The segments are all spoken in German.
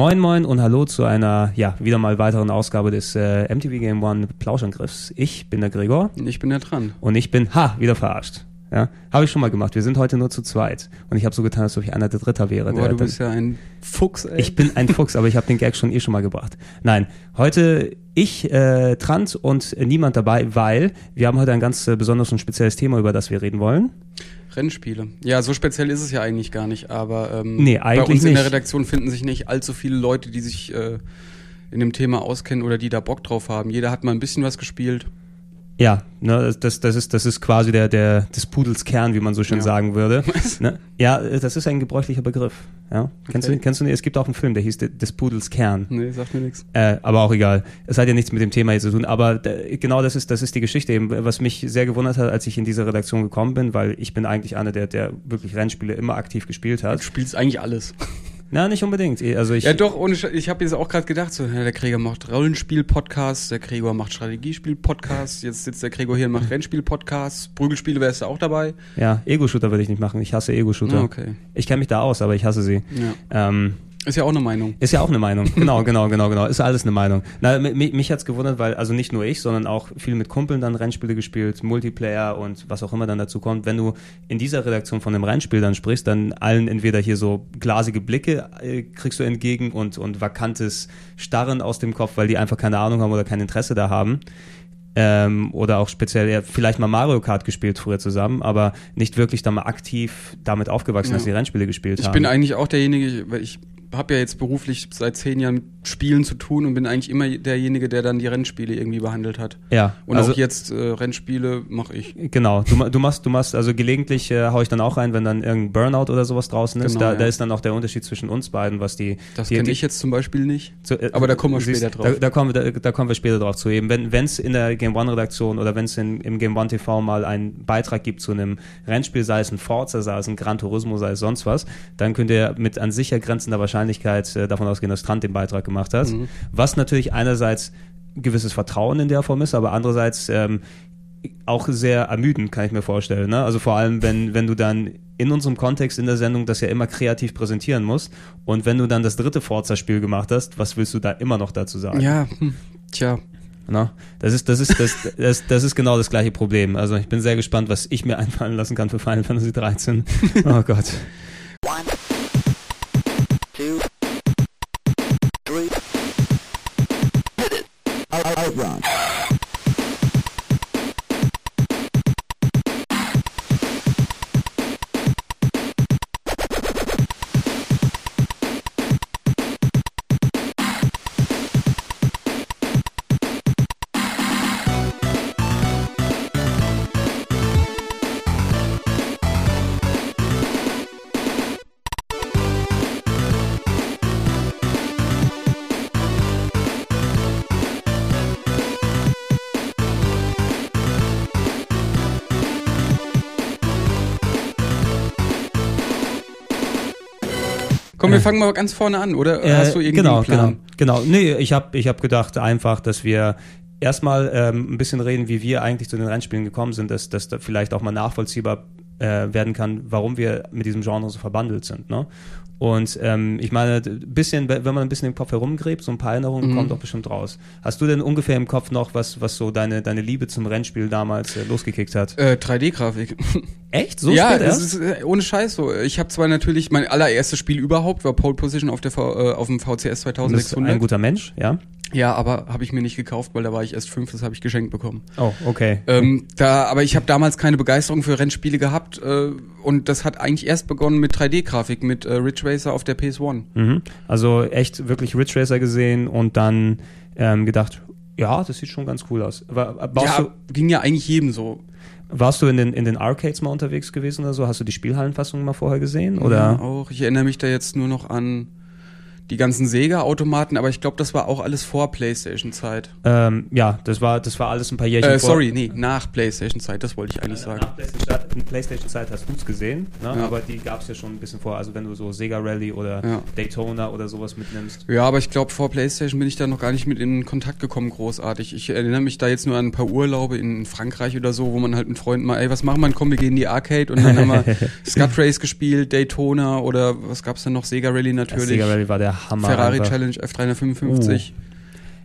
Moin Moin und hallo zu einer, ja, wieder mal weiteren Ausgabe des äh, MTV Game One Plauschangriffs. Ich bin der Gregor. Ich bin der dran. Und ich bin, ha, wieder verarscht. Ja, habe ich schon mal gemacht. Wir sind heute nur zu zweit. Und ich habe so getan, als ob ich einer der Dritter wäre. Boah, der, du bist ja ein Fuchs, ey. Ich bin ein Fuchs, aber ich habe den Gag schon eh schon mal gebracht. Nein, heute ich, äh, Trant und niemand dabei, weil wir haben heute ein ganz äh, besonderes und spezielles Thema, über das wir reden wollen. Rennspiele. Ja, so speziell ist es ja eigentlich gar nicht, aber ähm, Nee, eigentlich bei uns in der. Redaktion finden sich nicht allzu viele Leute, die sich äh, in dem Thema auskennen oder die da Bock drauf haben. Jeder hat mal ein bisschen was gespielt. Ja, ne, das, das, ist, das ist quasi der, der des Pudels Kern, wie man so schön Ja. sagen würde. Ne? Ja, das ist ein gebräuchlicher Begriff. Ja? Kennst, Okay. du, kennst du? Es gibt auch einen Film, der hieß de- des Pudels Kern. Nee, sagt mir nichts. Äh, aber auch egal. Es hat ja nichts mit dem Thema hier zu tun. Aber äh, genau das ist, das ist die Geschichte eben, was mich sehr gewundert hat, als ich in diese Redaktion gekommen bin, weil ich bin eigentlich einer, der, der wirklich Rennspiele immer aktiv gespielt Du hat. spielst eigentlich alles. Na, nicht unbedingt. Also ich, ja, doch, ohne Sch ich habe jetzt auch gerade gedacht, so, der Gregor macht Rollenspiel-Podcasts, der Gregor macht Strategiespiel-Podcasts, jetzt sitzt der Gregor hier und macht Rennspiel-Podcasts, Prügelspiele wärst du auch dabei. ja, Ego-Shooter würde ich nicht machen. Ich hasse Ego-Shooter. Ah, okay. Ich kenne mich da aus, aber ich hasse sie. Ja. Ähm, Ist ja auch eine Meinung. Ist ja auch eine Meinung. Genau, genau, genau, genau. Ist alles eine Meinung. Na, mich, mich hat's gewundert, weil also nicht nur ich, sondern auch viel mit Kumpeln dann Rennspiele gespielt, Multiplayer und was auch immer dann dazu kommt. Wenn du in dieser Redaktion von einem Rennspiel dann sprichst, dann allen entweder hier so glasige Blicke äh, kriegst du entgegen und, und vakantes Starren aus dem Kopf, weil die einfach keine Ahnung haben oder kein Interesse da haben. Ähm, oder auch speziell ja, vielleicht mal Mario Kart gespielt früher zusammen, aber nicht wirklich da mal aktiv damit aufgewachsen, Ja. dass sie Rennspiele gespielt Ich haben. bin eigentlich auch derjenige, weil ich habe ja jetzt beruflich seit zehn Jahren mit Spielen zu tun und bin eigentlich immer derjenige, der dann die Rennspiele irgendwie behandelt hat. ja, Und also- auch jetzt äh, Rennspiele mache ich. Genau, du, du machst, du machst, also gelegentlich äh, hau ich dann auch rein, wenn dann irgendein Burnout oder sowas draußen ist. Genau, da, ja. da ist dann auch der Unterschied zwischen uns beiden, was die. Das kenne ich jetzt zum Beispiel nicht. zu, äh, aber da kommen wir siehst, später drauf. Da, da, kommen wir, da, da kommen wir später drauf zu. Eben, wenn es in der Game One Redaktion oder wenn es im Game One TV mal einen Beitrag gibt zu einem Rennspiel, sei es ein Forza, sei es ein Gran Turismo, sei es sonst was, dann könnt ihr mit an sicher grenzender Wahrscheinlichkeit äh, davon ausgehen, dass Trant den Beitrag gemacht hat. Mhm. Was natürlich einerseits gewisses Vertrauen in der Form ist, aber andererseits ähm, auch sehr ermüdend, kann ich mir vorstellen. Ne? Also vor allem, wenn, wenn du dann in unserem Kontext in der Sendung das ja immer kreativ präsentieren musst und wenn du dann das dritte Forza-Spiel gemacht hast, was willst du da immer noch dazu sagen? Ja, hm, tja. Ne? Das ist, das ist, das, das, das ist genau das gleiche Problem. Also ich bin sehr gespannt, was ich mir einfallen lassen kann für Final Fantasy 13. Oh Gott. Out- Outrun. Komm, wir fangen mal ganz vorne an, oder? Äh, Hast du irgendwie genau, einen Plan? Genau, genau. Nee, ich habe ich hab gedacht einfach, dass wir erstmal ähm, ein bisschen reden, wie wir eigentlich zu den Rennspielen gekommen sind, dass, dass da vielleicht auch mal nachvollziehbar äh, werden kann, warum wir mit diesem Genre so verbandelt sind. Ne? Und ähm, ich meine, bisschen, wenn man ein bisschen im Kopf herumgräbt, so ein paar Erinnerungen Mhm. kommen doch bestimmt raus. Hast du denn ungefähr im Kopf noch, was, was so deine, deine Liebe zum Rennspiel damals äh, losgekickt hat? Äh, 3D-Grafik. Echt? So ja, spät das erst? ist äh, ohne Scheiß so. Ich habe zwar natürlich mein allererstes Spiel überhaupt war Pole Position auf der v, äh, auf dem VCS Du bist 2600. ein guter Mensch, ja? Ja, aber habe ich mir nicht gekauft, weil da war ich erst fünf, das habe ich geschenkt bekommen. Oh, okay. Ähm, da, aber ich habe damals keine Begeisterung für Rennspiele gehabt äh, und das hat eigentlich erst begonnen mit 3D-Grafik, mit äh, Ridge Racer auf der PS1. Mhm. Also echt wirklich Ridge Racer gesehen und dann ähm, gedacht, ja, das sieht schon ganz cool aus. War, Ja, du, ging ja eigentlich jedem so. warst du in den, in den Arcades mal unterwegs gewesen oder so? Hast du die Spielhallenfassung mal vorher gesehen? Oder? Ja, auch. Ich erinnere mich da jetzt nur noch an die ganzen Sega-Automaten, aber ich glaube, das war auch alles vor PlayStation-Zeit. Ähm, ja, das war, das war alles ein paar Jährchen Äh, vor. sorry, nee, nach PlayStation-Zeit, das wollte ich eigentlich sagen. Nach PlayStation-Zeit PlayStation hast du es gesehen, ne? Ja. aber die gab es ja schon ein bisschen vor. Also wenn du so Sega Rally oder Ja. Daytona oder sowas mitnimmst. Ja, aber ich glaube, vor PlayStation bin ich da noch gar nicht mit in Kontakt gekommen, großartig. Ich erinnere mich da jetzt nur an ein paar Urlaube in Frankreich oder so, wo man halt mit Freunden mal, ey, was machen wir? Komm, wir gehen in die Arcade und dann haben wir Scut Race gespielt, Daytona oder was gab's denn noch? Sega Rally Ja, natürlich. Sega Rally war der Hammer. Ferrari einfach. Challenge F355. Uh.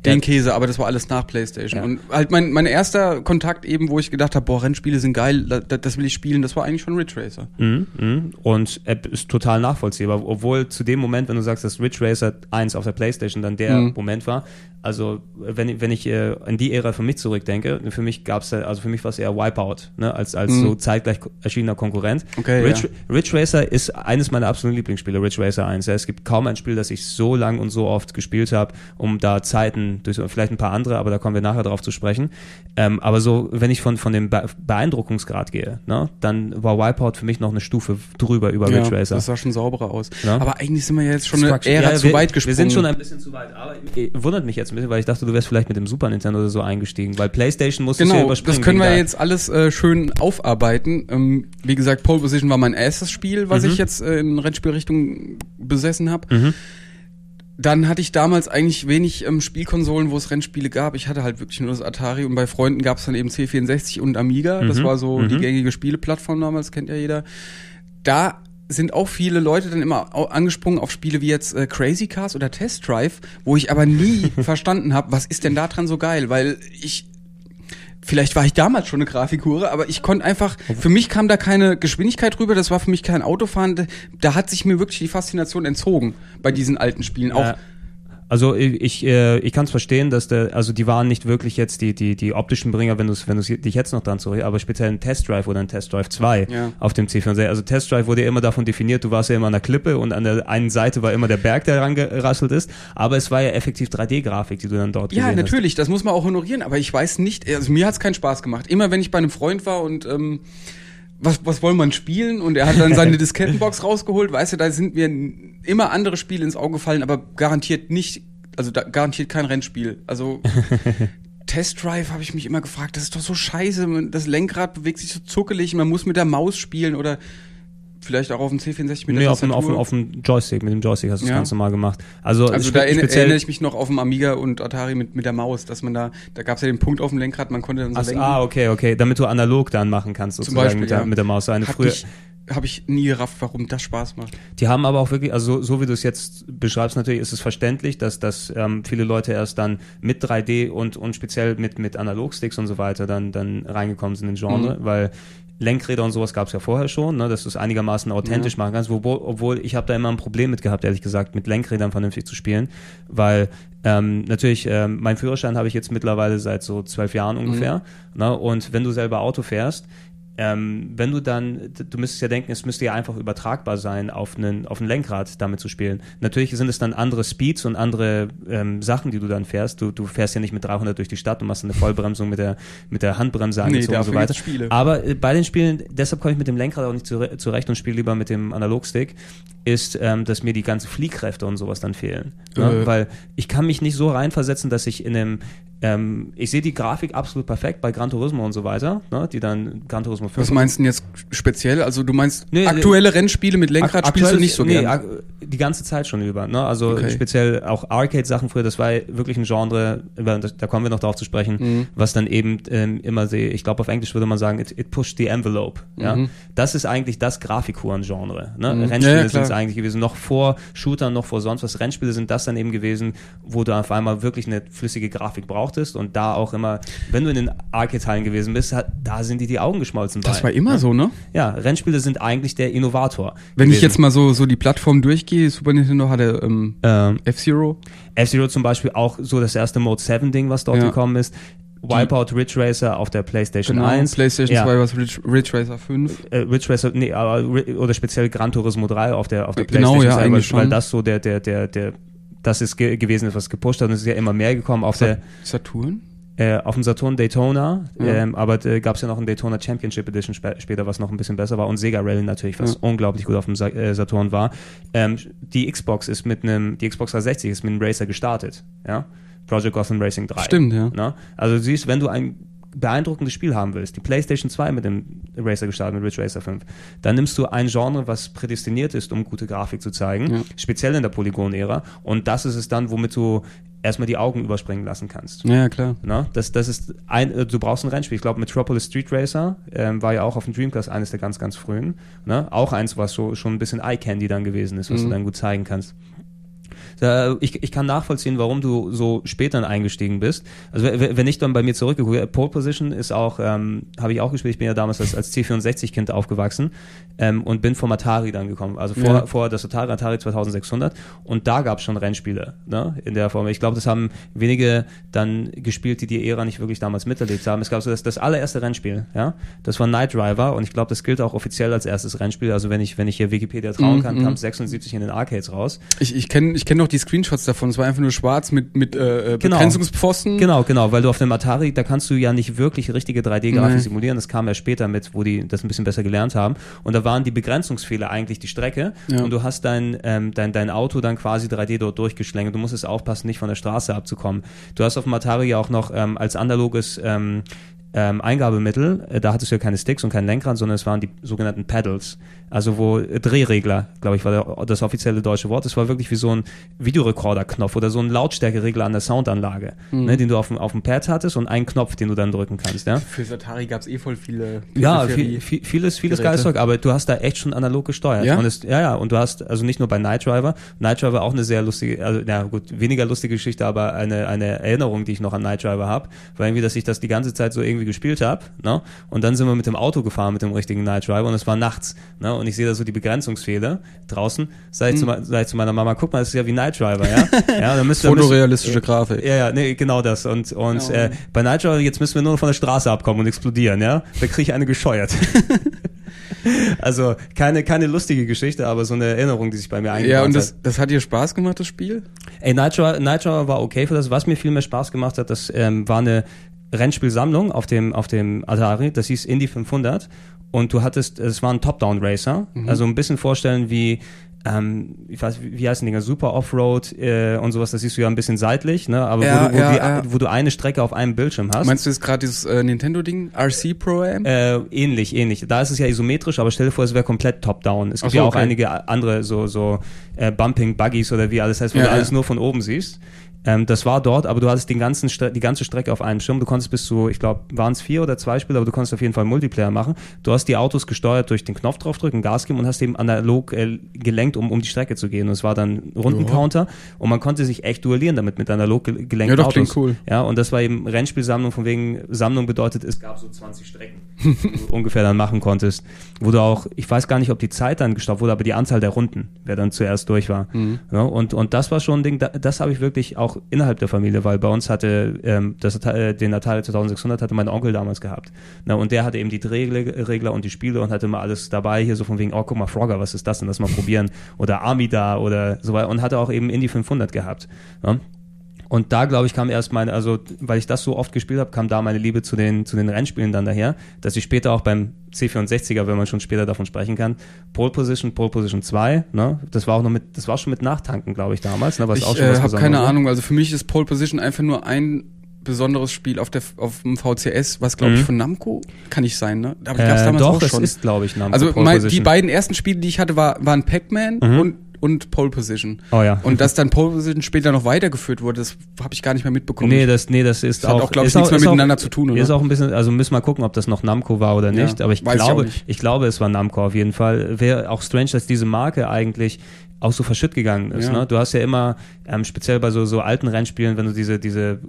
Den Ja. Käse, aber das war alles nach PlayStation. Ja. Und halt mein, mein erster Kontakt eben, wo ich gedacht habe, boah, Rennspiele sind geil, da, da, das will ich spielen, das war eigentlich schon Ridge Racer. Mhm, mhm. Und App ist total nachvollziehbar, obwohl zu dem Moment, wenn du sagst, dass Ridge Racer 1 auf der Playstation dann der Mhm. Moment war, also wenn, ich- wenn ich äh, in die Ära für mich zurückdenke, für mich gab's da, also für mich war es eher Wipeout, ne, als, als Mhm. so zeitgleich erschienener Konkurrent. Okay, Ridge, Ridge Racer ist eines meiner absoluten Lieblingsspiele, Ridge Racer 1. Ja, es gibt kaum ein Spiel, das ich so lang und so oft gespielt habe, um da Zeiten, durch vielleicht ein paar andere, aber da kommen wir nachher drauf zu sprechen. Ähm, aber so, wenn ich von, von dem Be Beeindruckungsgrad gehe, ne, dann war Wipeout für mich noch eine Stufe drüber über Ja, Ridge Racer. das sah schon sauberer aus. Ja. Aber eigentlich sind wir ja jetzt schon eine Ära Ja, zu wir, weit gesprungen. Wir sind schon ein bisschen zu weit, aber äh, wundert mich jetzt ein bisschen, weil ich dachte, du wärst vielleicht mit dem Super Nintendo oder so eingestiegen, weil PlayStation musstest du ja Genau, überspringen. das können wir der- jetzt alles äh, schön aufarbeiten. Ähm, wie gesagt, Pole Position war mein erstes Spiel, was Mhm. ich jetzt äh, in Rennspielrichtung besessen habe. Mhm. Dann hatte ich damals eigentlich wenig ähm, Spielkonsolen, wo es Rennspiele gab. Ich hatte halt wirklich nur das Atari und bei Freunden gab es dann eben C64 und Amiga. Das Mhm, war so mhm. die gängige Spieleplattform damals, kennt ja jeder. Da sind auch viele Leute dann immer angesprungen auf Spiele wie jetzt äh, Crazy Cars oder Test Drive, wo ich aber nie verstanden habe, was ist denn da dran so geil, weil ich Vielleicht war ich damals schon eine Grafikhure, aber ich konnte einfach, für mich kam da keine Geschwindigkeit rüber, das war für mich kein Autofahren, da hat sich mir wirklich die Faszination entzogen bei diesen alten Spielen. Auch Ja. Also ich, ich, äh, ich kann es verstehen, dass der, also die waren nicht wirklich jetzt die, die, die optischen Bringer, wenn du wenn du's dich jetzt noch dran zurück, aber speziell ein Test Drive oder ein Test Drive 2 Ja. auf dem C64. Also Test Drive wurde ja immer davon definiert, du warst ja immer an der Klippe und an der einen Seite war immer der Berg, der rangerasselt ist, aber es war ja effektiv 3D-Grafik, die du dann dort Ja, gesehen natürlich, das muss man auch honorieren, aber ich weiß nicht, also mir hat's keinen Spaß gemacht. Immer wenn ich bei einem Freund war und ähm, was, was wollen wir denn und er hat dann seine Diskettenbox rausgeholt, weißt du, da sind mir immer andere Spiele ins Auge gefallen, aber garantiert nicht, also da, garantiert kein Rennspiel. Also Test Drive habe ich mich immer gefragt, das ist doch so scheiße, man- das Lenkrad bewegt sich so zuckelig, man muss mit der Maus spielen oder vielleicht auch auf dem C64 mit hast. der Nee, auf dem, auf, dem, auf dem Joystick, mit dem Joystick hast du das Ja. Ganze mal gemacht. Also, Also da erinnere, ich mich noch auf dem Amiga und Atari mit, mit der Maus, dass man da, da gab es ja den Punkt auf dem Lenkrad, man konnte dann so Ach, lenken. ah, okay, okay, damit du analog dann machen kannst, Zum sozusagen Beispiel, mit, der, ja. mit der Maus. Eine Hab früher, ich, hab ich nie gerafft, warum das Spaß macht. Die haben aber auch wirklich, also so, so wie du es jetzt beschreibst, natürlich ist es verständlich, dass, dass ähm, viele Leute erst dann mit 3D und, und speziell mit, mit Analogsticks und so weiter dann, dann reingekommen sind in den Genre, Mhm. weil Lenkräder und sowas gab es ja vorher schon, ne, dass du es einigermaßen authentisch machen kannst, obwohl, obwohl ich habe da immer ein Problem mit gehabt, ehrlich gesagt, mit Lenkrädern vernünftig zu spielen, weil ähm, natürlich, ähm, mein Führerschein habe ich jetzt mittlerweile seit so zwölf Jahren ungefähr, ne, und wenn du selber Auto fährst, ähm, wenn du dann, du müsstest ja denken, es müsste ja einfach übertragbar sein, auf einen, auf ein Lenkrad damit zu spielen. Natürlich sind es dann andere Speeds und andere ähm, Sachen, die du dann fährst. Du, du fährst ja nicht mit 300 durch die Stadt und machst eine Vollbremsung mit der, mit der Handbremse Nee, angezogen und so weiter. Spiele. Aber äh, bei den Spielen, deshalb komme ich mit dem Lenkrad auch nicht zure- zurecht und spiele lieber mit dem Analogstick, ist, ähm, dass mir die ganzen Fliehkräfte und sowas dann fehlen. Ne? Äh. Weil ich kann mich nicht so reinversetzen, dass ich in einem, ähm, ich sehe die Grafik absolut perfekt bei Gran Turismo und so weiter, ne? die dann Gran Turismo 5 Was meinst du denn jetzt speziell? Also du meinst Nee, aktuelle Rennspiele mit Lenkrad spielst du nicht so nee, gern? ak- die ganze Zeit schon über. Ne? Also Okay. speziell auch Arcade-Sachen früher, das war wirklich ein Genre, da kommen wir noch drauf zu sprechen, Mhm. was dann eben ähm, immer sehe, ich glaube auf Englisch würde man sagen, it, it pushed the envelope. Ja? Mhm. Das ist eigentlich das Grafikuren-Genre. Ne? Mhm. Rennspiele Ja, sind es eigentlich gewesen, noch vor Shootern, noch vor sonst was. Rennspiele sind das dann eben gewesen, wo du auf einmal wirklich eine flüssige Grafik brauchtest und da auch immer, wenn du in den Arcade-Teilen gewesen bist, hat, da sind dir die Augen geschmolzen. das bei. war immer so, ne? Ja, Rennspiele sind eigentlich der Innovator. Wenn ich gewesen. jetzt mal so, so die Plattform durchgehe, Super Nintendo hatte ähm, ähm, F-Zero. F-Zero zum Beispiel auch so das erste Mode 7 Ding, was dort Ja. gekommen ist. Wipeout Ridge Racer auf der PlayStation 1. Genau, PlayStation ja. 2 war Ridge, Ridge Racer 5. Äh, Ridge Racer, nee, aber, oder speziell Gran Turismo 3 auf der, auf der Genau, PlayStation ja, 2, weil, weil das so der, der, der, der, das ist ge gewesen, was gepusht hat und es ist ja immer mehr gekommen auf der, Saturn? Äh, auf dem Saturn Daytona, Ja. ähm, aber äh, gab es ja noch ein Daytona Championship Edition spä später, was noch ein bisschen besser war und Sega Rally natürlich, was Ja. unglaublich gut auf dem Sa äh, Saturn war. Ähm, die Xbox ist mit einem, die Xbox 360 ist mit einem Racer gestartet, ja. Project Gotham Racing 3. Stimmt, ja. Ne? Also du siehst, wenn du ein beeindruckendes Spiel haben willst, die PlayStation 2 mit dem Racer gestartet, mit Ridge Racer 5, dann nimmst du ein Genre, was prädestiniert ist, um gute Grafik zu zeigen, Ja. speziell in der Polygon-Ära. Und das ist es dann, womit du erstmal die Augen überspringen lassen kannst. Ja, klar. Ne? Das, das ist ein, äh, du brauchst ein Rennspiel. Ich glaube, Metropolis Street Racer ähm, war ja auch auf dem Dreamcast eines der ganz, ganz frühen. Ne? Auch eins, was so schon ein bisschen Eye Candy dann gewesen ist, was Mhm. du dann gut zeigen kannst. Da, ich, ich kann nachvollziehen, warum du so spät dann eingestiegen bist. Also wenn ich dann bei mir zurückgegucke, Pole Position ist auch, ähm, habe ich auch gespielt. Ich bin ja damals als, als C64-Kind aufgewachsen ähm, und bin vom Atari dann gekommen. Also vor, Ja. vor das Atari, Atari 2600 und da gab es schon Rennspiele ne, in der Form. Ich glaube, das haben wenige dann gespielt, die die Ära nicht wirklich damals miterlebt haben. Es gab so das, das allererste Rennspiel, ja, das war Night Driver und ich glaube, das gilt auch offiziell als erstes Rennspiel. Also wenn ich wenn ich hier Wikipedia trauen Mhm, kann, mhm. kam es 76 in den Arcades raus. Ich, ich kenne ich kenn noch die Screenshots davon. Es war einfach nur schwarz mit, mit äh, äh, Genau. Begrenzungspfosten. Genau, genau, weil du auf dem Atari, da kannst du ja nicht wirklich richtige 3D-Grafik Nee. simulieren. Das kam ja später mit, wo die das ein bisschen besser gelernt haben. Und da waren die Begrenzungsfehler eigentlich die Strecke. Ja. Und du hast dein, ähm, dein, dein Auto dann quasi 3D dort durchgeschlängelt. Du musstest aufpassen, nicht von der Straße abzukommen. Du hast auf dem Atari ja auch noch ähm, als analoges ähm, ähm, Eingabemittel, äh, da hattest du ja keine Sticks und kein Lenkrad, sondern es waren die sogenannten Pedals. Also wo äh, Drehregler, glaube ich, war der, das offizielle deutsche Wort. Es war wirklich wie so ein Videorekorder-Knopf oder so ein Lautstärkeregler an der Soundanlage, Mhm. ne, den du auf dem, auf dem Pad hattest und einen Knopf, den du dann drücken kannst. Ja, Für Atari gab es eh voll viele ja viel, viel, vieles, vieles Geräte. geiles Zeug, aber du hast da echt schon analog gesteuert. Ja? Und es, ja, ja, und du hast, also nicht nur bei Night Driver, Night Driver auch eine sehr lustige, also ja gut, weniger lustige Geschichte, aber eine, eine Erinnerung, die ich noch an Night Driver habe, war irgendwie, dass ich das die ganze Zeit so irgendwie gespielt habe, ne? Und dann sind wir mit dem Auto gefahren, mit dem richtigen Night Driver und es war nachts, ne? Und ich sehe da so die Begrenzungsfehler draußen, sag ich, zu, me- sag ich zu meiner Mama, guck mal, das ist ja wie Night Driver, ja? ja, dann müsst ihr, müsst, Fotorealistische Grafik. ja, ja, nee, genau das. Und, und Ja. äh, bei Night Driver, jetzt müssen wir nur von der Straße abkommen und explodieren, ja? Da kriege ich eine gescheuert. also keine, keine lustige Geschichte, aber so eine Erinnerung, die sich bei mir eingebaut Ja, und hat. das, das hat dir Spaß gemacht, das Spiel? Ey, Night Driver, Night Driver war okay für das. Was mir viel mehr Spaß gemacht hat, das ähm, war eine Rennspielsammlung auf dem, auf dem Atari. Das hieß Indy 500. Und du hattest, es war ein Top-Down-Racer. Also ein bisschen vorstellen wie, ähm, ich weiß, wie, wie heißen Dinger? Super Offroad äh, und sowas. Das siehst du ja ein bisschen seitlich, ne? Aber Ja, wo, du, wo, ja, die, ja. wo du eine Strecke auf einem Bildschirm hast. Meinst du jetzt gerade dieses äh, Nintendo-Ding? RC Pro Am? Äh, ähnlich, ähnlich. Da ist es ja isometrisch, aber stell dir vor, es wäre komplett top-down. Es gibt so, ja auch okay. einige andere so, so äh, Bumping-Buggies oder wie alles heißt, wo du alles nur von oben siehst. Ähm, das war dort, aber du hattest den ganzen Stre die ganze Strecke auf einem Schirm. Du konntest bis zu, ich glaube, waren es vier oder zwei Spiele, aber du konntest auf jeden Fall Multiplayer machen. Du hast die Autos gesteuert durch den Knopf draufdrücken, Gas geben und hast eben analog äh, gelenkt, um, um die Strecke zu gehen. Und es war dann Rundencounter und man konnte sich echt duellieren damit mit analog gel gelenkten Ja, Autos. cool. Ja, und das war eben Rennspielsammlung, von wegen Sammlung bedeutet, es gab so 20 Strecken, die du ungefähr dann machen konntest. Wo du auch, ich weiß gar nicht, ob die Zeit dann gestoppt wurde, aber die Anzahl der Runden, wer dann zuerst durch war. Mhm. Ja, und, und das war schon ein Ding, da, das habe ich wirklich auch innerhalb der Familie, weil bei uns hatte ähm, das, äh, den Atari 2600 hatte mein Onkel damals gehabt. Na, und der hatte eben die Drehregler und die Spiele und hatte mal alles dabei, hier so von wegen, oh, guck mal, Frogger, was ist das denn, lass mal probieren. Oder Amida oder so weiter. Und hatte auch eben Indie 500 gehabt. Ja. Und da, glaube ich, kam erst meine, also weil ich das so oft gespielt habe, kam da meine Liebe zu den, zu den Rennspielen dann daher, dass ich später auch beim C64er, wenn man schon später davon sprechen kann, Pole Position, Pole Position 2, ne? Das war auch noch mit, das war schon mit Nachtanken, glaube ich, damals, ne? Was auch Ich schon äh, habe keine war. Ahnung. Also für mich ist Pole Position einfach nur ein besonderes Spiel auf der auf dem VCS, was glaube ich Mhm. von Namco kann nicht sein, ne? Aber gab's Äh, damals doch, auch schon. ist, glaube ich, Namco also Pole mein, die beiden ersten Spiele, die ich hatte, war, waren Pac-Man Mhm. und und Pole Position. Oh ja. Und dass dann Pole Position später noch weitergeführt wurde, das habe ich gar nicht mehr mitbekommen. Nee, das, nee, das ist Das hat auch, auch, glaub ich, nichts mehr ist miteinander zu tun, oder? Ist auch ein bisschen, also müssen wir gucken, ob das noch Namco war oder Ja, nicht, aber ich ich auch glaube, nicht. ich glaube, es war Namco auf jeden Fall. Wäre auch strange, dass diese Marke eigentlich auch so verschütt gegangen ist. Ja. Ne? Du hast ja immer, ähm, speziell bei so, so alten Rennspielen, wenn du diese, diese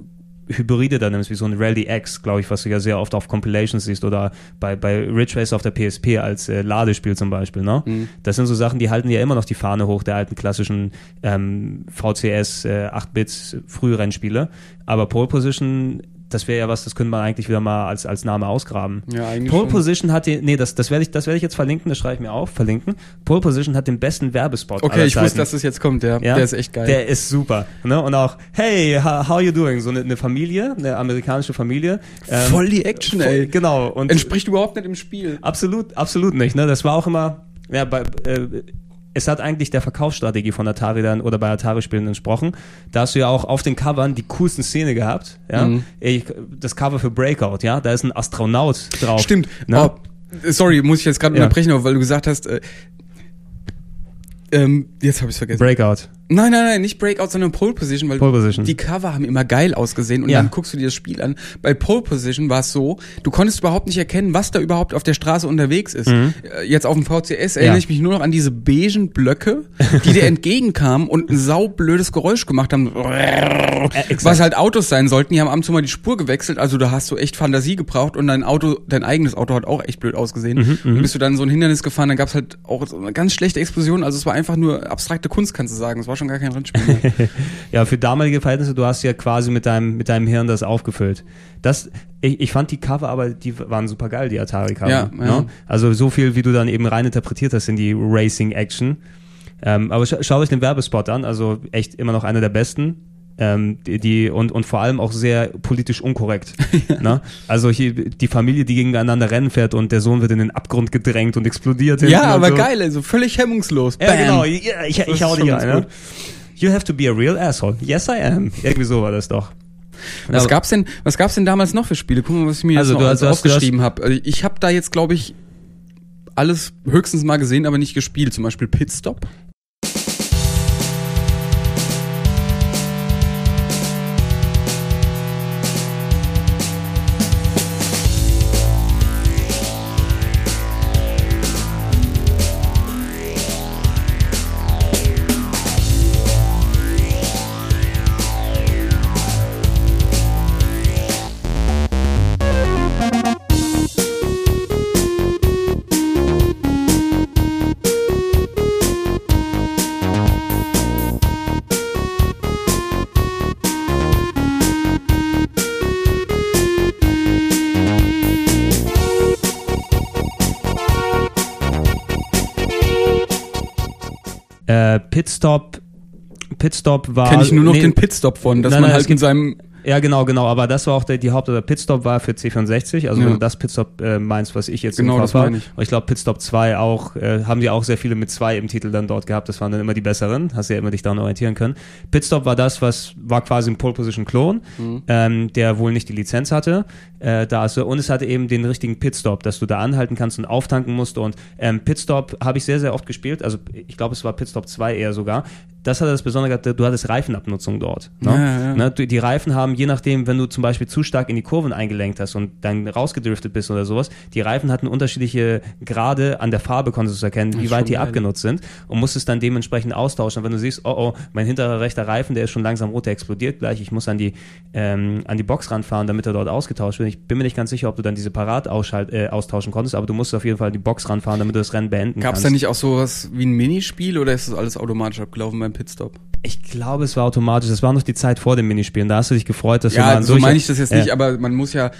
Hybride da nimmst, wie so ein Rally X, glaube ich, was du ja sehr oft auf Compilations siehst oder bei, bei Ridge Racer auf der PSP als äh, Ladespiel zum Beispiel. Ne? Mhm. Das sind so Sachen, die halten ja immer noch die Fahne hoch der alten klassischen ähm, VCS äh, 8-Bits Frührennspiele. Aber Pole Position, das wäre ja was, das könnte man eigentlich wieder mal als, als Name ausgraben. Ja, eigentlich Pole schon. Position hat den, nee, das, das werde ich, das werde ich jetzt verlinken, das schreibe ich mir auf, verlinken. Pole Position hat den besten Werbespot Okay, ich wusste, dass das jetzt kommt, ja. Ja, Der ist echt geil. Der ist super. Ne? Und auch, hey, how, how you doing? So eine, eine Familie, eine amerikanische Familie. ähm, Voll die Action, voll- ey. Genau. Und Entspricht überhaupt nicht im Spiel. absolut, absolut nicht. Ne? Das war auch immer, ja, bei, äh, es hat eigentlich der Verkaufsstrategie von Atari dann oder bei Atari-Spielen entsprochen. Da hast du ja auch auf den Covern die coolsten Szene gehabt. Ja? Mhm. Ich, das Cover für Breakout, ja, da ist ein Astronaut drauf. Stimmt. Ne? Oh, sorry, muss ich jetzt gerade Ja. unterbrechen, weil du gesagt hast, äh, ähm, jetzt habe ich vergessen. Breakout. Nein, nein, nein, nicht Breakout, sondern Pole Position, weil Pole Position. die Cover haben immer geil ausgesehen und Ja. dann guckst du dir das Spiel an. Bei Pole Position war es so, du konntest überhaupt nicht erkennen, was da überhaupt auf der Straße unterwegs ist. Äh, Jetzt auf dem VCS erinnere Mhm. Ja. ich mich nur noch an diese beigen Blöcke, die dir entgegenkamen und ein saublödes Geräusch gemacht haben. exakt. was halt Autos sein sollten, die haben ab und zu mal die Spur gewechselt, also da hast du echt Fantasie gebraucht und dein Auto, dein eigenes Auto hat auch echt blöd ausgesehen. Mhm, und bist du dann so ein Hindernis gefahren, dann gab's halt auch so eine ganz schlechte Explosion, also es war einfach nur abstrakte Kunst, kannst du sagen. War schon gar kein Rennspiel mehr. Ja, für damalige Verhältnisse, du hast ja quasi mit deinem, mit deinem Hirn das aufgefüllt. Das, ich, ich fand die Cover aber, die waren super geil, die Atari-Cover. Ja, ja. Ne? Also so viel, wie du dann eben rein interpretiert hast in die Racing-Action. Ähm, aber scha schaut euch den Werbespot an, also echt immer noch einer der besten. Ähm, die, die und, und vor allem auch sehr politisch unkorrekt. ne? Also hier die Familie, die gegeneinander Rennen fährt und der Sohn wird in den Abgrund gedrängt und explodiert. ja, aber so. geil, also völlig hemmungslos. Ja, Bam. genau. Ja, ich, Das ich hau dich schon rein. Ne? You have to be a real asshole. Yes, I am. Irgendwie so war das doch. Was Aber- gab's denn, was gab's denn damals noch für Spiele? Guck mal, was ich mir Also, jetzt noch hast- hast- aufgeschrieben habe. Also ich habe da jetzt, glaube ich, alles höchstens mal gesehen, aber nicht gespielt. Zum Beispiel Pitstop. Pitstop, Pitstop war. Kenne ich nur noch nee, den Pitstop von, dass Nein, man nein, halt gibt- seinem Ja, genau, genau. Aber das war auch der, die Haupt- oder Pitstop war für C64. Also Ja. wenn du das Pitstop äh, meinst, was ich jetzt Genau, im das Kopf habe. meine ich. Und ich glaube, Pitstop 2 auch, äh, haben die auch sehr viele mit 2 im Titel dann dort gehabt. Das waren dann immer die besseren. Hast ja immer dich daran orientieren können. Pitstop war das, was war quasi ein Pole Position Klon, Mhm. ähm, der wohl nicht die Lizenz hatte. Äh, da du, und es hatte eben den richtigen Pitstop, dass du da anhalten kannst und auftanken musst. Und ähm, Pitstop habe ich sehr, sehr oft gespielt. Also ich glaube, es war Pitstop 2 eher sogar. Das hatte das Besondere gehabt, du hattest Reifenabnutzung dort. Ne? Ja, ja. Ne? Die Reifen haben, je nachdem, wenn du zum Beispiel zu stark in die Kurven eingelenkt hast und dann rausgedriftet bist oder sowas, die Reifen hatten unterschiedliche Grade an der Farbe, konntest du erkennen, wie weit die geil. abgenutzt sind und musstest dann dementsprechend austauschen. Und wenn du siehst, oh oh, mein hinterer rechter Reifen, der ist schon langsam rot, der explodiert gleich, ich muss an die, ähm, an die Box ranfahren, damit er dort ausgetauscht wird. Ich bin mir nicht ganz sicher, ob du dann diese Parat äh, austauschen konntest, aber du musst auf jeden Fall an die Box ranfahren, damit du das Rennen beenden Gab es kannst. da nicht auch sowas wie ein Minispiel oder ist das alles automatisch abgelaufen beim Pitstop? ich glaube, es war automatisch. Das war noch die Zeit vor dem Minispielen. Da hast du dich gefreut, dass du Ja, mal so durch- meine ich das jetzt Ja. nicht, aber man muss ja,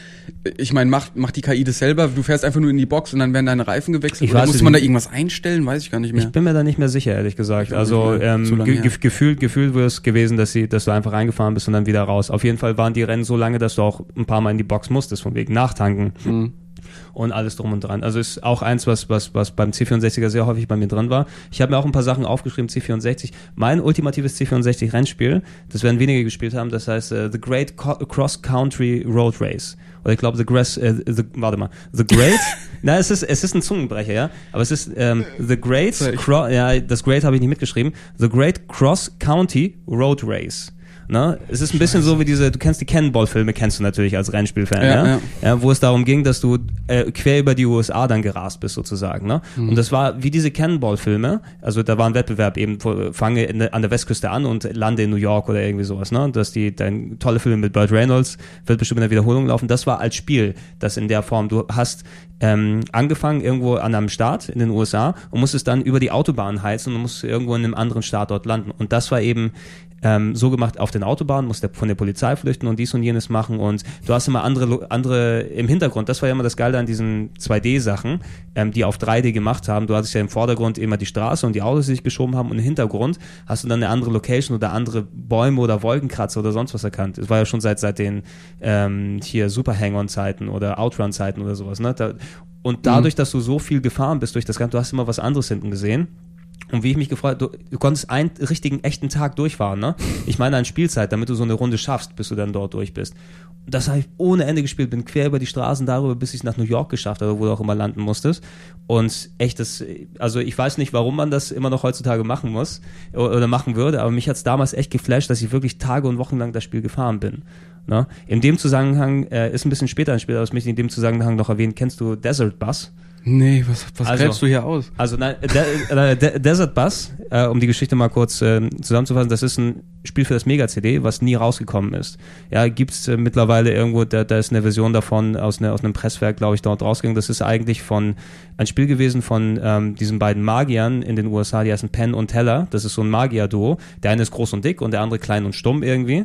ich meine, macht, macht die KI das selber? Du fährst einfach nur in die Box und dann werden deine Reifen gewechselt? Ich oder muss man da irgendwas einstellen? Weiß ich gar nicht mehr. Ich bin mir da nicht mehr sicher, ehrlich gesagt. Also ähm, ge gefühlt, gefühlt wäre es gewesen, dass sie, dass du einfach reingefahren bist und dann wieder raus. Auf jeden Fall waren die Rennen so lange, dass du auch ein paar Mal in die Box musstest, von wegen nachtanken Mhm. Und alles drum und dran. Also ist auch eins, was, was, was beim C64er sehr häufig bei mir drin war. Ich habe mir auch ein paar Sachen aufgeschrieben, C64. Mein ultimatives C64-Rennspiel, das werden wenige gespielt haben, das heißt äh, The Great Co Cross Country Road Race. Oder ich glaube The Grass, äh, the, warte mal, The Great, na es ist, es ist ein Zungenbrecher, ja, aber es ist ähm, The Great. Cro ja, das Great habe ich nicht mitgeschrieben, The Great Cross County Road Race. Ne? Es ist ein bisschen so wie diese, du kennst die Cannonball-Filme, kennst du natürlich als Rennspielfan, Ja, ja, ja. ja, wo es darum ging, dass du äh, quer über die USA dann gerast bist sozusagen. Ne? Mhm. Und das war wie diese Cannonball-Filme, also da war ein Wettbewerb eben, fange in, an der Westküste an und lande in New York oder irgendwie sowas. Ne? Dass die, dein tolle Film mit Burt Reynolds wird bestimmt in der Wiederholung laufen. Das war als Spiel, das in der Form, du hast ähm, angefangen irgendwo an einem Staat in den USA und musstest dann über die Autobahn heizen und musst irgendwo in einem anderen Staat dort landen. Und das war eben ähm, so gemacht auf den Autobahnen, musst du von der Polizei flüchten und dies und jenes machen und du hast immer andere, andere im Hintergrund. Das war ja immer das Geile an diesen 2D-Sachen, ähm, die auf 3D gemacht haben. Du hattest ja im Vordergrund immer die Straße und die Autos, die sich geschoben haben und im Hintergrund hast du dann eine andere Location oder andere Bäume oder Wolkenkratzer oder sonst was erkannt. Es war ja schon seit, seit den ähm, hier Super Hang-On-Zeiten oder Outrun-Zeiten oder sowas. Ne? Da, und dadurch, dass du so viel gefahren bist durch das Ganze, du hast immer was anderes hinten gesehen. Und wie ich mich gefreut, du, du konntest einen richtigen, echten Tag durchfahren, ne? Ich meine an Spielzeit, damit du so eine Runde schaffst, bis du dann dort durch bist. Das habe ich ohne Ende gespielt, bin quer über die Straßen darüber, bis ich nach New York geschafft habe, wo du auch immer landen musstest. Und echt, das, also ich weiß nicht, warum man das immer noch heutzutage machen muss oder machen würde, aber mich hat's damals echt geflasht, dass ich wirklich Tage und Wochen lang das Spiel gefahren bin. Ne? In dem Zusammenhang, äh, ist ein bisschen später ein Spiel, aber das möchte ich in dem Zusammenhang noch erwähnen, kennst du Desert Bus? Nee, was, was Also- gräbst du hier aus? Also nein, De äh, De Desert Bus, äh, um die Geschichte mal kurz äh, zusammenzufassen, das ist ein Spiel für das Mega-CD, was nie rausgekommen ist. Ja, gibt's äh, mittlerweile irgendwo, da, da ist eine Version davon aus, ne, aus einem Presswerk, glaube ich, dort rausgegangen. Das ist eigentlich von ein Spiel gewesen von ähm, diesen beiden Magiern in den USA, die heißen Penn und Teller. Das ist so ein Magier-Duo. Der eine ist groß und dick und der andere klein und stumm irgendwie.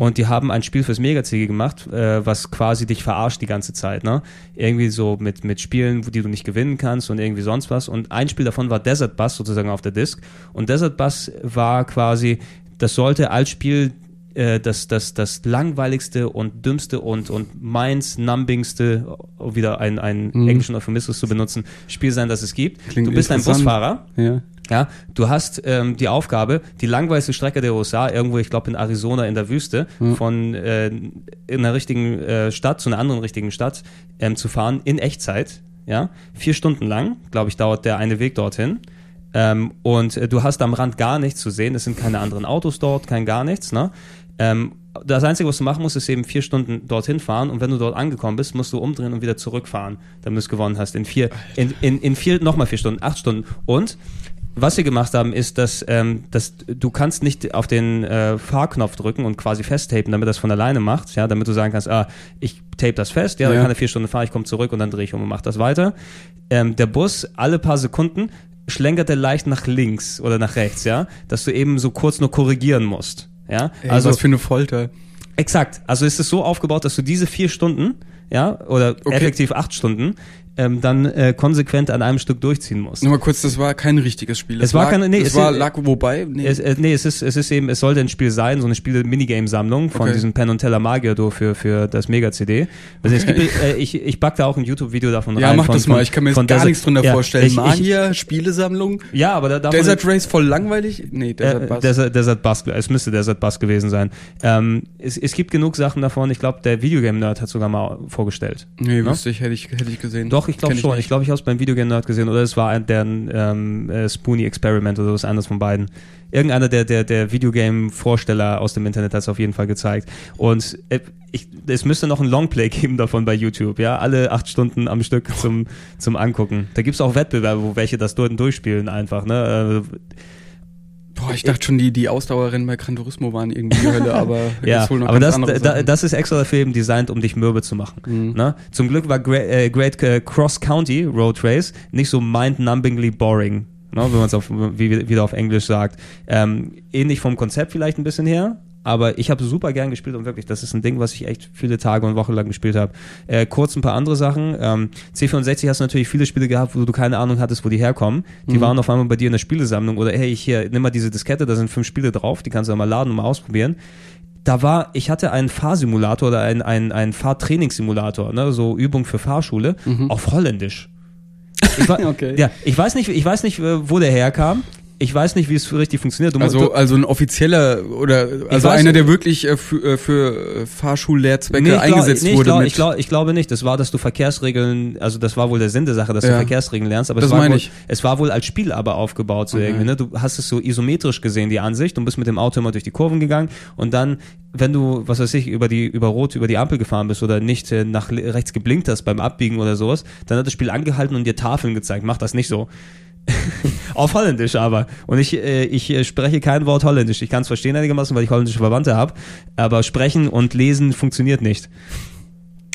Und die haben ein Spiel fürs Mega-CD gemacht, äh, was quasi dich verarscht die ganze Zeit. Ne? Irgendwie so mit, mit Spielen, die du nicht gewinnen kannst und irgendwie sonst was. Und ein Spiel davon war Desert Bus sozusagen auf der Disc. Und Desert Bus war quasi, das sollte als Spiel äh, das, das, das langweiligste und dümmste und, und minds-numbingste, um wieder einen, einen englischen Euphemismus zu benutzen, Spiel sein, das es gibt. Klingt du bist ein. Busfahrer. Ja. Ja, du hast ähm, die Aufgabe, die langweiligste Strecke der USA, irgendwo, ich glaube in Arizona in der Wüste, von äh, in einer richtigen äh, Stadt zu einer anderen richtigen Stadt ähm, zu fahren in Echtzeit. Ja, vier Stunden lang, glaube ich, dauert der eine Weg dorthin. Ähm, und äh, du hast am Rand gar nichts zu sehen. Es sind keine anderen Autos dort, kein gar nichts. Ne? Ähm, das Einzige, was du machen musst, ist eben vier Stunden dorthin fahren und wenn du dort angekommen bist, musst du umdrehen und wieder zurückfahren, damit du es gewonnen hast. In vier, in, in, in vier, nochmal vier Stunden, acht Stunden. Und was sie gemacht haben, ist, dass, ähm, dass du kannst nicht auf den äh, Fahrknopf drücken und quasi festtapen, damit das von alleine macht, ja, damit du sagen kannst, ah, ich tape das fest, ja, dann Ja. kann er vier Stunden fahren, ich komme zurück und dann drehe ich um und mache das weiter. Ähm, der Bus, alle paar Sekunden, schlenkert er leicht nach links oder nach rechts, ja, dass du eben so kurz nur korrigieren musst. Ja, Ey, also was für eine Folter. Exakt. Also ist es so aufgebaut, dass du diese vier Stunden, ja, oder Okay. effektiv acht Stunden, ähm, dann äh, konsequent an einem Stück durchziehen musst. Nur mal kurz, das war kein richtiges Spiel. Es war lag, keine- nee, es war, ist- lag wobei, nee. Es, äh, nee, es ist, es ist eben, es sollte ein Spiel sein, so eine Spiele-Minigame-Sammlung von Okay. diesem Penn und Teller Magier für, für das Mega-CD. Also es gibt, äh, ich, ich back da auch ein YouTube-Video davon ja, rein. mach von, das mal, ich kann mir von jetzt gar Desert- nichts drunter ja, vorstellen. Ich, Magier, Spielesammlung, ja, aber da, davon, Desert Race voll langweilig? Nee, Desert äh, Bus. Desert, Desert Bus, es müsste Desert Bus gewesen sein. Ähm, es, es gibt genug Sachen davon. Ich glaube, der Videogame-Nerd hat sogar mal vorgestellt. nee, ne? wüsste ich, hätte ich, hätte ich gesehen. Doch, ich glaube schon. nicht. Ich glaube, ich habe es beim Videogame Nerd gesehen oder es war ein, der ähm, äh, Spoonie Experiment oder was anderes von beiden. Irgendeiner der, der, der Videogame-Vorsteller aus dem Internet hat es auf jeden Fall gezeigt. Und äh, ich, es müsste noch ein Longplay geben davon bei YouTube, ja. Alle acht Stunden am Stück zum, zum Angucken. Da gibt's auch Wettbewerbe, wo welche das dort durchspielen einfach, ne? Äh, Boah, ich dachte schon, die, die Ausdauerrennen bei Gran Turismo waren irgendwie die Hölle, aber Ja, noch aber das, da, das ist extra dafür eben designt, um dich mürbe zu machen. Mhm. Ne? Zum Glück war Great, äh, Great äh, Cross County Road Race nicht so mind-numbingly boring, ne? wenn man es auf, wie, wieder auf Englisch sagt. Ähm, ähnlich vom Konzept vielleicht ein bisschen her, aber ich habe super gern gespielt und wirklich, das ist ein Ding, was ich echt viele Tage und Wochen lang gespielt habe. Äh, kurz ein paar andere Sachen. Ähm, C64 hast du natürlich viele Spiele gehabt, wo du keine Ahnung hattest, wo die herkommen. Die Mhm. waren auf einmal bei dir in der Spielesammlung oder hey, hier, nimm mal diese Diskette, da sind fünf Spiele drauf, die kannst du mal laden und mal ausprobieren da war, ich hatte einen Fahrsimulator oder einen, einen, einen Fahrtrainingssimulator, ne, so Übung für Fahrschule, auf Holländisch. Ich, wa- Mhm. Okay. ja, ich weiß nicht, ich weiß nicht, äh, wo der herkam. Ich weiß nicht, wie es richtig funktioniert. Du, Also, du, also ein offizieller oder also einer, der wirklich äh, für, äh, für Fahrschullehrzwecke Nee, eingesetzt nee, ich wurde. glaub, ich, glaub, ich glaube nicht. Das war, dass du Verkehrsregeln, also das war wohl der Sinn der Sache, dass du Ja. Verkehrsregeln lernst, aber Das es war, meine wohl, ich. es war wohl als Spiel aber aufgebaut so Okay. irgendwie. Ne? Du hast es so isometrisch gesehen, die Ansicht, und bist mit dem Auto immer durch die Kurven gegangen und dann, wenn du, was weiß ich, über die, über Rot, über die Ampel gefahren bist oder nicht äh, nach rechts geblinkt hast beim Abbiegen oder sowas, dann hat das Spiel angehalten und dir Tafeln gezeigt. Mach das nicht so. Auf Holländisch aber. Und ich, äh, ich äh, spreche kein Wort Holländisch. Ich kann es verstehen einigermaßen, weil ich holländische Verwandte habe. Aber sprechen und lesen funktioniert nicht.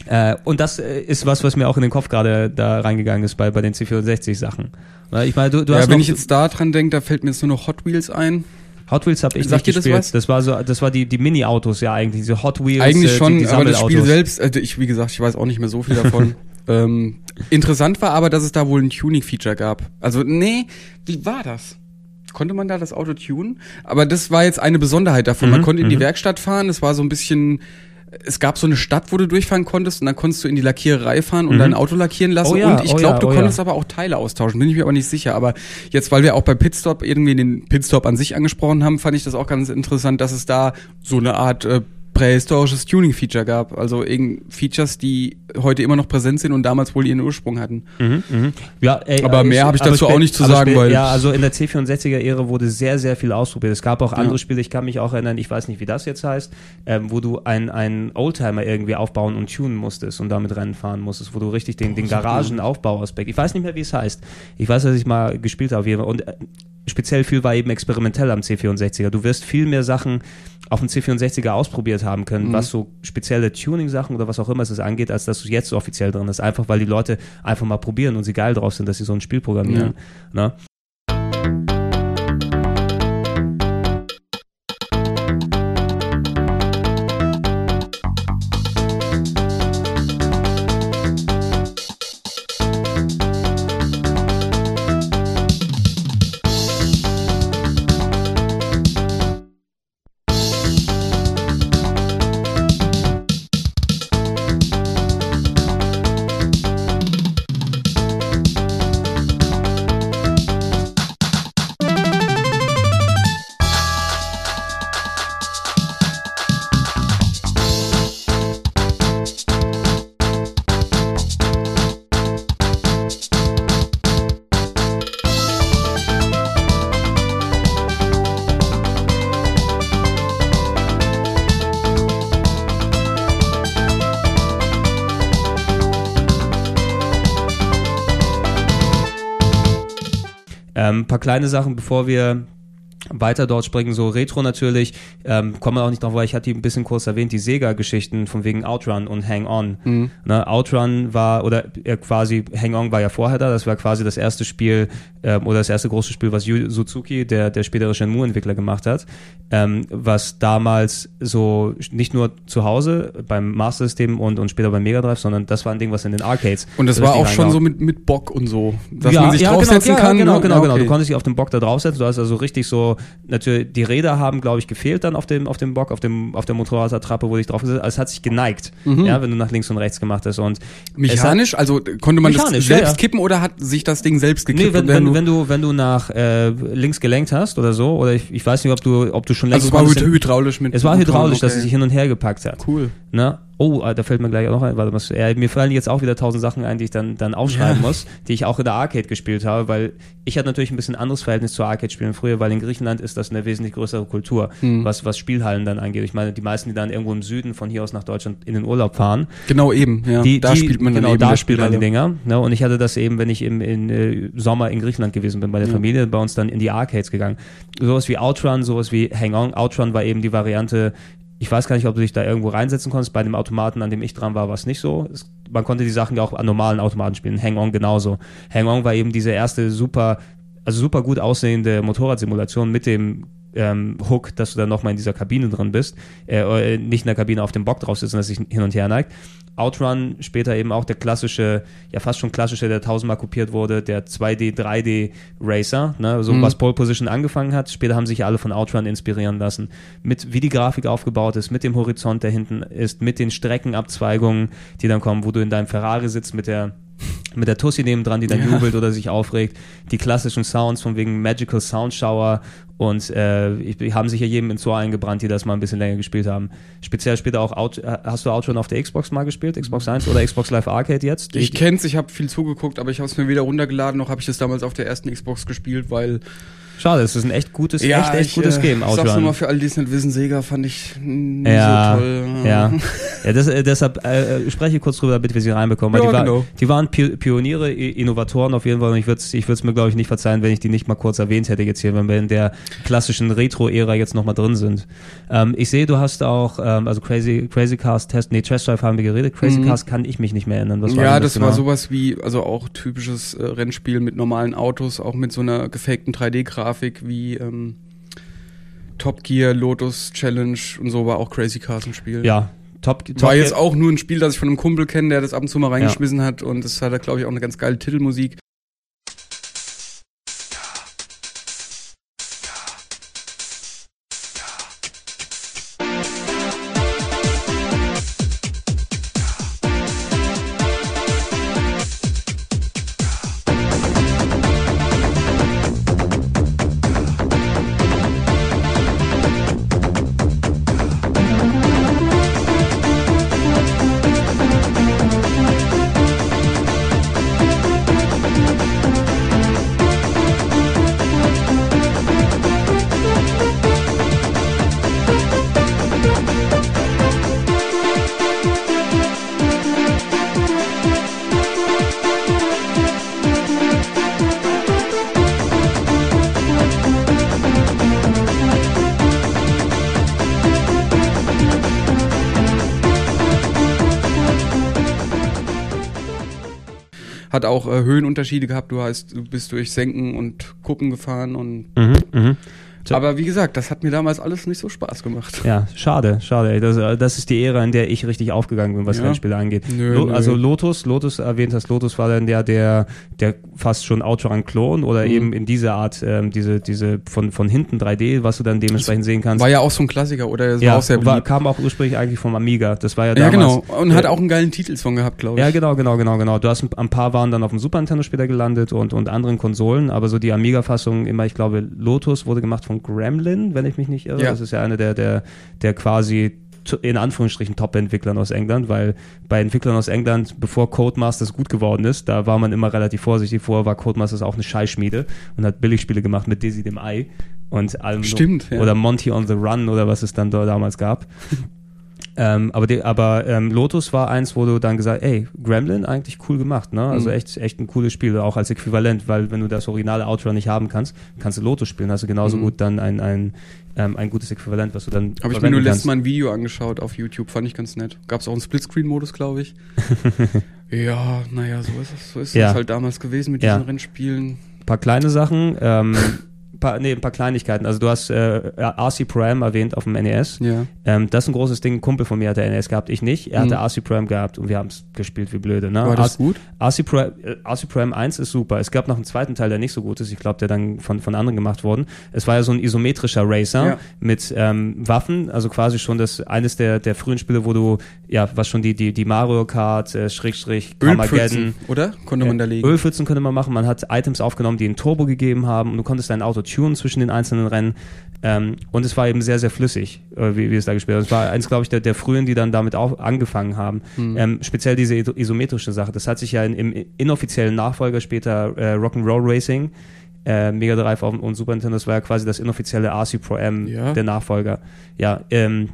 Äh, und das äh, ist was, was mir auch in den Kopf gerade da reingegangen ist bei, bei den C64-Sachen. Ich meine, du, du ja, hast wenn noch, ich jetzt da dran denke, da fällt mir jetzt nur noch Hot Wheels ein. Hot Wheels habe ich Sagt nicht das gespielt. was? Das war so, das war die die Mini-Autos ja eigentlich, diese Hot Wheels. Eigentlich äh, schon, die, die aber das Spiel selbst, also ich, wie gesagt, ich weiß auch nicht mehr so viel davon. ähm, interessant war aber, dass es da wohl ein Tuning-Feature gab. Also, nee, wie war das? Konnte man da das Auto tunen? Aber das war jetzt eine Besonderheit davon. Man Mhm, konnte in die mhm. Werkstatt fahren, es war so ein bisschen, es gab so eine Stadt, wo du durchfahren konntest und dann konntest du in die Lackiererei fahren und Mhm. dein Auto lackieren lassen. Oh ja, und ich oh glaube, ja, du oh ja. konntest aber auch Teile austauschen, bin ich mir aber nicht sicher. Aber jetzt, weil wir auch bei Pitstop irgendwie den Pitstop an sich angesprochen haben, fand ich das auch ganz interessant, dass es da so eine Art äh, prähistorisches Tuning-Feature gab. Also irgend Features, die heute immer noch präsent sind und damals wohl ihren Ursprung hatten. Mhm, mhm. Ja, ey, Aber äh, mehr ich- hab ich dazu auch nicht zu sagen, weil- ja, also in der C64er-Ära wurde sehr, sehr viel ausprobiert. Es gab auch andere Ja. Spiele, ich kann mich auch erinnern, ich weiß nicht, wie das jetzt heißt, ähm, wo du ein, ein Oldtimer irgendwie aufbauen und tunen musstest und damit Rennen fahren musstest, wo du richtig den, den Garagenaufbauaspekt, ich weiß nicht mehr, wie es heißt. Ich weiß, dass ich mal gespielt habe und äh, speziell viel war eben experimentell am C64er. Du wirst viel mehr Sachen auf dem C64er ausprobiert haben können, Mhm. was so spezielle Tuning-Sachen oder was auch immer es angeht, als dass du jetzt so offiziell drin ist. Einfach weil die Leute einfach mal probieren und sie geil drauf sind, dass sie so ein Spiel programmieren. Ne? Kleine Sachen, bevor wir weiter dort springen, so Retro natürlich, ähm, kommen wir auch nicht drauf, weil ich hatte die ein bisschen kurz erwähnt, die Sega-Geschichten von wegen Outrun und Hang On. Mhm. Ne, Outrun war, oder äh, quasi Hang On war ja vorher da, das war quasi das erste Spiel ähm, oder das erste große Spiel, was Yu Suzuki, der, der spätere Shenmue-Entwickler gemacht hat, ähm, was damals so nicht nur zu Hause beim Master System und, und später beim Mega Drive, sondern das war ein Ding, was in den Arcades Und das war auch schon so mit, mit Bock und so, dass man sich draufsetzen genau, kann. Ja, genau, ne? genau, Ja, genau. Du okay. konntest dich auf den Bock da draufsetzen. Du hast also richtig so, natürlich, die Räder haben, glaube ich, gefehlt dann auf dem, auf dem Bock, auf dem, auf der Motorradattrappe, wo dich drauf gesetzt Also es hat sich geneigt, ja, wenn du nach links und rechts gemacht hast. Und Mhm. Mechanisch, also konnte man das selbst ja. kippen oder hat sich das Ding selbst gekippt? Nee, wenn, wenn, du- wenn du wenn du nach äh, links gelenkt hast oder so oder ich, ich weiß nicht, ob du ob du schon längst also es war hydraulisch mit es war hydraulisch, dass okay. es sich hin und her gepackt hat. Cool. Ne? Oh, ah, da fällt mir gleich auch noch ein, warte, was, ja, mir fallen jetzt auch wieder tausend Sachen ein, die ich dann, dann aufschreiben Ja. muss, die ich auch in der Arcade gespielt habe, weil ich hatte natürlich ein bisschen anderes Verhältnis zu Arcade-Spielen früher, weil in Griechenland ist das eine wesentlich größere Kultur, Hm. was, was Spielhallen dann angeht. Ich meine, die meisten, die dann irgendwo im Süden von hier aus nach Deutschland in den Urlaub fahren, Genau eben, ja. die, da die, spielt man dann genau, da spielt man die. Dinger. Ne? Und ich hatte das eben, wenn ich im in, äh, Sommer in Griechenland gewesen bin bei der Ja. Familie, bei uns dann in die Arcades gegangen. Sowas wie Outrun, sowas wie Hang On. Outrun war eben die Variante, ich weiß gar nicht, ob du dich da irgendwo reinsetzen konntest. Bei dem Automaten, an dem ich dran war, war es nicht so. Es, man konnte die Sachen ja auch an normalen Automaten spielen. Hang On genauso. Hang On war eben diese erste super, also super gut aussehende Motorradsimulation mit dem ähm, Hook, dass du dann nochmal in dieser Kabine drin bist, äh, äh, nicht in der Kabine auf dem Bock drauf sitzt und dass sich hin und her neigt. Outrun, später eben auch der klassische, ja fast schon klassische, der tausendmal kopiert wurde, der 2D, 3D Racer, ne, so Mhm. was Pole Position angefangen hat. Später haben sich alle von Outrun inspirieren lassen. Mit, wie die Grafik aufgebaut ist, mit dem Horizont, der hinten ist, mit den Streckenabzweigungen, die dann kommen, wo du in deinem Ferrari sitzt mit der mit der Tussi nebendran, die dann Ja. jubelt oder sich aufregt. Die klassischen Sounds von wegen Magical Sound Shower und äh, ich- haben sich ja jedem ins Ohr eingebrannt, die das mal ein bisschen länger gespielt haben. Speziell später auch Out, äh, hast du Outrun auf der Xbox mal gespielt? Xbox 1 oder Xbox Live Arcade jetzt? Ich kenn's, ich habe viel zugeguckt, aber ich habe es mir weder runtergeladen, noch habe ich es damals auf der ersten Xbox gespielt, weil Schade, es ist ein echt gutes, echt, echt ich, gutes äh, Game, Sag's Outrun. nochmal für alle, die es nicht wissen, Sega fand ich nie ja, so toll. Ja, ja das, äh, deshalb äh, äh, spreche ich kurz drüber, damit wir sie reinbekommen. Weil Ja, die, war, genau. die waren Pi- Pioniere, Innovatoren auf jeden Fall und ich würde es ich würd's mir, glaube ich, nicht verzeihen, wenn ich die nicht mal kurz erwähnt hätte jetzt hier, wenn wir in der klassischen Retro-Ära jetzt nochmal drin sind. Ähm, ich sehe, du hast auch, ähm, also Crazy, Crazy Cast Test, nee, Trash Drive haben wir geredet, Crazy Mhm. Cast kann ich mich nicht mehr erinnern. Was war ja, denn das genau? war sowas wie, also auch typisches äh, Rennspiel mit normalen Autos, auch mit so einer gefakten 3D-Grafik wie, ähm, Top Gear, Lotus Challenge und so war auch Crazy Cars im Spiel. Ja, Top, Top War jetzt auch nur ein Spiel, das ich von einem Kumpel kenne, der das ab und zu mal reingeschmissen hat und das hat, glaube ich, auch eine ganz geile Titelmusik. Hat auch äh, Höhenunterschiede gehabt. Du heißt, du bist durch Senken und Kuppen gefahren und Mhm, mhm. Aber wie gesagt, das hat mir damals alles nicht so Spaß gemacht. Ja, schade, schade. Das, das ist die Ära, in der ich richtig aufgegangen bin, was Ja. Rennspiele angeht. Nö, Lo nö. Also Lotus, Lotus erwähnt hast, Lotus war dann der, der, der fast schon Outrun-Klon oder Mhm. eben in dieser Art, ähm, diese, diese von, von hinten 3D, was du dann dementsprechend sehen kannst. War ja auch so ein Klassiker, oder? Es war ja, auch sehr war, kam auch ursprünglich eigentlich vom Amiga. Das war ja Ja, damals. genau. Und hat äh, auch einen geilen Titelsong gehabt, glaube ich. Ja, genau, genau, genau, genau. Du hast ein, ein paar waren dann auf dem Super Nintendo später gelandet und, und anderen Konsolen, aber so die Amiga-Fassung immer, ich glaube, Lotus wurde gemacht von Gremlin, wenn ich mich nicht irre. Ja. Das ist ja einer der, der, der quasi in Anführungsstrichen Top-Entwicklern aus England, weil bei Entwicklern aus England, bevor Codemasters gut geworden ist, da war man immer relativ vorsichtig. Vorher war Codemasters auch eine Scheißschmiede und hat Billigspiele gemacht mit Dizzy dem Ei und allem. Stimmt, ja. Oder Monty on the Run oder was es dann da damals gab. Ähm, aber die, aber ähm, Lotus war eins, wo du dann gesagt, ey, Gremlin eigentlich cool gemacht, ne? Also Mhm. echt, echt ein cooles Spiel, auch als Äquivalent, weil wenn du das originale Outrun nicht haben kannst, kannst du Lotus spielen, hast du genauso Mhm. gut dann ein, ein, ähm, ein gutes Äquivalent, was du dann Habe ich mir nur letztes. Mal ein Video angeschaut auf YouTube, fand ich ganz nett. Gab es auch einen Splitscreen-Modus, glaube ich. ja, naja, so ist es. So ist Ja. es halt damals gewesen mit Ja. diesen Rennspielen. Ein paar kleine Sachen, ähm, paar, nee, ein paar Kleinigkeiten. Also du hast äh, RC Prime erwähnt auf dem NES. Ja. Ähm, das ist ein großes Ding. Ein Kumpel von mir hatte NES gehabt, ich nicht. Er hatte Mhm. RC Prime gehabt und wir haben es gespielt wie blöde. Ne? War das RC gut? RC Prime, äh, RC Prime 1 ist super. Es gab noch einen zweiten Teil, der nicht so gut ist. Ich glaube, der dann von, von anderen gemacht worden. Es war ja so ein isometrischer Racer Ja. mit ähm, Waffen, also quasi schon das eines der, der frühen Spiele, wo du, ja, was schon die, die, die Mario Kart, äh, Schrägstrich, Carmageddon, Ölpfützen, oder? Konnte man da legen. Ölpfützen könnte man machen. Man hat Items aufgenommen, die ein Turbo gegeben haben und du konntest dein Auto tunen zwischen den einzelnen Rennen. Ähm, und es war eben sehr, sehr flüssig, äh, wie, wie es da gespielt hat. Es war eins, glaube ich, der, der frühen, die dann damit auch angefangen haben. Hm. Ähm, speziell diese iso- isometrische Sache. Das hat sich ja in, im inoffiziellen Nachfolger später äh, Rock'n'Roll Racing, äh, Mega Drive auf, und Super Nintendo, das war ja quasi das inoffizielle RC Pro M, Ja. der Nachfolger. Ja, ähm,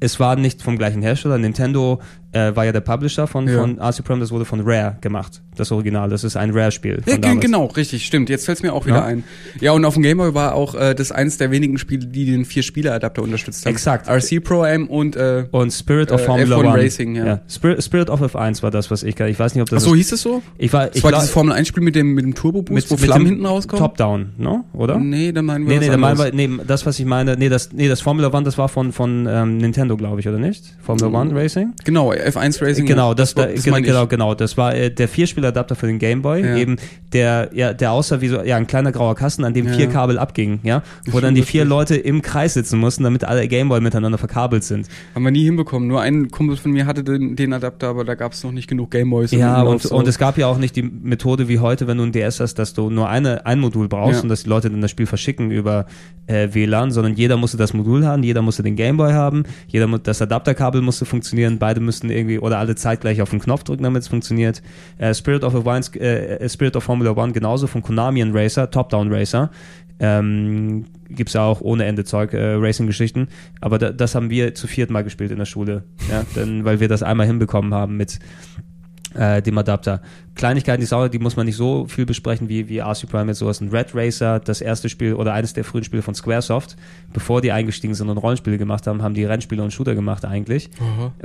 es war nicht vom gleichen Hersteller. Nintendo äh, war ja der Publisher von, Ja. von RC Prime, das wurde von Rare gemacht. Das Original, das ist ein Rare-Spiel. Ja, genau, richtig, stimmt. Jetzt fällt's mir auch wieder Ja. ein. Ja, und auf dem Gameboy war auch äh, das eins der wenigen Spiele, die den Vier-Spieler-Adapter unterstützt haben. Exakt. RC Pro M und äh, Und Spirit of Äh, Formula F1 One. Racing, ja. Spirit, Spirit of F1 war das, was ich Ich weiß nicht, ob das. Ach so, ist, hieß es so? ich war, Das ich war glaub- dieses Formel 1 Spiel mit dem mit dem Turbo Boost, mit, wo mit Flammen hinten rauskommen? Top-Down, ne? Oder? Nee, da meinen wir Nee, nee, da meinen wir, nee, das, was ich meine, nee, das, nee, das Formula One, das war von, von ähm, Nintendo, glaube ich, oder nicht? Formula Mhm. One Racing? Genau, F1 Racing. Genau, das, da, das genau, meine ich. genau, genau. Das war äh, der Vierspieladapter für den Gameboy, Ja. eben der, ja, der aussah wie so, ja, ein kleiner grauer Kasten, an dem Ja. vier Kabel abgingen, ja, wo dann die vier. Leute im Kreis sitzen mussten, damit alle Gameboy miteinander verkabelt sind. Haben wir nie hinbekommen. Nur ein Kumpel von mir hatte den, den Adapter, aber da gab es noch nicht genug Gameboys. Ja, und, so. und es gab ja auch nicht die Methode wie heute, wenn du ein DS hast, dass du nur eine, ein Modul brauchst und dass die Leute dann das Spiel verschicken über äh, WLAN, sondern jeder musste das Modul haben, jeder musste den Gameboy haben, jeder das Adapterkabel musste funktionieren, beide müssten irgendwie oder alle zeitgleich auf den Knopf drücken, damit es funktioniert. Äh, Spirit of Wines, äh, Spirit of Formula One genauso von Konami ein Racer, Top-Down Racer. Ähm, gibt's ja auch ohne Ende Zeug, äh, Racing-Geschichten. Aber da, das haben wir zu viert mal gespielt in der Schule. Ja, denn, weil wir das einmal hinbekommen haben mit äh, dem Adapter. Kleinigkeiten, die Sauer, die muss man nicht so viel besprechen wie, wie RC Prime jetzt sowas. Ein Red Racer, das erste Spiel oder eines der frühen Spiele von Squaresoft, bevor die eingestiegen sind und Rollenspiele gemacht haben, haben die Rennspiele und Shooter gemacht eigentlich.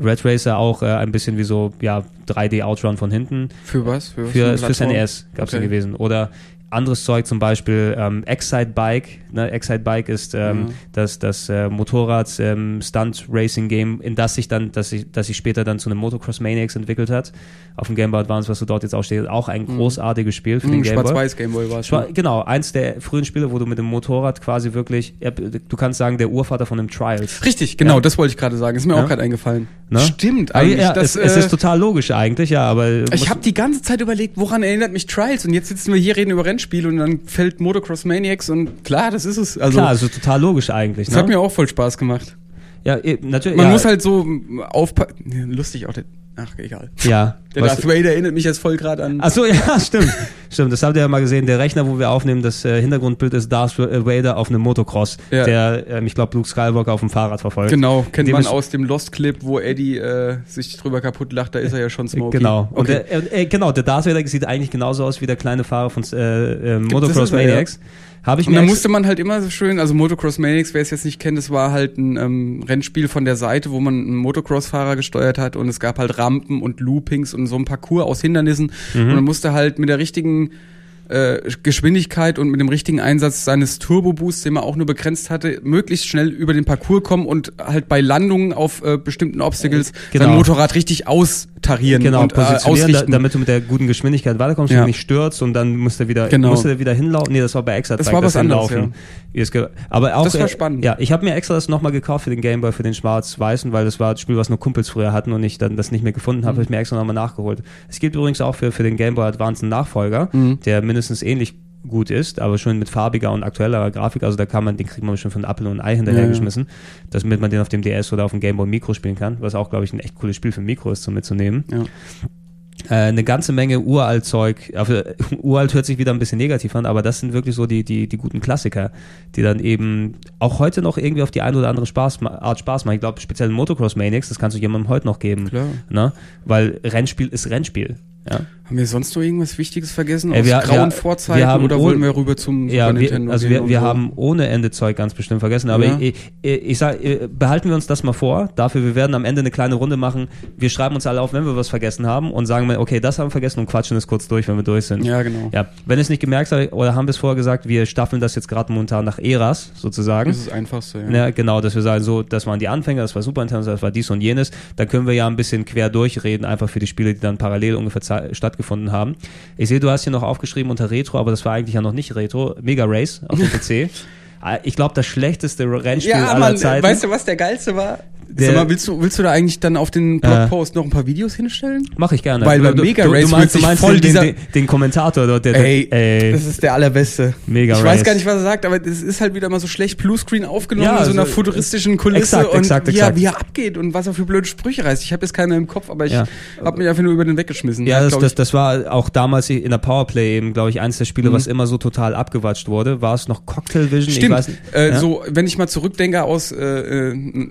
Red Racer auch äh, ein bisschen wie so, ja, 3D Outrun von hinten. Für was? Für, was Für, fürs Plattform? NES gab es Okay. ja gewesen. Oder anderes Zeug, zum Beispiel ähm, Excite Bike. Ne? Excite Bike ist ähm, Ja. das, das äh, Motorrad ähm, Stunt Racing Game, in das sich dann, das sich, das sich später dann zu einem Motocross Maniacs entwickelt hat. Auf dem Game Boy Advance, was du dort jetzt auch steht, auch ein großartiges Spiel für den Mhm, Game Boy. Schwarz-Weiß Gameboy war es Schwa-. Genau, eins der frühen Spiele, wo du mit dem Motorrad quasi wirklich, du kannst sagen, der Urvater von dem Trials. Richtig, genau, Ja. das wollte ich gerade sagen. Ist mir Ja. auch gerade eingefallen. Ne? Stimmt, eigentlich. ja, das, es, es äh, ist total logisch eigentlich, ja, aber ich habe die ganze Zeit überlegt, woran erinnert mich Trials? Und jetzt sitzen wir hier, reden über Rennspiele und dann fällt Motocross Maniacs und klar, das ist es. Also, klar, also total logisch eigentlich. das ne? hat mir auch voll Spaß gemacht. ja, eh, natürlich. Man ja, muss halt so aufpassen. Lustig auch der. Ach, egal. ja, Der Darth Vader erinnert mich jetzt voll gerade an. Ach so, ja, stimmt. Stimmt, das habt ihr ja mal gesehen. Der Rechner, wo wir aufnehmen, das äh, Hintergrundbild ist Darth Vader auf einem Motocross, Ja. der, ähm, ich glaube, Luke Skywalker auf dem Fahrrad verfolgt. Genau, kennt Dem man aus dem Lost-Clip, wo Eddie äh, sich drüber kaputt lacht, da ist er ja schon Smokey. Genau. Und okay. der, äh, äh, genau, der Darth Vader sieht eigentlich genauso aus wie der kleine Fahrer von äh, äh, Motocross. Maniacs. Habe ich Und mir musste man halt immer so schön, also Motocross Maniacs, wer es jetzt nicht kennt, das war halt ein ähm, Rennspiel von der Seite, wo man einen Motocross-Fahrer gesteuert hat und es gab halt Rampen und Loopings und so ein Parcours aus Hindernissen Mhm. und man musste halt mit der richtigen being äh, Geschwindigkeit und mit dem richtigen Einsatz seines Turbo-Boosts, den man auch nur begrenzt hatte, möglichst schnell über den Parcours kommen und halt bei Landungen auf äh, bestimmten Obstacles Genau. sein Motorrad richtig austarieren genau, und äh, positionieren, da, ausrichten. damit du mit der guten Geschwindigkeit weiterkommst Ja. und nicht stürzt und dann musst du wieder, Genau. musst du wieder hinlaufen. Nee, das war bei Extra Das war was anderes, ge- Aber auch, Das war äh, spannend. Ja, ich habe mir extra das nochmal gekauft für den Gameboy, für den schwarz-weißen, weil das war das Spiel, was nur Kumpels früher hatten und ich dann das nicht mehr gefunden Mhm. habe, habe ich mir extra nochmal nachgeholt. Es gibt übrigens auch für, für den Gameboy Advance einen Nachfolger, Mhm. der mindestens ähnlich gut ist, aber schon mit farbiger und aktuellerer Grafik. Also da kann man, den kriegt man schon von Apple und Ei hinterhergeschmissen, damit man den auf dem DS oder auf dem Gameboy Micro spielen kann, was auch, glaube ich, ein echt cooles Spiel für Micro ist zum mitzunehmen. Ja. Äh, eine ganze Menge uralt Zeug. Also, uralt hört sich wieder ein bisschen negativ an, aber das sind wirklich so die, die, die guten Klassiker, die dann eben auch heute noch irgendwie auf die eine oder andere Spaß, Art Spaß machen. Ich glaube, speziell Motocross Maniacs, das kannst du jemandem heute noch geben. Klar. Ne? Weil Rennspiel ist Rennspiel. Ja, Haben wir sonst noch irgendwas Wichtiges vergessen aus wir- grauen wir- Vorzeiten wir haben oder wollen wir rüber zum ja Super wir, Nintendo also wir, wir so? haben ohne Ende Zeug ganz bestimmt vergessen. Aber Ja. ich, ich, ich sag, äh, behalten wir uns das mal vor. Dafür, wir werden am Ende eine kleine Runde machen. Wir schreiben uns alle auf, wenn wir was vergessen haben und sagen mal, okay, das haben wir vergessen und quatschen es kurz durch, wenn wir durch sind. Ja, genau. Ja, wenn ihr es nicht gemerkt habt, oder haben wir es vorher gesagt, wir staffeln das jetzt gerade momentan nach Eras sozusagen. Das ist das Einfachste, ja. Ja, genau, dass wir sagen, so, das waren die Anfänger, das war Super Nintendo, das war dies und jenes. Dann können wir ja ein bisschen quer durchreden, einfach für die Spiele, die dann parallel ungefähr zei- stattgefunden haben. Ich sehe, du hast hier noch aufgeschrieben unter Retro, aber das war eigentlich ja noch nicht Retro. Mega Race auf dem PC. Ah, Ich glaube, das schlechteste Rennspiel aller Zeiten. weißt du, was der geilste war? Sag mal, willst du, willst du da eigentlich dann auf den Blogpost noch ein paar Videos hinstellen? Mache ich gerne. Weil bei du, Mega du, Race du wird meinst, du meinst voll den, dieser- den, den Kommentator dort, der, Ey, ey, das ist der allerbeste. Mega ich Race. weiß gar nicht, was er sagt, aber es ist halt wieder mal so schlecht Bluescreen aufgenommen Ja, in so einer also, futuristischen Kulisse exakt, und exakt, wie, exakt. Er, wie er abgeht und was er für blöde Sprüche reißt. Ich habe jetzt keine im Kopf, aber ich Ja. habe mich einfach nur über den weggeschmissen. Ja, das, das, das war auch damals in der Powerplay eben, glaube ich, eins der Spiele, Mhm. was immer so total abgewatscht wurde. War es noch Cocktail Vision? Stimmt. weiß äh, Ja? So, wenn ich mal zurückdenke aus, äh, äh,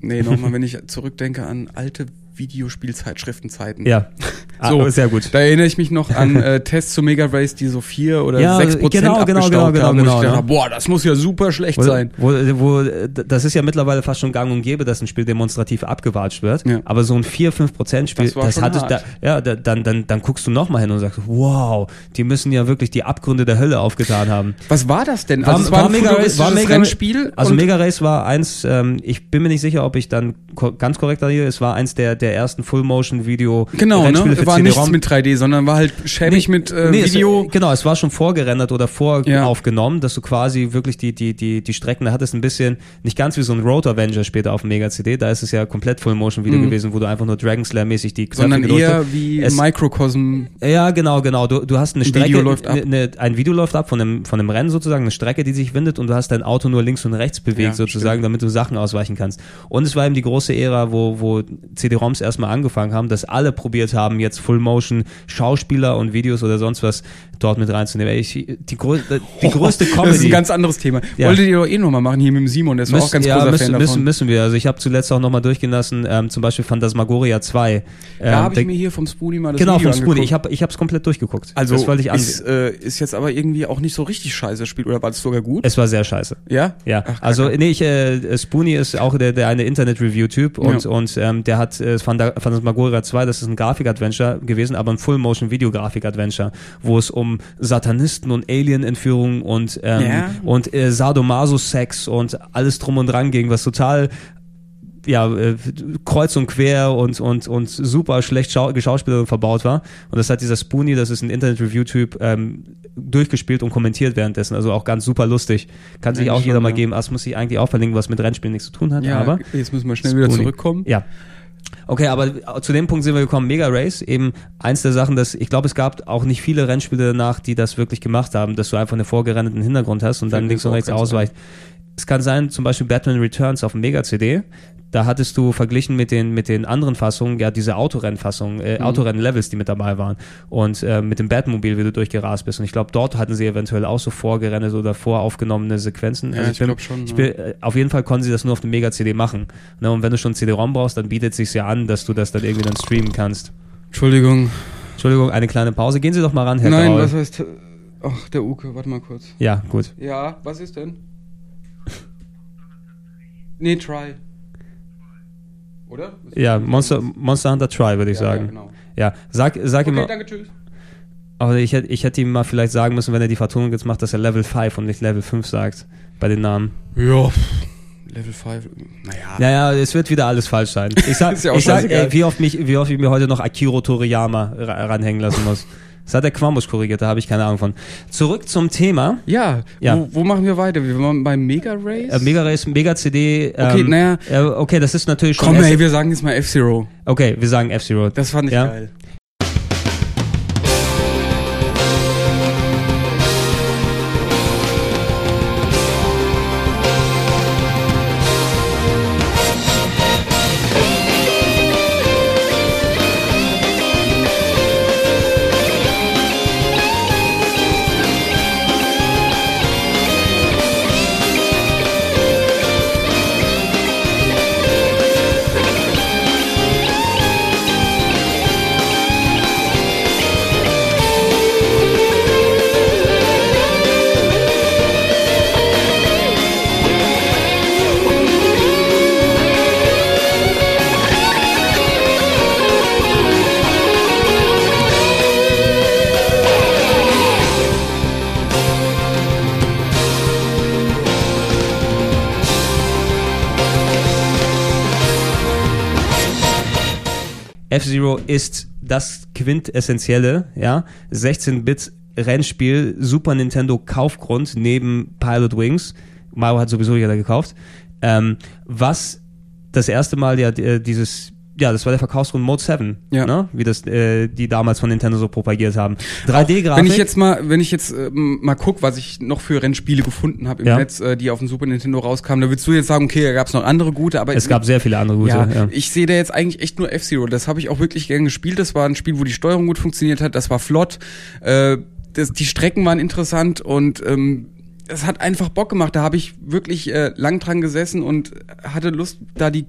nee, nochmal, wenn ich zurückdenke an alte Videospielzeitschriftenzeiten. Ja. Ah, So, sehr gut. Da erinnere ich mich noch an äh, Tests zu Mega Race, die so vier oder Ja, sechs Prozent genau, genau, abgestaubt genau, haben, genau, genau, dachte, ja. boah, das muss ja super schlecht Wo, sein. wo, wo, das ist ja mittlerweile fast schon gang und gäbe, dass ein Spiel demonstrativ abgewatscht wird. Ja. Aber so ein 4-5% Spiel, Das das, hart. da, ja, da, dann, dann, dann guckst du nochmal hin und sagst, wow, die müssen ja wirklich die Abgründe der Hölle aufgetan haben. Was war das denn? War- Also es war, war ein Mega Race- war Mega- Rennspiel. Also Mega Race war eins, ähm, ich bin mir nicht sicher, ob ich dann ko ganz korrekt hier, es war eins der, der ersten Full-Motion-Video Genau, Rennspiele ne? War nichts mit 3D, sondern war halt schäbig mit äh, Nee, es- Video. genau, es war schon vorgerendert oder Ja. voraufgenommen, dass du quasi wirklich die, die, die, die Strecken, da hattest ein bisschen, nicht ganz wie so ein Road Avenger später auf dem Mega CD, da ist es ja komplett Full Motion Video Mhm. gewesen, wo du einfach nur Dragon Slayer mäßig die Knöpfe sondern eher hast. wie Es- Microcosm. Ja, genau, genau. Du, du hast eine Ein Strecke, Video läuft ab. ne- Ne, ein Video läuft ab von einem, von einem Rennen sozusagen, eine Strecke, die sich windet und du hast dein Auto nur links und rechts bewegt Ja, sozusagen, damit du Sachen ausweichen kannst. Und es war eben die große Ära, wo, wo CD-ROMs abends erstmal angefangen haben, dass alle probiert haben, jetzt Full-Motion Schauspieler und Videos oder sonst was dort mit reinzunehmen. Ich, die, grö die größte Comedy. Das ist ein ganz anderes Thema. Ja. Wolltet ihr doch eh nochmal machen hier mit dem Simon, der ist auch ganz ja, großer müssen, Fan davon. müssen, müssen wir. Also ich habe zuletzt auch nochmal durchgehen lassen, ähm, zum Beispiel Phantasmagoria 2. Ähm, da habe ich mir hier vom Spoonie mal das Genau, Video vom Spoonie. Ich habe ich hab's komplett durchgeguckt. also das wollte ich ist, äh, ist jetzt aber irgendwie auch nicht so richtig scheiße das Spiel, oder war das sogar gut? Es war sehr scheiße. ja? Ja, Ach, also nee, ich, äh, Spoonie ist auch der, der eine Internet-Review-Typ und, Ja. und ähm, der hat äh, Phanta- Phantasmagoria 2, das ist ein Grafik-Adventure gewesen, aber ein Full-Motion-Video-Grafik-Adventure, wo es um Satanisten und Alien-Entführungen und, ähm, Ja. und äh, Sadomaso-Sex und alles drum und dran ging, was total ja, äh, kreuz und quer und, und, und super schlecht schau geschauspielert und verbaut war. Und das hat dieser Spoonie, das ist ein Internet-Review-Typ, ähm, durchgespielt und kommentiert währenddessen. Also auch ganz super lustig. Kann sich auch jeder mal geben. Das muss ich eigentlich auch verlinken, was mit Rennspielen nichts zu tun hat. Ja, aber jetzt müssen wir schnell wieder Spoonie. zurückkommen. ja. Okay, aber zu dem Punkt sind wir gekommen. Mega Race, eben eins der Sachen, dass ich glaube, es gab auch nicht viele Rennspiele danach, die das wirklich gemacht haben, dass du einfach einen vorgerendeten Hintergrund hast und dann Fällt links und rechts ausweicht. Es kann sein, zum Beispiel Batman Returns auf dem Mega-CD. Da hattest du verglichen mit den, mit den anderen Fassungen, ja, diese Autorennfassungen, äh, Autorennen-Levels, die mit dabei waren. Und äh, mit dem Batmobil, wie du durchgerast bist. Und ich glaube, dort hatten sie eventuell auch so vorgerendete oder voraufgenommene Sequenzen. Ja, also ich bin- glaub schon, Ich ja. bin, äh, auf jeden Fall konnten sie das nur auf dem Mega-CD machen. Ne, und wenn du schon CD-ROM brauchst, dann bietet es sich ja an, dass du das dann irgendwie dann streamen kannst. Entschuldigung. Entschuldigung, eine kleine Pause. Gehen Sie doch mal ran, Herr Nein, Graul. was heißt. Ach, der Uke, warte mal kurz. Ja, gut. Ja, was ist denn? Nee, try. Oder? Ist- Ja, Monster, Monster Hunter Try, würde ich Ja, sagen. Ja, genau. Ja, sag, sag ihm Okay, mal, danke, tschüss. aber ich hätte, ich hätte ihm mal vielleicht sagen müssen, wenn er die Vertonung jetzt macht, dass er Level 5 und nicht Level 5 sagt, bei den Namen. Ja. Level 5. Naja. Naja, es wird wieder alles falsch sein. Ich sag, ja ich sag ey, wie oft mich, wie oft ich mir heute noch Akiro Toriyama ra- ranhängen lassen muss. Das hat der Quambus korrigiert, da habe ich keine Ahnung von. Zurück zum Thema. Ja, Ja. Wo, wo machen wir weiter? Wir waren beim Mega Race? Äh, Mega Race, Mega CD. Okay, ähm, naja. äh, okay, das ist natürlich schon. Komm, ey, wir sagen jetzt mal F-Zero. okay, wir sagen F-Zero. Das fand ich Ja. geil. Ist das quintessentielle, ja, 16-Bit Rennspiel, Super Nintendo Kaufgrund neben Pilot Wings. Mario hat sowieso jeder gekauft. Ähm, was das erste Mal ja äh, dieses ja, das war der Verkaufsgrund Mode 7, Ja. ne? wie das äh, die damals von Nintendo so propagiert haben. 3D-Grafik. Wenn ich jetzt mal, wenn ich jetzt ähm, mal guck, was ich noch für Rennspiele gefunden habe im Ja. Netz, äh, die auf dem Super Nintendo rauskamen, da würdest du jetzt sagen, okay, da gab es noch andere gute, aber es gab sehr viele andere gute. ja, Ja, ich sehe da jetzt eigentlich echt nur F-Zero. Das habe ich auch wirklich gern gespielt. Das war ein Spiel, wo die Steuerung gut funktioniert hat. Das war flott. Äh, das, die Strecken waren interessant und ähm, es hat einfach Bock gemacht. Da habe ich wirklich äh, lang dran gesessen und hatte Lust, da die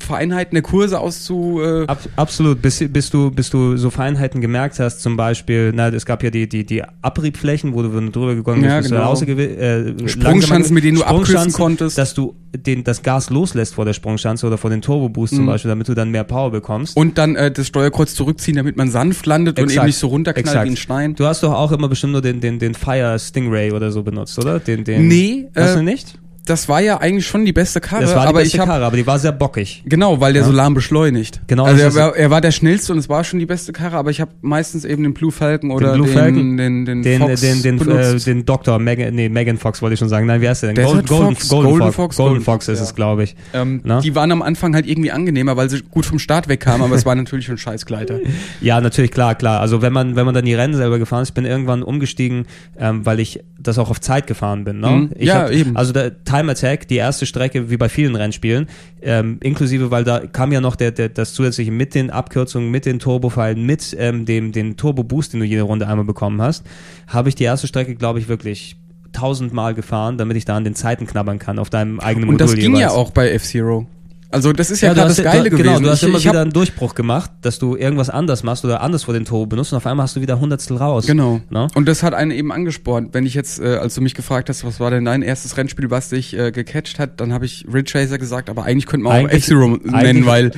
Vereinheiten der Kurse auszu. Äh, Ab, absolut, bis, bis, du, bis du so Feinheiten gemerkt hast, zum Beispiel, na, es gab ja die, die, die Abriebflächen, wo du, drüber gegangen bist, Ja, genau. rausgewe- äh, Sprungschanzen, mit denen du abkürzen konntest. Dass du den, das Gas loslässt vor der Sprungschanze oder vor den Turbo-Boost zum Mhm. Beispiel, damit du dann mehr Power bekommst. und dann äh, das Steuerkreuz zurückziehen, damit man sanft landet und Exakt. eben nicht so runterknallt Exakt. wie ein Stein. Du hast doch auch immer bestimmt nur den, den, den Fire Stingray oder so benutzt, oder? Den, den, Nee, Hast äh, du nicht? Das war ja eigentlich schon die beste Karre, Das war die aber beste ich habe Karre, aber die war sehr bockig. Genau, weil der Ja. so lahm beschleunigt. Genau, Also er war, er war der schnellste und es war schon die beste Karre, aber ich habe meistens eben den Blue Falcon oder Blue den, Falcon, den, den, Den, Fox den, den, äh, den Doktor, Megan, nee, Megan Fox wollte ich schon sagen. Nein, wie heißt der denn? Desert Fox, Golden, Golden Fox, Fox, Golden Golden Fox ist ja. es, glaube ich. ähm, die waren am Anfang halt irgendwie angenehmer, weil sie gut vom Start wegkamen, aber es war natürlich schon Scheißgleiter. Ja, natürlich, klar, klar. Also wenn man, wenn man dann die Rennen selber gefahren ist, ich bin irgendwann umgestiegen, ähm, weil ich das auch auf Zeit gefahren bin. Ne? Mhm. Ich Ja, hab, eben. Also da, Time Attack, die erste Strecke, wie bei vielen Rennspielen, ähm, inklusive, weil da kam ja noch der, der, das zusätzliche mit den Abkürzungen, mit den Turbofallen, mit ähm, dem den Turbo Boost, den du jede Runde einmal bekommen hast, habe ich die erste Strecke, glaube ich, wirklich tausendmal gefahren, damit ich da an den Zeiten knabbern kann auf deinem eigenen Und Modul das ging ja jeweils. auch bei F-Zero. Also das ist ja, gerade hast- das Geile du, gewesen. Genau, du hast ich, immer ich wieder einen Durchbruch gemacht, dass du irgendwas anders machst oder anders vor den Turbo benutzt und auf einmal hast du wieder Hundertstel raus. Genau. Ne? Und das hat einen eben angespornt. Wenn ich jetzt, äh, als du mich gefragt hast, was war denn dein erstes Rennspiel, was dich äh, gecatcht hat, dann habe ich Ridge Racer gesagt, aber eigentlich könnte man auch F-Zero nennen, weil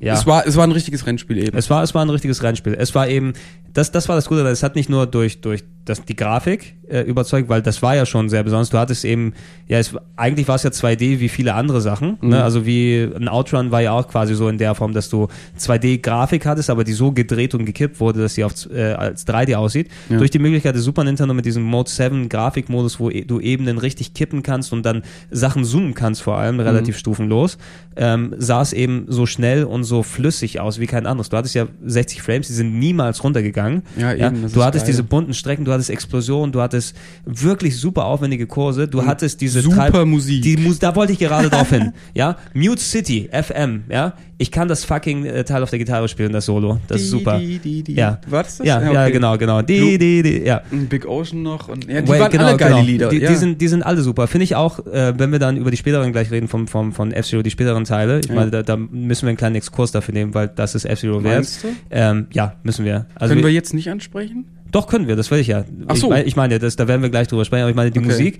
Ja. es war es war ein richtiges Rennspiel eben. Es war, es war ein richtiges Rennspiel. Es war eben, das, das war das Gute, es hat nicht nur durch, durch das, die Grafik äh, überzeugt, weil das war ja schon sehr besonders. Du hattest eben, ja, es, eigentlich war es ja 2D wie viele andere Sachen. Mhm. Ne? Also wie ein Outrun war ja auch quasi so in der Form, dass du 2D-Grafik hattest, aber die so gedreht und gekippt wurde, dass sie auf, äh, als 3D aussieht. Ja. Durch die Möglichkeit des Super Nintendo mit diesem Mode 7 Grafikmodus, wo e- du Ebenen richtig kippen kannst und dann Sachen zoomen kannst, vor allem Mhm. relativ stufenlos, ähm, sah es eben so schnell und so flüssig aus wie kein anderes. Du hattest ja 60 Frames, die sind niemals runtergegangen. Ja, eben, das Du hattest geil. diese bunten Strecken, du hattest Explosionen, du hattest wirklich super aufwendige Kurse, du hattest diese super Musik. Die Mus da wollte ich gerade drauf hin. Ja, Mute City FM, ja. Ich kann das fucking äh, Teil auf der Gitarre spielen, das Solo. Das ist super. Die, die, die. Ja. War das das? Ja, ja, okay. genau, genau. Die, die, die, ja. Big Ocean noch und ja, die Well, waren alle geile Lieder. Die, ja. die, sind, die sind alle super. Finde ich auch, äh, wenn wir dann über die späteren gleich reden, vom, vom, von F-Zero, die späteren Teile. Ich Ja. meine, da, da müssen wir einen kleinen Exkurs dafür nehmen, weil das ist F-Zero wert. Ähm, ja, müssen wir. Also Können wir jetzt nicht ansprechen? Doch, können wir, das will ich ja. Ach so. Ich, mein, ich meine, das, da werden wir gleich drüber sprechen, aber ich meine, die Okay. Musik,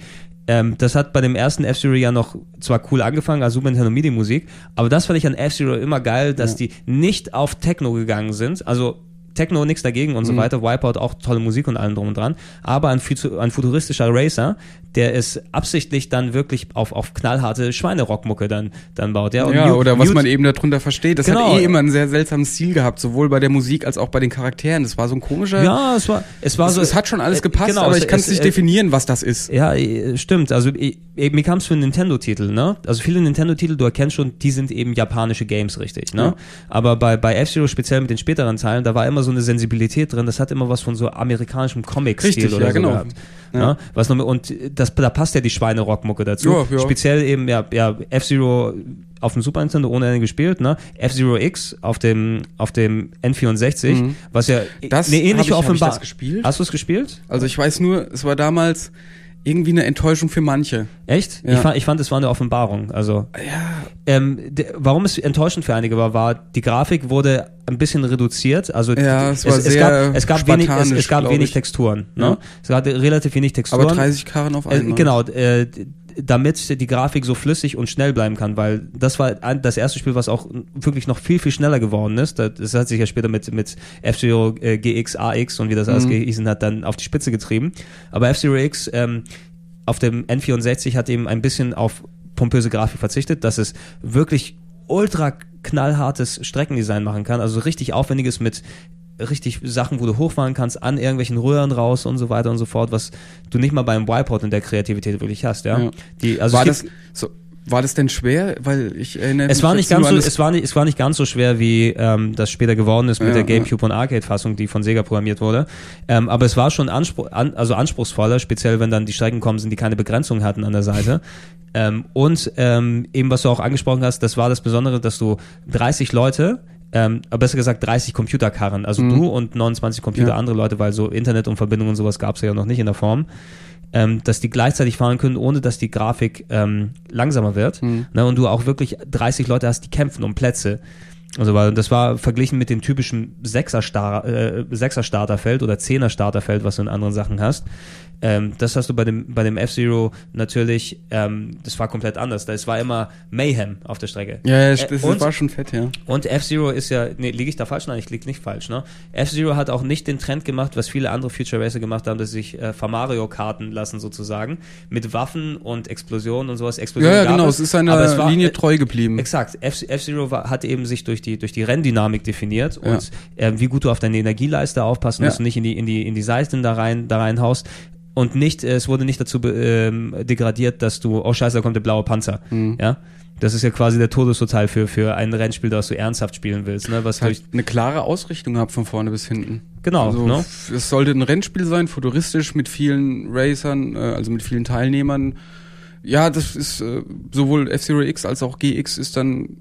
ähm, das hat bei dem ersten F-Zero ja noch zwar cool angefangen, als Super Nintendo MIDI Musik, aber das fand ich an F-Zero immer geil, dass Ja. die nicht auf Techno gegangen sind, also Techno nichts dagegen und so Mhm. weiter, Wipeout auch tolle Musik und allem drum und dran, aber ein, ein futuristischer Racer, der es absichtlich dann wirklich auf, auf knallharte Schweinerockmucke dann, dann baut, ja. Ja, Mute- oder was Mute- man eben darunter versteht. Das Genau. hat eh immer einen sehr seltsamen Stil gehabt, sowohl bei der Musik als auch bei den Charakteren. Das war so ein komischer. Ja, es war, es war es, so. es hat schon alles äh, gepasst, genau, aber ich kann es nicht äh, definieren, was das ist. Ja, äh, stimmt. Also ich, mir kam es für einen Nintendo-Titel, ne? Also viele Nintendo-Titel, du erkennst schon, die sind eben japanische Games, richtig, ne? Ja. Aber bei, bei F-Zero, speziell mit den späteren Teilen, da war immer so eine Sensibilität drin, das hat immer was von so amerikanischem Comic-Stil oder ja, so genau. gehabt. Ja. Ne? Was noch, und das, da passt ja die Schweine-Rockmucke dazu. Ja, ja. Speziell eben, ja, ja F-Zero auf dem Super Nintendo ohne Ende gespielt, ne? F-Zero X auf dem, auf dem N64, Mhm. was ja Das eine ähnliche hab ich Offenbar- das gespielt? Hast du es gespielt? Also ich weiß nur, es war damals irgendwie eine Enttäuschung für manche. Echt? Ja. Ich, fand, ich fand, es war eine Offenbarung. Also, Ja, ähm, de, warum es enttäuschend für einige war, war, die Grafik wurde ein bisschen reduziert. Also, Ja, es es, sehr gab, es gab wenig, es, es gab wenig. Texturen. Ne? Ja. Es hatte relativ wenig Texturen. aber 30 Karren auf äh, einmal. genau, äh, damit die Grafik so flüssig und schnell bleiben kann, weil das war das erste Spiel, was auch wirklich noch viel, viel schneller geworden ist. Das, hat sich ja später mit, mit F-Zero äh, GX, AX und wie das alles Mhm. gehießen hat, dann auf die Spitze getrieben. Aber F-Zero X ähm, auf dem N64 hat eben ein bisschen auf pompöse Grafik verzichtet, dass es wirklich ultra knallhartes Streckendesign machen kann, also richtig aufwendiges mit richtig Sachen, wo du hochfahren kannst, an irgendwelchen Röhren raus und so weiter und so fort, was du nicht mal beim Wipeout in der Kreativität wirklich hast, ja. Ja. Die, also war das so, war das denn schwer? Weil ich erinnere es mich war nicht ganz so, es war nicht, es war nicht ganz so schwer, wie ähm, das später geworden ist mit Ja, der ja. GameCube und Arcade-Fassung, die von Sega programmiert wurde. Ähm, aber es war schon anspruch, an, also anspruchsvoller, speziell wenn dann die Strecken kommen sind, die keine Begrenzung hatten an der Seite. Ähm, und ähm, eben, was du auch angesprochen hast, das war das Besondere, dass du 30 Leute, ähm, aber besser gesagt 30 Computerkarren, also Mhm. du und 29 Computer Ja. andere Leute, weil so Internet und Verbindung und sowas gab es ja noch nicht in der Form, ähm, dass die gleichzeitig fahren können, ohne dass die Grafik ähm, langsamer wird. Mhm. Ne, und du auch wirklich 30 Leute hast, die kämpfen um Plätze. Also weil das war verglichen mit dem typischen Sechser-Star- äh, Sechser-Starterfeld oder Zehner-Starterfeld, was du in anderen Sachen hast. Ähm, das hast du bei dem, bei dem F-Zero natürlich, ähm, das war komplett anders. Es war immer Mayhem auf der Strecke. Ja, ja, Äh, das und- war schon fett, ja. Und F-Zero ist ja, nee, liege ich da falsch? Nein, ich liege nicht falsch, ne? F-Zero hat auch nicht den Trend gemacht, was viele andere Future Racer gemacht haben, dass sie sich äh, Mario-Karten lassen sozusagen, mit Waffen und Explosionen und sowas. Ja, Explosionen ja, gab genau, es ist war- Linie treu geblieben. Exakt. F-Zero hat eben sich durch die, durch die Renndynamik definiert Ja. und äh, wie gut du auf deine Energieleiste aufpassen, Ja. dass du nicht in die, in die, in die Seiten da rein, da reinhaust. Und nicht, es wurde nicht dazu ähm, degradiert, dass du, oh scheiße, da kommt der blaue Panzer. Mhm. Ja. Das ist ja quasi der Todesurteil für, für ein Rennspiel, das du ernsthaft spielen willst, ne? Was Halt eine klare Ausrichtung gehabt von vorne bis hinten. Genau, Also, ne? f- es sollte ein Rennspiel sein, futuristisch mit vielen Racern, äh, also mit vielen Teilnehmern. Ja, das ist äh, sowohl F-Zero X als auch GX ist dann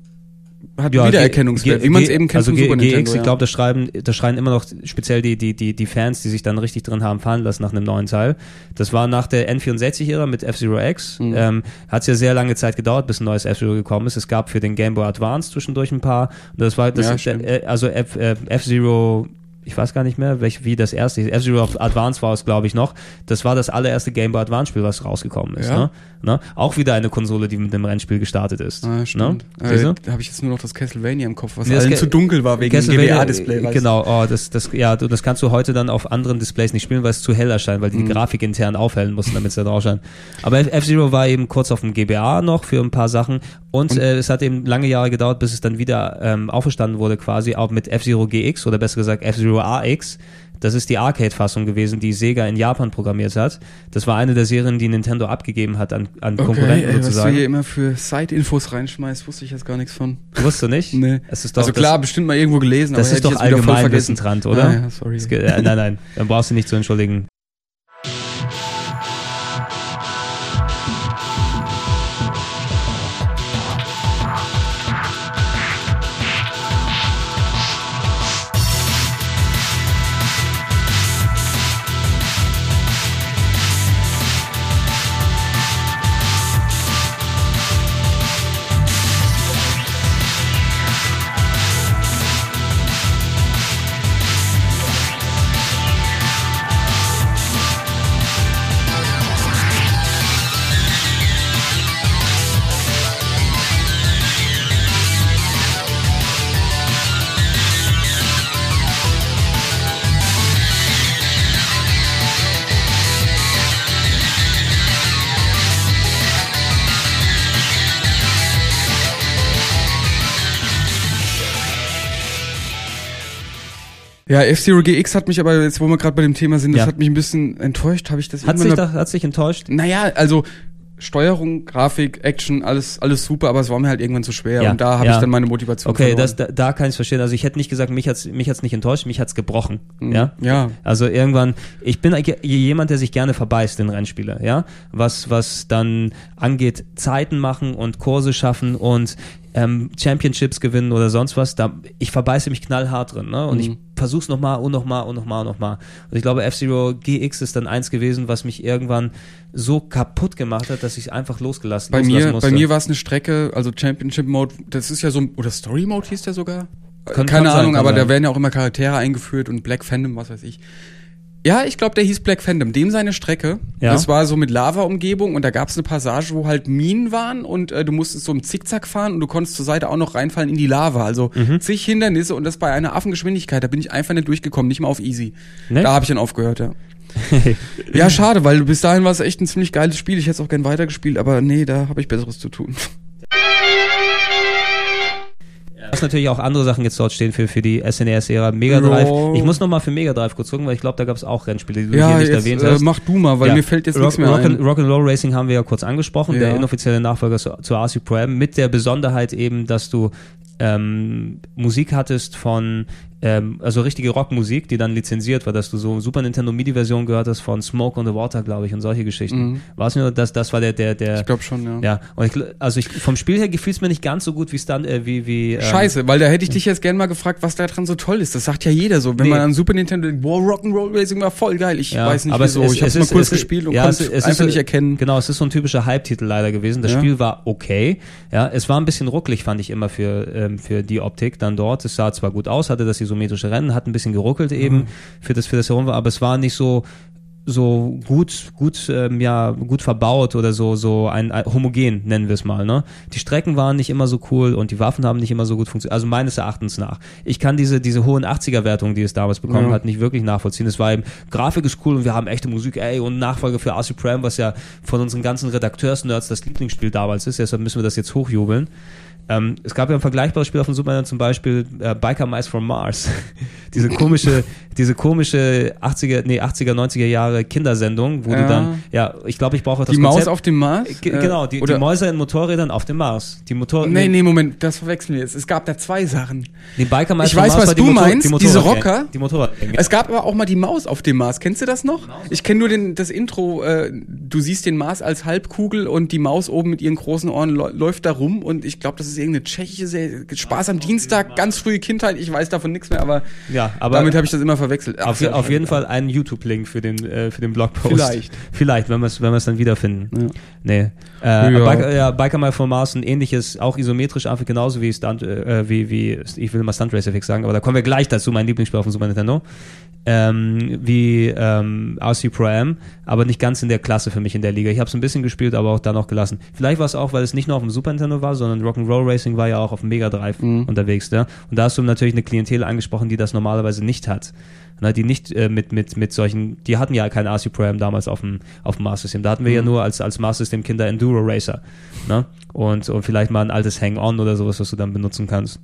hat Ja, Wiedererkennungswert, G- wie man es eben kennt also vom G- Super Nintendo. GX, ich glaube, das schreiben, das schreien immer noch speziell die, die, die, die Fans, die sich dann richtig drin haben fallen lassen nach einem neuen Teil. Das war nach der N64-Ära mit F-Zero X. Mhm. Ähm, Hat es ja sehr lange Zeit gedauert, bis ein neues F-Zero gekommen ist. Es gab für den Game Boy Advance zwischendurch ein paar. Und das war, das Ja, äh, also äh, F-Zero ich weiß gar nicht mehr, welch, wie das erste ist. F-Zero Advance war es, glaube ich, noch. Das war das allererste Game Boy Advance Spiel, was rausgekommen ist. Ja. Ne? Ne? Auch wieder eine Konsole, die mit dem Rennspiel gestartet ist. Ah, stimmt. Ne? Siehst du? Äh, da habe ich jetzt nur noch das Castlevania im Kopf, was Nee, allen zu dunkel war wegen dem GBA-Display. Genau, oh, das, das, ja, du, das kannst du heute dann auf anderen Displays nicht spielen, weil es zu hell erscheint, weil die Mhm. die Grafik intern aufhellen mussten, damit es da drauf scheint. Aber F- F-Zero war eben kurz auf dem GBA noch für ein paar Sachen und, Und- äh, es hat eben lange Jahre gedauert, bis es dann wieder ähm, auferstanden wurde quasi, auch mit F-Zero GX oder besser gesagt F-Zero AX. Das ist die Arcade-Fassung gewesen, die Sega in Japan programmiert hat. Das war eine der Serien, die Nintendo abgegeben hat an, an Okay, Konkurrenten ey, was du sozusagen. hier immer für Side-Infos reinschmeißt, wusste ich jetzt gar nichts von. Wusstest du nicht? Nee. Also klar, bestimmt mal irgendwo gelesen, Das aber ist doch allgemein vergessen. Wissentrand, oder? Ah, ja, sorry. Es äh, nein, nein, dann brauchst du nicht zu entschuldigen. Ja, F-Zero GX hat mich aber, jetzt wo wir gerade bei dem Thema sind, das Ja. hat mich ein bisschen enttäuscht. Habe ich das Hat sich, da, hat sich enttäuscht? Naja, also Steuerung, Grafik, Action, alles, alles super, aber es war mir halt irgendwann zu schwer Ja, und da habe ja. ich dann meine Motivation Okay, verloren. das, da, da kann ich verstehen. Also ich hätte nicht gesagt, mich hat's, mich hat's nicht enttäuscht, mich hat's gebrochen. Mhm. Ja. Ja. Also irgendwann, ich bin jemand, der sich gerne verbeißt in Rennspiele, ja. Was, was dann angeht, Zeiten machen und Kurse schaffen und ähm, Championships gewinnen oder sonst was, da, ich verbeiße mich knallhart drin, ne? Und ich Mhm. versuch's nochmal und nochmal und nochmal und nochmal. Und ich glaube, F-Zero GX ist dann eins gewesen, was mich irgendwann so kaputt gemacht hat, dass ich einfach losgelassen Bei mir, musste. bei mir war es eine Strecke, also Championship Mode, das ist ja so, ein- oder Story Mode hieß der sogar? Kann- Keine kann sein, Ahnung, kann aber sein. da werden ja auch immer Charaktere eingeführt und Black Phantom, was weiß ich. Ja, ich glaube, der hieß Black Phantom. Dem seine Strecke. Ja. Das war so mit Lava-Umgebung und da gab es eine Passage, wo halt Minen waren und äh, du musstest so im Zickzack fahren und du konntest zur Seite auch noch reinfallen in die Lava. Also Mhm. zig Hindernisse und das bei einer Affengeschwindigkeit. Da bin ich einfach nicht durchgekommen, nicht mal auf easy. Ne? Da habe ich dann aufgehört, ja. ja, schade, weil bis dahin war es echt ein ziemlich geiles Spiel. Ich hätte es auch gern weitergespielt, aber nee, da habe ich Besseres zu tun. Du hast natürlich auch andere Sachen jetzt dort stehen für, für die SNES-Ära. Mega Drive. Ja. Ich muss nochmal für Mega Drive kurz gucken, weil ich glaube, da gab es auch Rennspiele, die du hier nicht erwähnt äh, hast. mach du mal, weil Ja. mir fällt jetzt Rock, nichts mehr Rock, ein. and, Rock and Roll Racing haben wir ja kurz angesprochen, der Ja. inoffizielle Nachfolger zu, zu RC Pro-Am, mit der Besonderheit eben, dass du ähm, Musik hattest von, ähm, also richtige Rockmusik, die dann lizenziert war, dass du so Super Nintendo MIDI-Version gehört hast von Smoke on the Water, glaube ich, und solche Geschichten. Mhm. War es nur, das, das war der, der, der, Ich glaube schon, ja. ja, und ich, also ich, vom Spiel her gefiel es mir nicht ganz so gut wie Stand, äh, wie, wie, ähm, Scheiße, weil da hätte ich dich jetzt gern mal gefragt, was da dran so toll ist. Das sagt ja jeder so. Wenn Nee. man an Super Nintendo denkt, wow, Rock'n'Roll Racing war voll geil. Ich Ja, weiß nicht aber wieso. es- es- ich habe es mal ist- kurz es gespielt und ja, konnte es- es einfach ist- nicht erkennen. Genau, es ist so ein typischer Hype-Titel leider gewesen. Das Ja. Spiel war okay. Ja, es war ein bisschen rucklig, fand ich immer für, ähm, für die Optik dann dort. Es sah zwar gut aus, hatte das isometrische Rennen, hat ein bisschen geruckelt eben Mhm. für das, für das Herum, aber es war nicht so, so gut, gut, ähm, ja, gut verbaut oder so, so ein, ein homogen, nennen wir es mal, ne? Die Strecken waren nicht immer so cool und die Waffen haben nicht immer so gut funktioniert, also meines Erachtens nach. Ich kann diese, diese hohen 80er-Wertungen, die es damals bekommen Ja. hat, nicht wirklich nachvollziehen. Es war eben, Grafik ist cool und wir haben echte Musik, ey, und Nachfolger für RC Prime, was ja von unseren ganzen Redakteurs-Nerds das Lieblingsspiel damals ist, deshalb müssen wir das jetzt hochjubeln. Ähm, es gab ja ein vergleichbares Spiel auf dem Super zum Beispiel äh, Biker Mice from Mars. diese komische, diese komische 80er, nee, 80er, 90er Jahre Kindersendung, wo du Ja. dann, ja, ich glaube, ich brauche das Die Maus Konzept. auf dem Mars? Äh, genau, die, die Mäuse in Motorrädern auf dem Mars. Die Motor Nee, nee, Moment, das verwechseln wir jetzt. Es gab da zwei Sachen. Die Biker Mice Ich from weiß, Mars was die du Motor- meinst, die diese. Rocker. Die Motorradgang. Es gab aber auch mal die Maus auf dem Mars. Kennst du das noch? Ich kenne nur den, das Intro. Äh, du siehst den Mars als Halbkugel und die Maus oben mit ihren großen Ohren läu- läuft da rum. Und ich glaube, das ist irgendeine tschechische Serie. Spaß am Dienstag, ganz frühe Kindheit. Ich weiß davon nichts mehr, aber, Ja, aber damit habe ich das immer verwechselt. Ach, auf, sehr auf jeden. Fall einen YouTube-Link für den, äh, für den Blogpost. Vielleicht. Vielleicht, wenn wir es wenn wir's dann wiederfinden. Ja. Nee. Äh, Ja. Biker, ja, Biker My from Mars, ein ähnliches, auch isometrisch, einfach genauso wie Stunt, äh, wie, wie, ich will mal Stunt Racer Fix sagen, aber da kommen wir gleich dazu, mein Lieblingsspiel auf dem Super Nintendo. Ähm, wie ähm, RC Pro Am, aber nicht ganz in der Klasse für mich in der Liga. Ich habe es ein bisschen gespielt, aber auch dann noch gelassen. Vielleicht war es auch, weil es nicht nur auf dem Super Nintendo war, sondern Rock'n'Roll Racing war ja auch auf dem Mega Drive Mhm. unterwegs. Ja? Und da hast du natürlich eine Klientel angesprochen, die das normalerweise nicht hat. Na, die nicht äh, mit, mit, mit solchen, die hatten ja kein RC Pro Am damals auf dem, auf dem Master System. Da hatten wir ja nur als, als Master System Kinder Enduro Racer. Ne? Und, und vielleicht mal ein altes Hang-On oder sowas, was du dann benutzen kannst.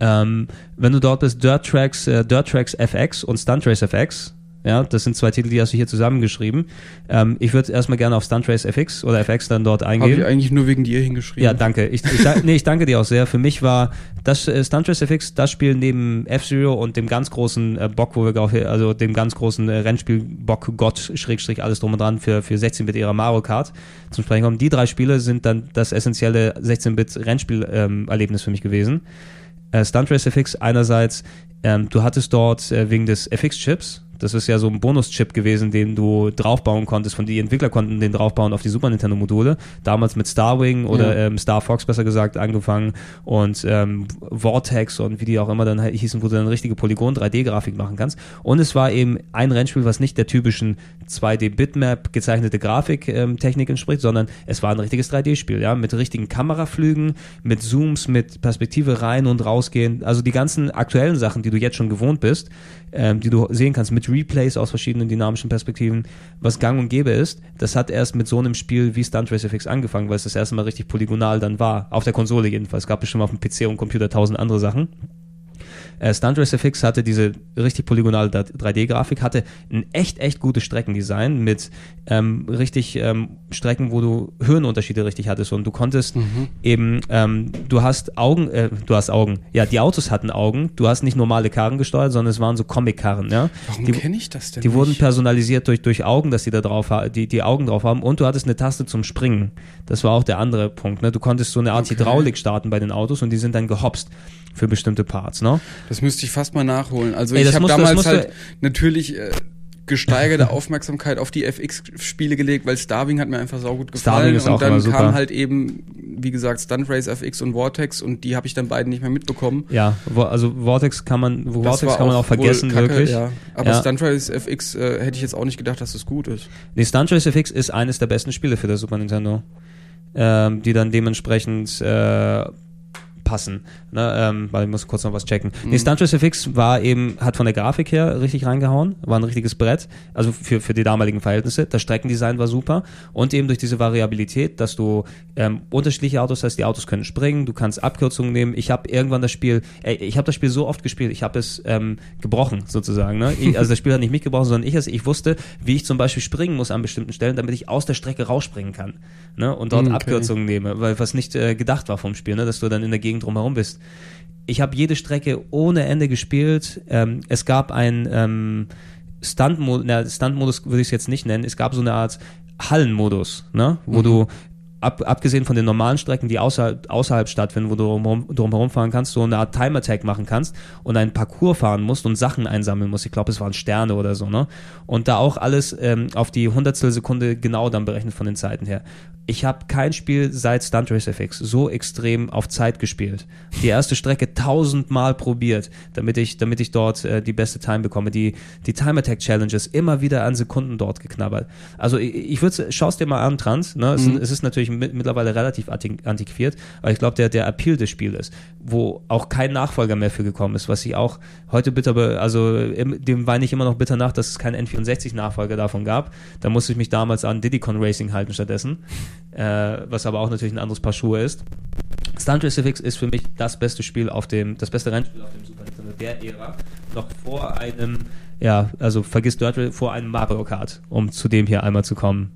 Ähm, wenn du dort bist, Dirt Tracks, äh, Dirt Tracks FX und Stunt Race FX, ja, das sind zwei Titel, die hast du hier zusammengeschrieben. Ähm, ich würde erstmal gerne auf Stunt Race FX oder FX dann dort Habe ich eingehen. eigentlich nur wegen dir hingeschrieben. Ja, danke. Ich, ich, nee, ich danke dir auch sehr. Für mich war das äh, Stunt Race FX das Spiel neben F-Zero und dem ganz großen äh, Bock, wo wir auch hier, also dem ganz großen äh, Rennspiel Bock Gott Schrägstrich alles drum und dran für für 16-Bit Ära Mario Kart zum Sprechen kommen. Die drei Spiele sind dann das essentielle 16-Bit Rennspiel ähm, für mich gewesen. Äh, Stunt Race FX einerseits, ähm, du hattest dort äh, wegen des FX-Chips, das ist ja so ein Bonuschip gewesen, den du draufbauen konntest, von die Entwickler konnten den draufbauen auf die Super Nintendo Module. Damals mit Starwing oder Ja. ähm, Star Fox besser gesagt angefangen und ähm, Vortex und wie die auch immer dann hießen, wo du dann richtige Polygon 3D-Grafik machen kannst. Und es war eben ein Rennspiel, was nicht der typischen 2D-Bitmap gezeichnete Grafiktechnik entspricht, sondern es war ein richtiges 3D-Spiel, ja, mit richtigen Kameraflügen, mit Zooms, mit Perspektive rein und rausgehen. Also die ganzen aktuellen Sachen, die du jetzt schon gewohnt bist, ähm, die du sehen kannst, mit Replays aus verschiedenen dynamischen Perspektiven, was gang und gäbe ist, das hat erst mit so einem Spiel wie Stunt Race FX angefangen, weil es das erste Mal richtig polygonal dann war. Auf der Konsole jedenfalls. Es gab bestimmt auf dem PC und Computer tausend andere Sachen. Äh, Stunt Race FX hatte diese richtig polygonale 3D-Grafik, hatte ein echt, echt gutes Streckendesign mit ähm, richtig ähm, Strecken, wo du Höhenunterschiede richtig hattest und du konntest eben, ähm, du hast Augen, äh, du hast Augen, ja, die Autos hatten Augen, du hast nicht normale Karren gesteuert, sondern es waren so Comic-Karren, ja. Warum kenne ich das denn die wurden nicht? personalisiert durch, durch Augen, dass die da drauf die, die Augen drauf haben und du hattest eine Taste zum Springen. Das war auch der andere Punkt. Ne? Du konntest so eine Art Okay. Hydraulik starten bei den Autos und die sind dann gehopst für bestimmte Parts. Ne? Das müsste ich fast mal nachholen. Also Ey, ich habe damals halt natürlich äh, gesteigerte Aufmerksamkeit auf die FX-Spiele gelegt, weil Starwing hat mir einfach saugut gefallen. Und dann kam halt eben, wie gesagt, Stunt Race FX und Vortex und die habe ich dann beiden nicht mehr mitbekommen. Ja, also Vortex kann man, Das Vortex kann man auch vergessen, Kacke, wirklich. Ja. Aber Ja. Stunt Race FX äh, hätte ich jetzt auch nicht gedacht, dass das gut ist. Nee, Stunt Race FX ist eines der besten Spiele für das Super Nintendo, ähm, die dann dementsprechend äh, passen. Ne, ähm, weil ich muss kurz noch was checken. Nee, Stunt Race FX war eben, hat von der Grafik her richtig reingehauen, war ein richtiges Brett, also für, für die damaligen Verhältnisse. Das Streckendesign war super und eben durch diese Variabilität, dass du ähm, unterschiedliche Autos hast, die Autos können springen, du kannst Abkürzungen nehmen. Ich habe irgendwann das Spiel, ey, ich habe das Spiel so oft gespielt, ich habe es ähm, gebrochen sozusagen. Ne? Ich, also das Spiel hat nicht mich gebrochen, sondern ich es. Ich wusste, wie ich zum Beispiel springen muss an bestimmten Stellen, damit ich aus der Strecke rausspringen kann ne? und dort Okay. Abkürzungen nehme, weil was nicht äh, gedacht war vom Spiel, ne? dass du dann in der Gegend drumherum bist. Ich habe jede Strecke ohne Ende gespielt. Ähm, es gab ein ähm, Stunt-Modus, Stunt-Modus würde ich es jetzt nicht nennen. Es gab so eine Art Hallenmodus, ne? wo du ab, abgesehen von den normalen Strecken, die außerhalb, außerhalb stattfinden, wo du drumherum, drumherum fahren kannst, so eine Art Time Attack machen kannst und einen Parcours fahren musst und Sachen einsammeln musst. Ich glaube, es waren Sterne oder so, ne? Und da auch alles ähm, auf die Hundertstel Sekunde genau dann berechnet von den Zeiten her. Ich habe kein Spiel seit Stunt Race FX so extrem auf Zeit gespielt. Die erste Strecke tausendmal probiert, damit ich, damit ich dort äh, die beste Time bekomme. Die, die Time Attack Challenges immer wieder an Sekunden dort geknabbert. Also ich, ich würde, schau's dir mal an, Trans. Ne? Es, es ist natürlich mit, mittlerweile relativ anti- antiquiert, aber ich glaube, der, der Appeal des Spiels, wo auch kein Nachfolger mehr für gekommen ist, was ich auch heute bitter, also im, dem weine ich immer noch bitter nach, dass es keinen N64-Nachfolger davon gab. Da musste ich mich damals an Diddy Con Racing halten stattdessen, äh, was aber auch natürlich ein anderes Paar Schuhe ist. Stunt FX ist für mich das beste Spiel auf dem, das beste Rennspiel auf dem Super Nintendo der Ära. Noch vor einem, ja, also vergiss Dirt vor einem Mario Kart, um zu dem hier einmal zu kommen.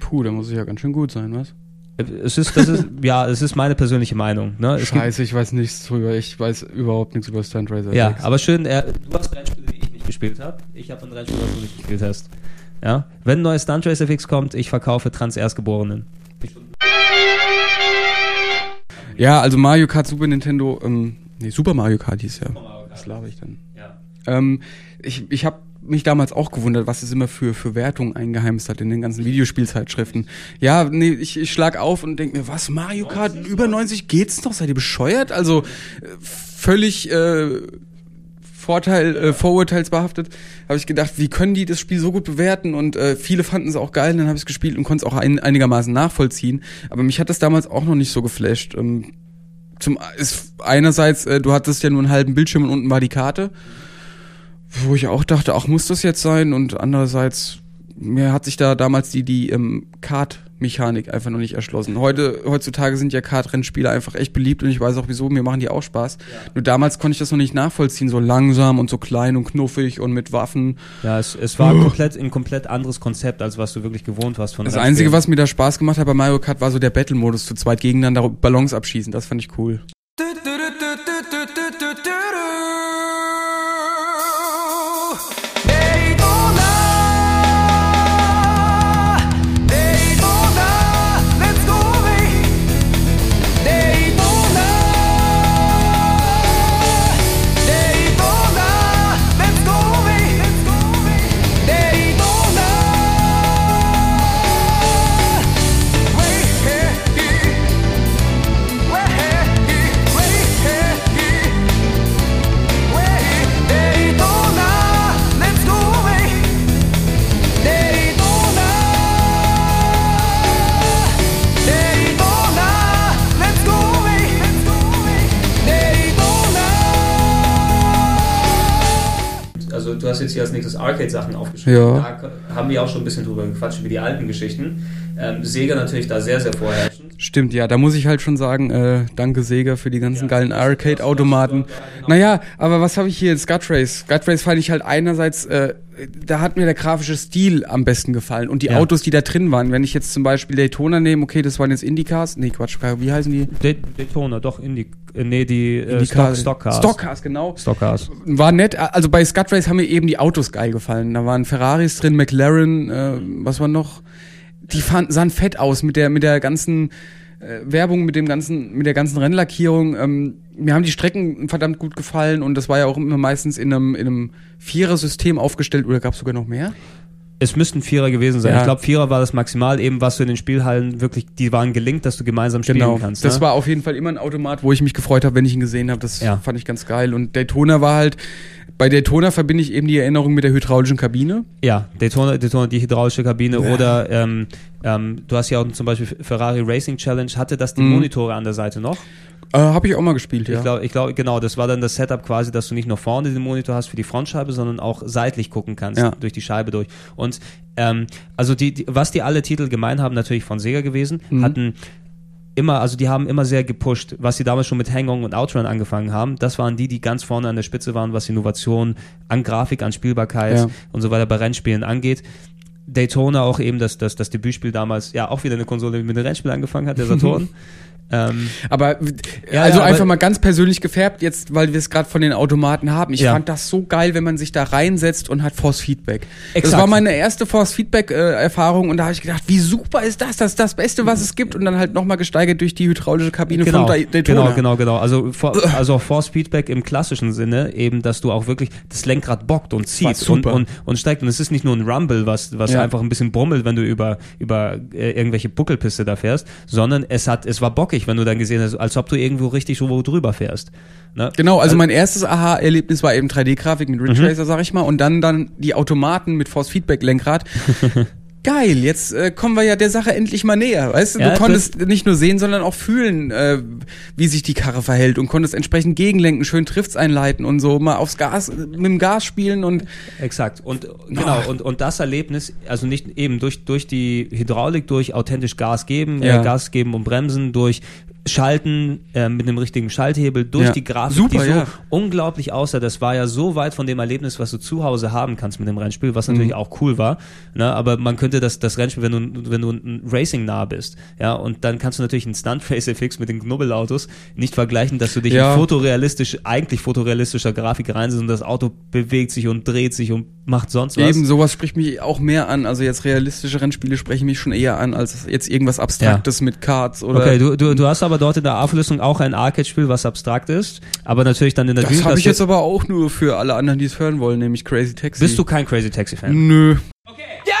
Puh, da muss ich ja ganz schön gut sein, was? Es ist, das ist, ja, es ist meine persönliche Meinung. Ne? Es Scheiße, ich weiß nichts drüber. Ich weiß überhaupt nichts über Stunt Racer. Ja, FX. aber schön, er, du hast Rennspiele, die ich nicht gespielt habe. Ich habe ein Rennspiel, das du nicht gespielt hast. Ja, wenn ein neues Stunt Race FX kommt, ich verkaufe Trans Erstgeborenen. Ja, also Mario Kart Super Nintendo, ähm, nee, Super Mario Kart hieß ja. Was laber ich dann? Ja. Ähm, ich ich habe mich damals auch gewundert, was es immer für, für Wertungen eingeheimst hat in den ganzen Videospielzeitschriften. Ja, nee, ich, ich schlag auf und denk mir, was, Mario Kart, über 90 geht's noch? Seid ihr bescheuert? Also äh, völlig äh, Vorteil, äh, vorurteilsbehaftet, habe ich gedacht, wie können die das Spiel so gut bewerten? Und äh, viele fanden es auch geil, dann habe ich es gespielt und konnte es auch ein, einigermaßen nachvollziehen. Aber mich hat das damals auch noch nicht so geflasht. Ähm, zum ist einerseits, äh, du hattest ja nur einen halben Bildschirm und unten war die Karte, wo ich auch dachte, ach muss das jetzt sein? Und andererseits mir hat sich da damals die die ähm, Kart-Mechanik einfach noch nicht erschlossen. Heute heutzutage sind ja Kart-Rennspiele einfach echt beliebt und ich weiß auch wieso. Mir machen die auch Spaß. Nur damals konnte ich das noch nicht nachvollziehen, so langsam und so klein und knuffig und mit Waffen. Ja, es, es war komplett, ein komplett anderes Konzept, als was du wirklich gewohnt warst von Das Rennspielen. Einzige, was mir da Spaß gemacht hat bei Mario Kart, war so der Battle-Modus zu zweit gegeneinander Ballons abschießen. Das fand ich cool. Hier als nächstes Arcade-Sachen aufgeschrieben. Ja. Da haben wir auch schon ein bisschen drüber gequatscht, über die alten Geschichten. Ähm, Sega natürlich da sehr, sehr vorherrschend. Stimmt, ja, da muss ich halt schon sagen, äh, danke Sega für die ganzen Ja, geilen Arcade-Automaten. genau. Naja, aber was habe ich hier? Scut Race. Scut Race fand ich halt einerseits, äh, da hat mir der grafische Stil am besten gefallen und die Ja. Autos, die da drin waren. Wenn ich jetzt zum Beispiel Daytona nehme, okay, das waren jetzt Indycars, nee, Quatsch, wie heißen die? Day- Daytona, doch, Indy, äh, nee, die äh, Stock, Stockcars. Stockcars, genau. Stockcars. War nett, also bei Scut Race haben mir eben die Autos geil gefallen. Da waren Ferraris drin, McLaren, äh, was war noch? Die fanden, sahen fett aus mit der, mit der ganzen äh, Werbung, mit dem ganzen, mit der ganzen Rennlackierung. Ähm, mir haben die Strecken verdammt gut gefallen und das war ja auch immer meistens in einem, in einem Vierer-System aufgestellt oder gab es sogar noch mehr? Es müssten Vierer gewesen sein. Ja. Ich glaube, Vierer war das maximal, eben was du in den Spielhallen wirklich, die waren gelingt, dass du gemeinsam spielen Genau. kannst. das ne? war auf jeden Fall immer ein Automat, wo ich mich gefreut habe, wenn ich ihn gesehen habe. Das Ja. fand ich ganz geil. Und Daytona war halt, bei Daytona verbinde ich eben die Erinnerung mit der hydraulischen Kabine. Ja, Daytona, Daytona die hydraulische Kabine oder ähm, ähm, du hast ja auch zum Beispiel Ferrari Racing Challenge, hatte das die Mhm. Monitore an der Seite noch? Äh, habe ich auch mal gespielt, ja. Ich glaube, glaub, genau, das war dann das Setup quasi, dass du nicht nur vorne den Monitor hast für die Frontscheibe, sondern auch seitlich gucken kannst, Ja. durch die Scheibe durch. Und ähm, also die, die, was die alle Titel gemein haben, natürlich von Sega gewesen, Mhm. hatten immer, also die haben immer sehr gepusht, was sie damals schon mit Hang-On und Outrun angefangen haben. Das waren die, die ganz vorne an der Spitze waren, was Innovation an Grafik, an Spielbarkeit Ja. und so weiter bei Rennspielen angeht. Daytona auch eben das, das, das Debütspiel damals, ja, auch wieder eine Konsole, mit einem Rennspiel angefangen hat, der Saturn. ähm, Aber Ja, also aber- einfach mal ganz persönlich gefärbt, jetzt, weil wir es gerade von den Automaten haben. Ich Ja. fand das so geil, wenn man sich da reinsetzt und hat Force Feedback. Das Exakt. war meine erste Force Feedback äh, und da habe ich gedacht, wie super ist das? Das ist das Beste, was es gibt und dann halt nochmal gesteigert durch die hydraulische Kabine genau, von Day- Daytona. genau, genau, genau. Also, also Force Feedback im klassischen Sinne, eben, dass du auch wirklich das Lenkrad bockt und zieht und, und, und steigt. Und es ist nicht nur ein Rumble, was, was Ja. einfach ein bisschen brummelt, wenn du über, über äh, irgendwelche Buckelpiste da fährst, sondern es hat, es war bockig, wenn du dann gesehen hast, als ob du irgendwo richtig so wo drüber fährst. Ne? Genau, also mein erstes Aha-Erlebnis war eben 3D-Grafik mit Mhm. Ridge Racer, sag ich mal, und dann dann die Automaten mit Force Feedback Lenkrad. geil, jetzt äh, kommen wir ja der Sache endlich mal näher, weißt du? Ja, du konntest nicht nur sehen, sondern auch fühlen, äh, wie sich die Karre verhält und konntest entsprechend gegenlenken, schön Drifts einleiten und so mal aufs Gas, mit dem Gas spielen und Exakt. Und genau, und, und das Erlebnis, also nicht eben durch, durch die Hydraulik, durch authentisch Gas geben, Ja. äh, Gas geben und bremsen, durch Schalten äh, mit einem richtigen Schalthebel, durch Ja. die Grafik, Super, die so ja. unglaublich aussah. Das war ja so weit von dem Erlebnis, was du zu Hause haben kannst mit dem Rennspiel, was natürlich Mhm. auch cool war. Ne? Aber man könnte das, das Rennspiel, wenn du, wenn du ein Racing nah bist, ja, und dann kannst du natürlich einen Stunt Race FX mit den Knubbelautos nicht vergleichen, dass du dich Ja. in fotorealistisch, eigentlich fotorealistischer Grafik reinsetzt und das Auto bewegt sich und dreht sich und macht sonst was. Eben, sowas spricht mich auch mehr an. Also jetzt realistische Rennspiele sprechen mich schon eher an, als jetzt irgendwas Abstraktes mit Karts oder. Okay, du, du, du hast aber dort in der Auflösung auch ein Arcade-Spiel, was abstrakt ist, aber natürlich dann in der das habe ich jetzt aber auch nur für alle anderen, die es hören wollen, nämlich Crazy Taxi. Bist du kein Crazy Taxi-Fan? Nö. Ja, ja,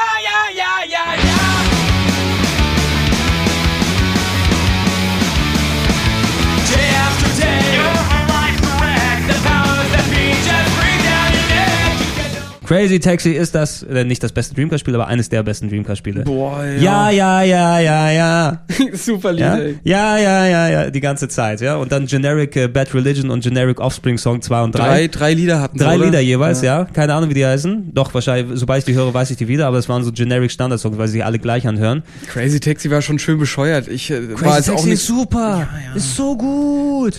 Crazy Taxi ist das, äh, nicht das beste Dreamcast-Spiel, aber eines der besten Dreamcast-Spiele. Boah, Ja, ja, ja, ja, ja. Super Lied, Ja? ey. ja, ja, ja, ja, die ganze Zeit, ja. Und dann Generic äh, Bad Religion und Generic Offspring Song 2 und 3. Drei, drei Lieder hatten Drei oder? Lieder jeweils, ja. Keine Ahnung, wie die heißen. Doch, wahrscheinlich, sobald ich die höre, weiß ich die wieder, aber es waren so Generic Standard-Songs, weil sie alle gleich anhören. Crazy Taxi war schon schön bescheuert. Ich äh, war jetzt auch nicht. super. Ist so gut.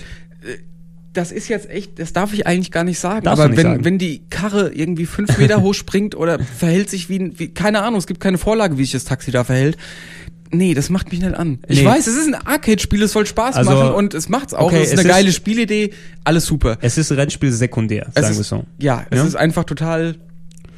Das ist jetzt echt, das darf ich eigentlich gar nicht sagen. Darfst aber nicht wenn, sagen. wenn die Karre irgendwie fünf Meter hoch springt oder verhält sich wie, ein- wie, keine Ahnung, es gibt keine Vorlage, wie sich das Taxi da verhält. Nee, das macht mich nicht an. Ich Nee. weiß, es ist ein Arcade-Spiel, es soll Spaß Also, machen und es macht's auch. okay, es ist es eine ist- geile Spielidee, alles super. Es ist Rennspiel sekundär, Es sagen wir so. Ja, es Ja? ist einfach total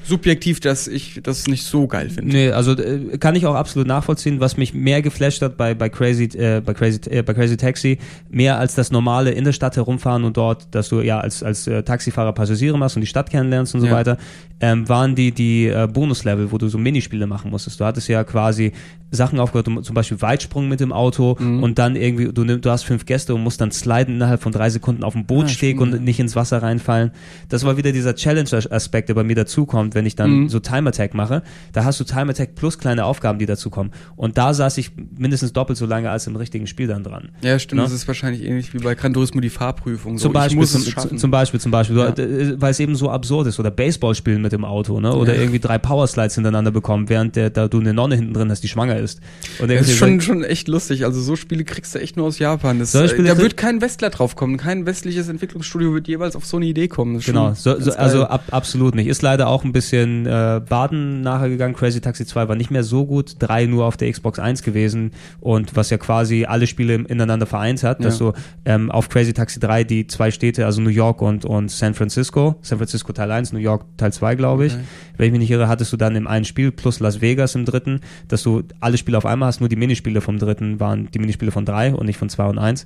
subjektiv, dass ich das nicht so geil finde. Nee, also äh, kann ich auch absolut nachvollziehen, was mich mehr geflasht hat bei, bei Crazy äh, bei Crazy äh, bei Crazy Taxi, mehr als das normale in der Stadt herumfahren und dort, dass du ja als als äh, Taxifahrer Passagiere machst und die Stadt kennenlernst und so Ja. weiter, ähm, waren die die äh, Bonuslevel, wo du so Minispiele machen musstest. Du hattest ja quasi Sachen aufgehört, um, zum Beispiel Weitsprung mit dem Auto Mhm. und dann irgendwie du nimm, du hast fünf Gäste und musst dann sliden innerhalb von drei Sekunden auf dem Bootsteg stimmt, und nicht ins Wasser reinfallen. Das war wieder dieser Challenge-Aspekt, der bei mir dazukommt, wenn ich dann Mhm. so Time Attack mache. Da hast du Time Attack plus kleine Aufgaben, die dazukommen. Und da saß ich mindestens doppelt so lange als im richtigen Spiel dann dran. Ja, stimmt, Ne? das ist wahrscheinlich ähnlich wie bei Gran Turismo die Fahrprüfung. So, Zum Beispiel, zum, zum Beispiel, zum Beispiel, Ja. äh, weil es eben so absurd ist. Oder Baseball spielen mit dem Auto, ne? Oder Ja. irgendwie drei Powerslides hintereinander bekommen, während der, da du eine Nonne hinten drin hast, die schwanger ist. Und Das ist schon, so- schon echt lustig. Also so Spiele kriegst du echt nur aus Japan. Das, Spiele da wird kein Westler drauf kommen. Kein westliches Entwicklungsstudio wird jeweils auf so eine Idee kommen. Genau, so, so, also ab, absolut nicht. Ist leider auch ein bisschen äh, Baden nachher gegangen. Crazy Taxi 2 war nicht mehr so gut, 3 nur auf der Xbox 1 gewesen und was ja quasi alle Spiele ineinander vereint hat, dass Ja. du ähm, auf Crazy Taxi 3 die zwei Städte, also New York und, und San Francisco, San Francisco Teil 1, New York Teil 2, glaube ich. Okay. Wenn ich mich nicht irre, hattest du dann im einen Spiel plus Las Vegas im dritten, dass du alle Spiele auf einmal hast, nur die Minispiele vom dritten waren die Minispiele von 3 und nicht von 2 und 1.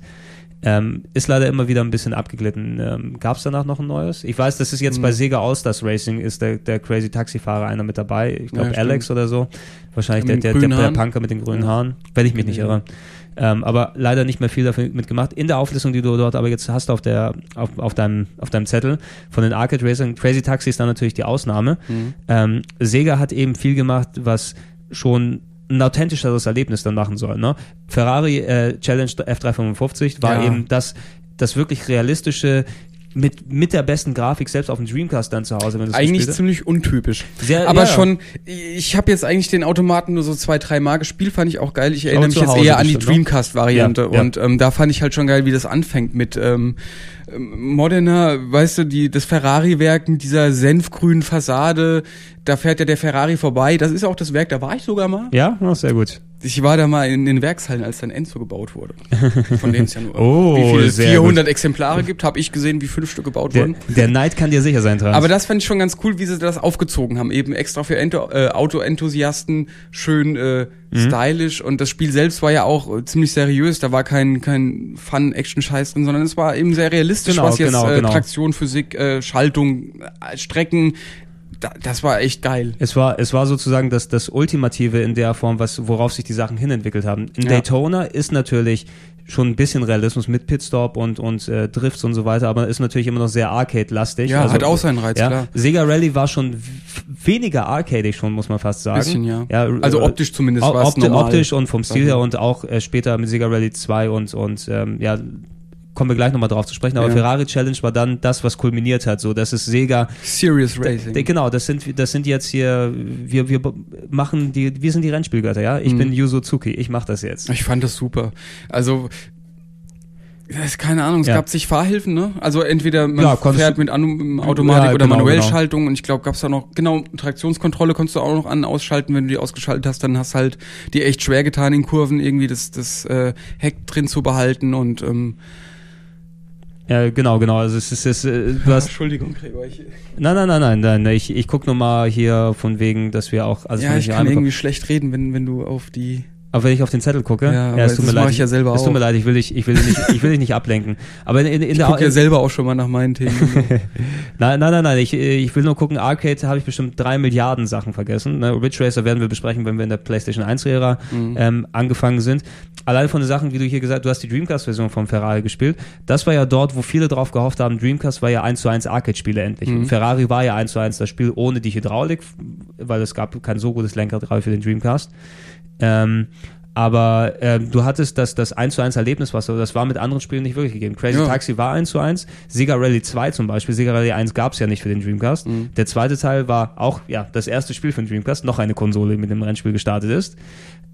Ähm, ist leider immer wieder ein bisschen abgeglitten. Ähm, Gab es danach noch ein neues? Ich weiß, das ist jetzt bei Hm. Sega All-Stars Racing, ist der, der Crazy Taxifahrer einer mit dabei. Ich glaube Ja, Alex oder so. Wahrscheinlich der, der, der, der. Punker mit den grünen. Haaren, wenn ich mich nicht irre. Ähm, aber leider nicht mehr viel dafür mitgemacht. In der Auflistung, die du dort aber jetzt hast auf der auf, auf deinem auf deinem Zettel von den Arcade Racing, Crazy Taxi ist dann natürlich die Ausnahme. Mhm. Ähm, Sega hat eben viel gemacht, was schon ein authentischeres Erlebnis dann machen soll. Ne? Ferrari äh, Challenge F355 war Ja. eben das, das wirklich realistische mit, mit der besten Grafik selbst auf dem Dreamcast dann zu Hause, wenn du es Eigentlich ziemlich untypisch. Sehr- Aber ja. schon, ich habe jetzt eigentlich den Automaten nur so zwei, drei Mal gespielt, fand ich auch geil. Ich erinnere mich jetzt eher an die bestimmt, ne? Dreamcast-Variante Ja, und ähm, da fand ich halt schon geil, wie das anfängt mit ähm, Modena, weißt du, die das Ferrari-Werk mit dieser senfgrünen Fassade, da fährt ja der Ferrari vorbei. Das ist auch das Werk, da war ich sogar mal. Ja, oh, sehr gut. Ich war da mal in den Werkshallen, als dann Enzo gebaut wurde. Von dem es ja nur Oh, wie viele sehr 400 Exemplare gibt, habe ich gesehen, wie fünf Stück gebaut Der, wurden. der Neid kann dir sicher sein, Trans. Aber das fand ich schon ganz cool, wie sie das aufgezogen haben. Eben extra für Ento äh, Autoenthusiasten, schön äh, Mhm. stylisch. Und das Spiel selbst war ja auch äh, ziemlich seriös. Da war kein, kein Fun-Action-Scheiß drin, sondern es war eben sehr realistisch, Genau, was jetzt genau, äh, genau. Traktion, Physik, äh, Schaltung, äh, Strecken, das war echt geil. Es war, es war sozusagen das, das Ultimative in der Form, was, worauf sich die Sachen hinentwickelt haben. In Ja. Daytona ist natürlich schon ein bisschen Realismus mit Pitstop und, und äh, Drifts und so weiter, aber ist natürlich immer noch sehr Arcade-lastig. Ja, hat auch seinen Reiz, ja, klar. Sega Rally war schon weniger arcadig schon, muss man fast sagen. Bisschen, ja. ja Also äh, optisch zumindest war es opti- normal. Optisch und vom Stil her und auch äh, später mit Sega Rally 2 und, und ähm, ja, kommen wir gleich nochmal drauf zu sprechen, aber Ja. Ferrari Challenge war dann das, was kulminiert hat, so, dass es Sega Serious Racing. D- Genau, das sind, das sind jetzt hier, wir, wir machen die, wir sind die Rennspielgötter, ja? Ich Mhm. bin Yuzo Tsuki, ich mach das jetzt. Ich fand das super. Also, ist keine Ahnung, es Ja. gab sich Fahrhilfen, ne? Also entweder man Ja, fährt mit An Automatik Ja, oder genau, Manuellschaltung und ich glaube, gab's da noch, genau, Traktionskontrolle konntest du auch noch an ausschalten, wenn du die ausgeschaltet hast, dann hast halt dir echt schwer getan, in Kurven irgendwie das, das äh, Heck drin zu behalten und ähm, Ja, genau, genau. Also es ist, es, ist, äh, du hast, Entschuldigung, Gregor, ich, nein, nein, nein, nein, nein. Ich, ich guck nur mal hier von wegen, dass wir auch, also ja, ich kann irgendwie schlecht reden, wenn, wenn du auf die Aber wenn ich auf den Zettel gucke, Ja, aber es tut das mir mach leid. ich ja selber Es tut mir leid, ich will dich, ich will dich nicht, ich will dich nicht ablenken. Aber in, in, in Ich gucke ja selber auch schon mal nach meinen Themen. Nein, nein, nein, nein. Ich, ich will nur gucken, Arcade habe ich bestimmt drei Milliarden Sachen vergessen. Ne? Ridge Racer werden wir besprechen, wenn wir in der PlayStation 1-Ära Mhm. ähm, angefangen sind. Allein von den Sachen, wie du hier gesagt du hast die Dreamcast-Version von Ferrari gespielt. Das war ja dort, wo viele drauf gehofft haben, Dreamcast war ja 1 zu 1 Arcade-Spiele endlich. Mhm. Und Ferrari war ja 1 zu 1 das Spiel ohne die Hydraulik, weil es gab kein so gutes Lenkrad für den Dreamcast. Ähm, aber ähm, du hattest das, das 1 zu 1 Erlebnis, was das war mit anderen Spielen nicht wirklich gegeben. Crazy Ja. Taxi war 1 zu 1, Sega Rally 2 zum Beispiel, Sega Rally 1 gab es ja nicht für den Dreamcast. Mhm. Der zweite Teil war auch ja das erste Spiel für den Dreamcast, noch eine Konsole, die mit dem Rennspiel gestartet ist.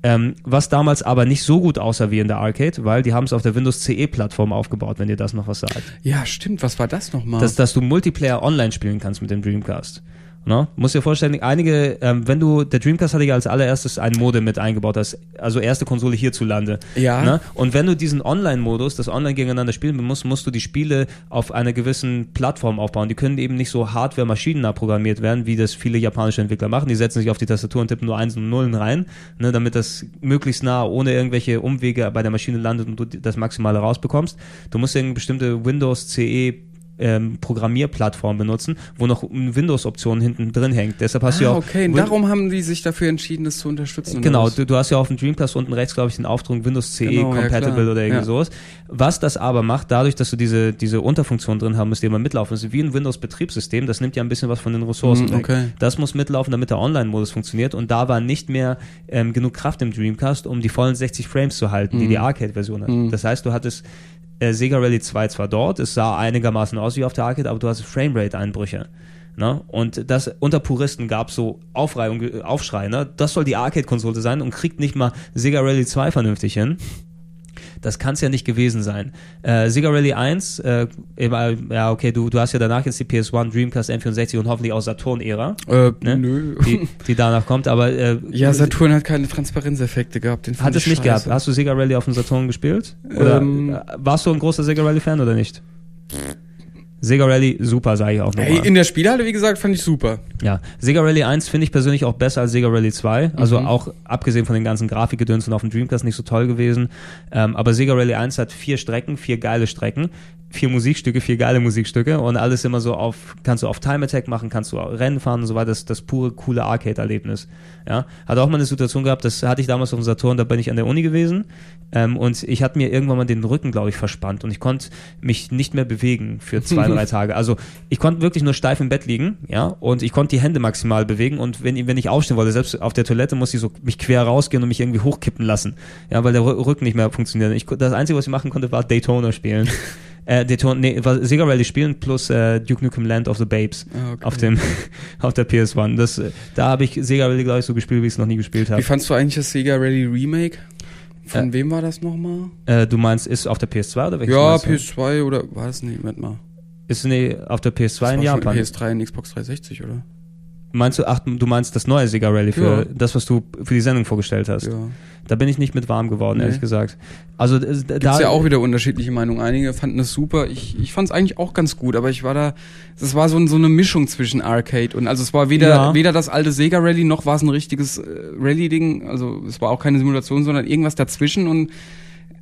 Ähm, was damals aber nicht so gut aussah wie in der Arcade, weil die haben es auf der Windows CE-Plattform aufgebaut, wenn dir das noch was sagt. ja, stimmt, was war das nochmal? Dass, dass du Multiplayer online spielen kannst mit dem Dreamcast. Ne? Musst dir vorstellen, einige, ähm, wenn du, der Dreamcast hatte ja als allererstes ein Modem mit eingebaut, das, also erste Konsole hierzulande. Ja. Ne? Und wenn du diesen Online-Modus, das online gegeneinander spielen musst, musst du die Spiele auf einer gewissen Plattform aufbauen. Die können eben nicht so hardware-maschinennah programmiert werden, wie das viele japanische Entwickler machen. Die setzen sich auf die Tastatur und tippen nur Einsen und Nullen rein, ne, damit das möglichst nah, ohne irgendwelche Umwege bei der Maschine landet und du das Maximale rausbekommst. Du musst eine bestimmte Windows CE ähm, Programmierplattform benutzen, wo noch eine Windows-Option hinten drin hängt. Deshalb hast du ja ah, auch okay, Win- darum haben die sich dafür entschieden, das zu unterstützen. Genau, du, du hast ja auf dem Dreamcast unten rechts, glaube ich, den Aufdruck Windows CE Genau, ja, Compatible klar. oder irgendwie Ja. sowas. Was das aber macht, dadurch, dass du diese, diese Unterfunktion drin haben musst, die immer mitlaufen, ist wie ein Windows-Betriebssystem, das nimmt ja ein bisschen was von den Ressourcen weg. okay. Das muss mitlaufen, damit der Online-Modus funktioniert und da war nicht mehr ähm, genug Kraft im Dreamcast, um die vollen 60 Frames zu halten, die Mhm. die Arcade-Version hat. Mhm. Das heißt, du hattest äh, Sega Rally 2 zwar dort, es sah einigermaßen aus wie auf der Arcade, aber du hast Framerate-Einbrüche. Ne? Und das unter Puristen gab so Aufreihung, äh, Aufschrei, ne? Das soll die Arcade-Konsole sein und kriegt nicht mal Sega Rally 2 vernünftig hin. Das kann es ja nicht gewesen sein. Äh, Sega Rally 1, äh, ja, okay, du, du hast ja danach jetzt die PS1, Dreamcast, N64 und hoffentlich auch Saturn-Ära, Äh, ne? nö. die, die danach kommt, aber äh, Ja, Saturn hat keine Transparenzeffekte gehabt. Den hat es ich nicht gehabt. Hast du Sega Rally auf dem Saturn gespielt? Oder Ähm, äh, warst du ein großer Sega Rally-Fan oder nicht? Sega Rally, super, sage ich auch nochmal. Ey, in der Spielhalle, wie gesagt, fand ich super. Ja, Sega Rally 1 finde ich persönlich auch besser als Sega Rally 2. Also Mhm. auch abgesehen von den ganzen Grafikgedönsen auf dem Dreamcast nicht so toll gewesen. Ähm, aber Sega Rally 1 hat vier Strecken, vier geile Strecken, vier Musikstücke, vier geile Musikstücke und alles immer so auf, kannst du auf Time Attack machen, kannst du auch Rennen fahren und so weiter. Das, das pure, coole Arcade-Erlebnis. Ja, hat auch mal eine Situation gehabt, das hatte ich damals auf dem Saturn, da bin ich an der Uni gewesen ähm, und ich hatte mir irgendwann mal den Rücken, glaube ich, verspannt und ich konnte mich nicht mehr bewegen für zwei, drei Tage. Also ich konnte wirklich nur steif im Bett liegen, ja, und ich konnte die Hände maximal bewegen und wenn, wenn ich aufstehen wollte, selbst auf der Toilette musste ich so mich quer rausgehen und mich irgendwie hochkippen lassen, ja, weil der Rü- Rücken nicht mehr funktioniert. Ich, das Einzige, was ich machen konnte, war Daytona spielen. äh, Daytona, nee, war Sega Rally spielen plus äh, Duke Nukem Land of the Babes Ah, okay. auf dem auf der PS1. Das, äh, da habe ich Sega Rally, glaube ich, so gespielt, wie ich es noch nie gespielt habe. Wie fandst du eigentlich das Sega Rally Remake? Von Äh, wem war das nochmal? Äh, du meinst, ist auf der PS2 oder welches Ja, meinst du? PS2 oder war das nicht? Moment mal. Ist nee, auf der PS2 Das in Japan. PS3 und Xbox 360, oder? Meinst du, ach, du meinst das neue Sega Rally für Ja. das, was du für die Sendung vorgestellt hast? Ja. Da bin ich nicht mit warm geworden, Nee. ehrlich gesagt. Also äh, Gibt's da ja auch wieder unterschiedliche Meinungen. Einige fanden es super. Ich, ich fand es eigentlich auch ganz gut, aber ich war da, das war so, so eine Mischung zwischen Arcade und, also es war weder, Ja. weder das alte Sega Rally noch war es ein richtiges äh, Rally-Ding. Also es war auch keine Simulation, sondern irgendwas dazwischen und es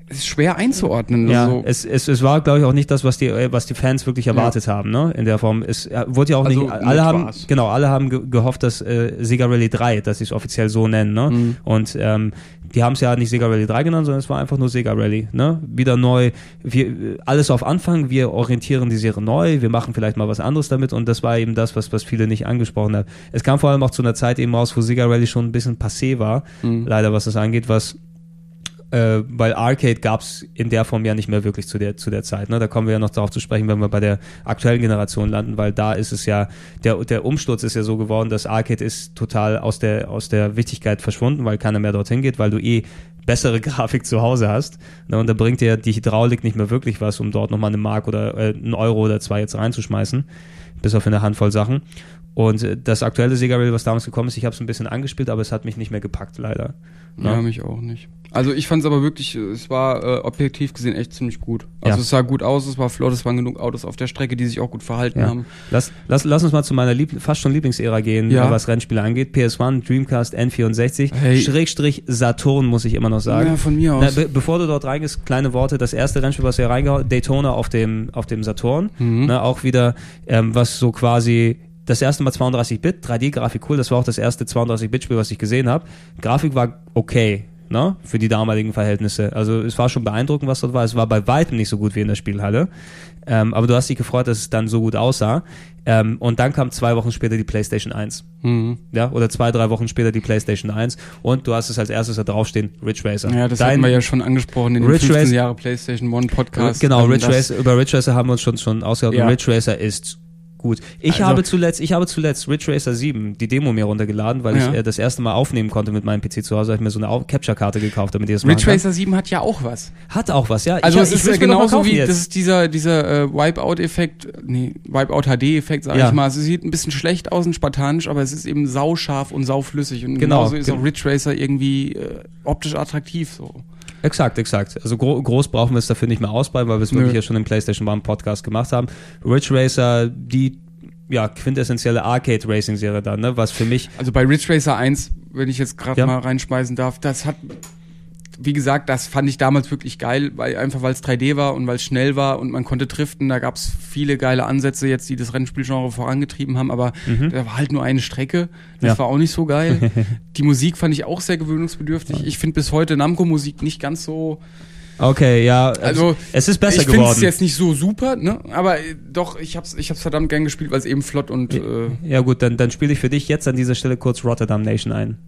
ist schwer einzuordnen. Ja, also, es, es, es war, glaube ich, auch nicht das, was die, äh, was die Fans wirklich erwartet haben, ne? In der Form. Es äh, wurde ja auch Also nicht, alle haben, genau, alle haben ge gehofft, dass äh, Sega Rally 3, dass sie es offiziell so nennen, ne? Mhm. Und ähm, die haben es ja nicht Sega Rally 3 genannt, sondern es war einfach nur Sega Rally, ne? Wieder neu, wir, äh, alles auf Anfang, wir orientieren die Serie neu, wir machen vielleicht mal was anderes damit und das war eben das, was, was viele nicht angesprochen haben. Es kam vor allem auch zu einer Zeit eben raus, wo Sega Rally schon ein bisschen passé war, Mhm. leider was das angeht, was äh, weil Arcade gab's in der Form ja nicht mehr wirklich zu der, zu der Zeit. Ne? Da kommen wir ja noch darauf zu sprechen, wenn wir bei der aktuellen Generation landen, weil da ist es ja, der, der Umsturz ist ja so geworden, dass Arcade ist total aus der, aus der Wichtigkeit verschwunden, weil keiner mehr dorthin geht, weil du eh bessere Grafik zu Hause hast. Ne? Und da bringt dir die Hydraulik nicht mehr wirklich was, um dort nochmal eine Mark oder äh, einen Euro oder zwei jetzt reinzuschmeißen. Bis auf eine Handvoll Sachen. Und äh, das aktuelle Sega Rally, was damals gekommen ist, ich habe es ein bisschen angespielt, aber es hat mich nicht mehr gepackt, leider. Ne? ja, mich auch nicht. Also ich fand es aber wirklich, äh, es war äh, objektiv gesehen echt ziemlich gut. Also Ja. es sah gut aus, es war flott, es waren genug Autos auf der Strecke, die sich auch gut verhalten Ja. haben. Lass, lass, lass uns mal zu meiner Lieb fast schon Lieblingsära gehen, Ja. was Rennspiele angeht. PS1, Dreamcast, N64, Hey. Schrägstrich Saturn, muss ich immer noch sagen. Ja, von mir Na, aus. be bevor du dort reingehst, kleine Worte. Das erste Rennspiel, was wir reingehauen, Daytona auf dem, auf dem Saturn. Mhm. Ne, auch wieder, ähm, was so quasi das erste Mal 32-Bit, 3D-Grafik cool. Das war auch das erste 32-Bit-Spiel, was ich gesehen habe. Grafik war okay. Ne, für die damaligen Verhältnisse. Also es war schon beeindruckend, was dort war. Es war bei weitem nicht so gut wie in der Spielhalle. Ähm, aber du hast dich gefreut, dass es dann so gut aussah. Ähm, und dann kam zwei Wochen später die PlayStation 1. Mhm. Ja, oder zwei, drei Wochen später die PlayStation 1. Und du hast es als erstes da draufstehen, Ridge Racer. Ja, das Dein- hatten wir ja schon angesprochen in Ridge 15 Race- Jahre PlayStation One Podcast. Genau, Ähm, Ridge Racer, über Ridge Racer haben wir uns schon, schon ausgehauen. Ja. Ridge Racer ist gut. Ich Also- habe zuletzt, ich habe zuletzt Ridge Racer 7, die Demo mir runtergeladen, weil Ja. ich äh, das erste Mal aufnehmen konnte mit meinem PC zu Hause. Habe ich mir so eine Capture-Karte gekauft, damit ich das machen Ridge. Racer 7 hat ja auch was. Hat auch was, ja. Also ich, es ich ist mal genauso wie, jetzt. das ist dieser, dieser äh, Wipeout-Effekt, nee, Wipeout-HD-Effekt, sag Ja. ich mal. Es sieht ein bisschen schlecht aus und spartanisch, aber es ist eben sauscharf und sauflüssig. Und Genau, genauso ist gen- auch Ridge Racer irgendwie äh, optisch attraktiv so. Exakt, exakt. Also gro groß brauchen wir es dafür nicht mehr ausbreiten, weil wir es wirklich ja schon im PlayStation One Podcast gemacht haben. Ridge Racer, die ja, quintessentielle Arcade-Racing-Serie dann, ne? Was für mich Also bei Ridge Racer 1, wenn ich jetzt gerade Ja. mal reinschmeißen darf, das hat, wie gesagt, das fand ich damals wirklich geil, weil einfach weil es 3D war und weil es schnell war und man konnte driften. Da gab es viele geile Ansätze jetzt, die das Rennspielgenre vorangetrieben haben, aber da war halt nur eine Strecke. Das Mhm. Ja. war auch nicht so geil. Die Musik fand ich auch sehr gewöhnungsbedürftig. Ich finde bis heute Namco-Musik nicht ganz so. Okay, ja, Also es ist besser ich finde es geworden. jetzt nicht so super, ne? Aber äh, doch, ich hab's, ich hab's verdammt gern gespielt, weil es eben flott und äh, ja gut, dann, dann spiele ich für dich jetzt an dieser Stelle kurz Rotterdam Nation ein.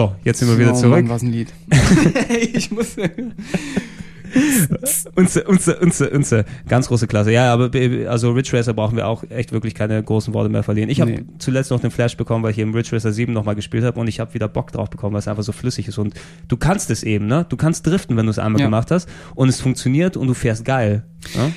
So, jetzt sind wir wieder oh zurück. Mann, was ein Lied. ich muss. Unze, unze, unze, unze. Ganz große Klasse. Ja, aber be- also Ridge Racer brauchen wir auch echt wirklich keine großen Worte mehr verlieren. Ich habe Nee. zuletzt noch den Flash bekommen, weil ich eben Ridge Racer 7 nochmal gespielt habe und ich habe wieder Bock drauf bekommen, weil es einfach so flüssig ist. Und du kannst es eben, ne? Du kannst driften, wenn du es einmal Ja. gemacht hast und es funktioniert und du fährst geil. Ne?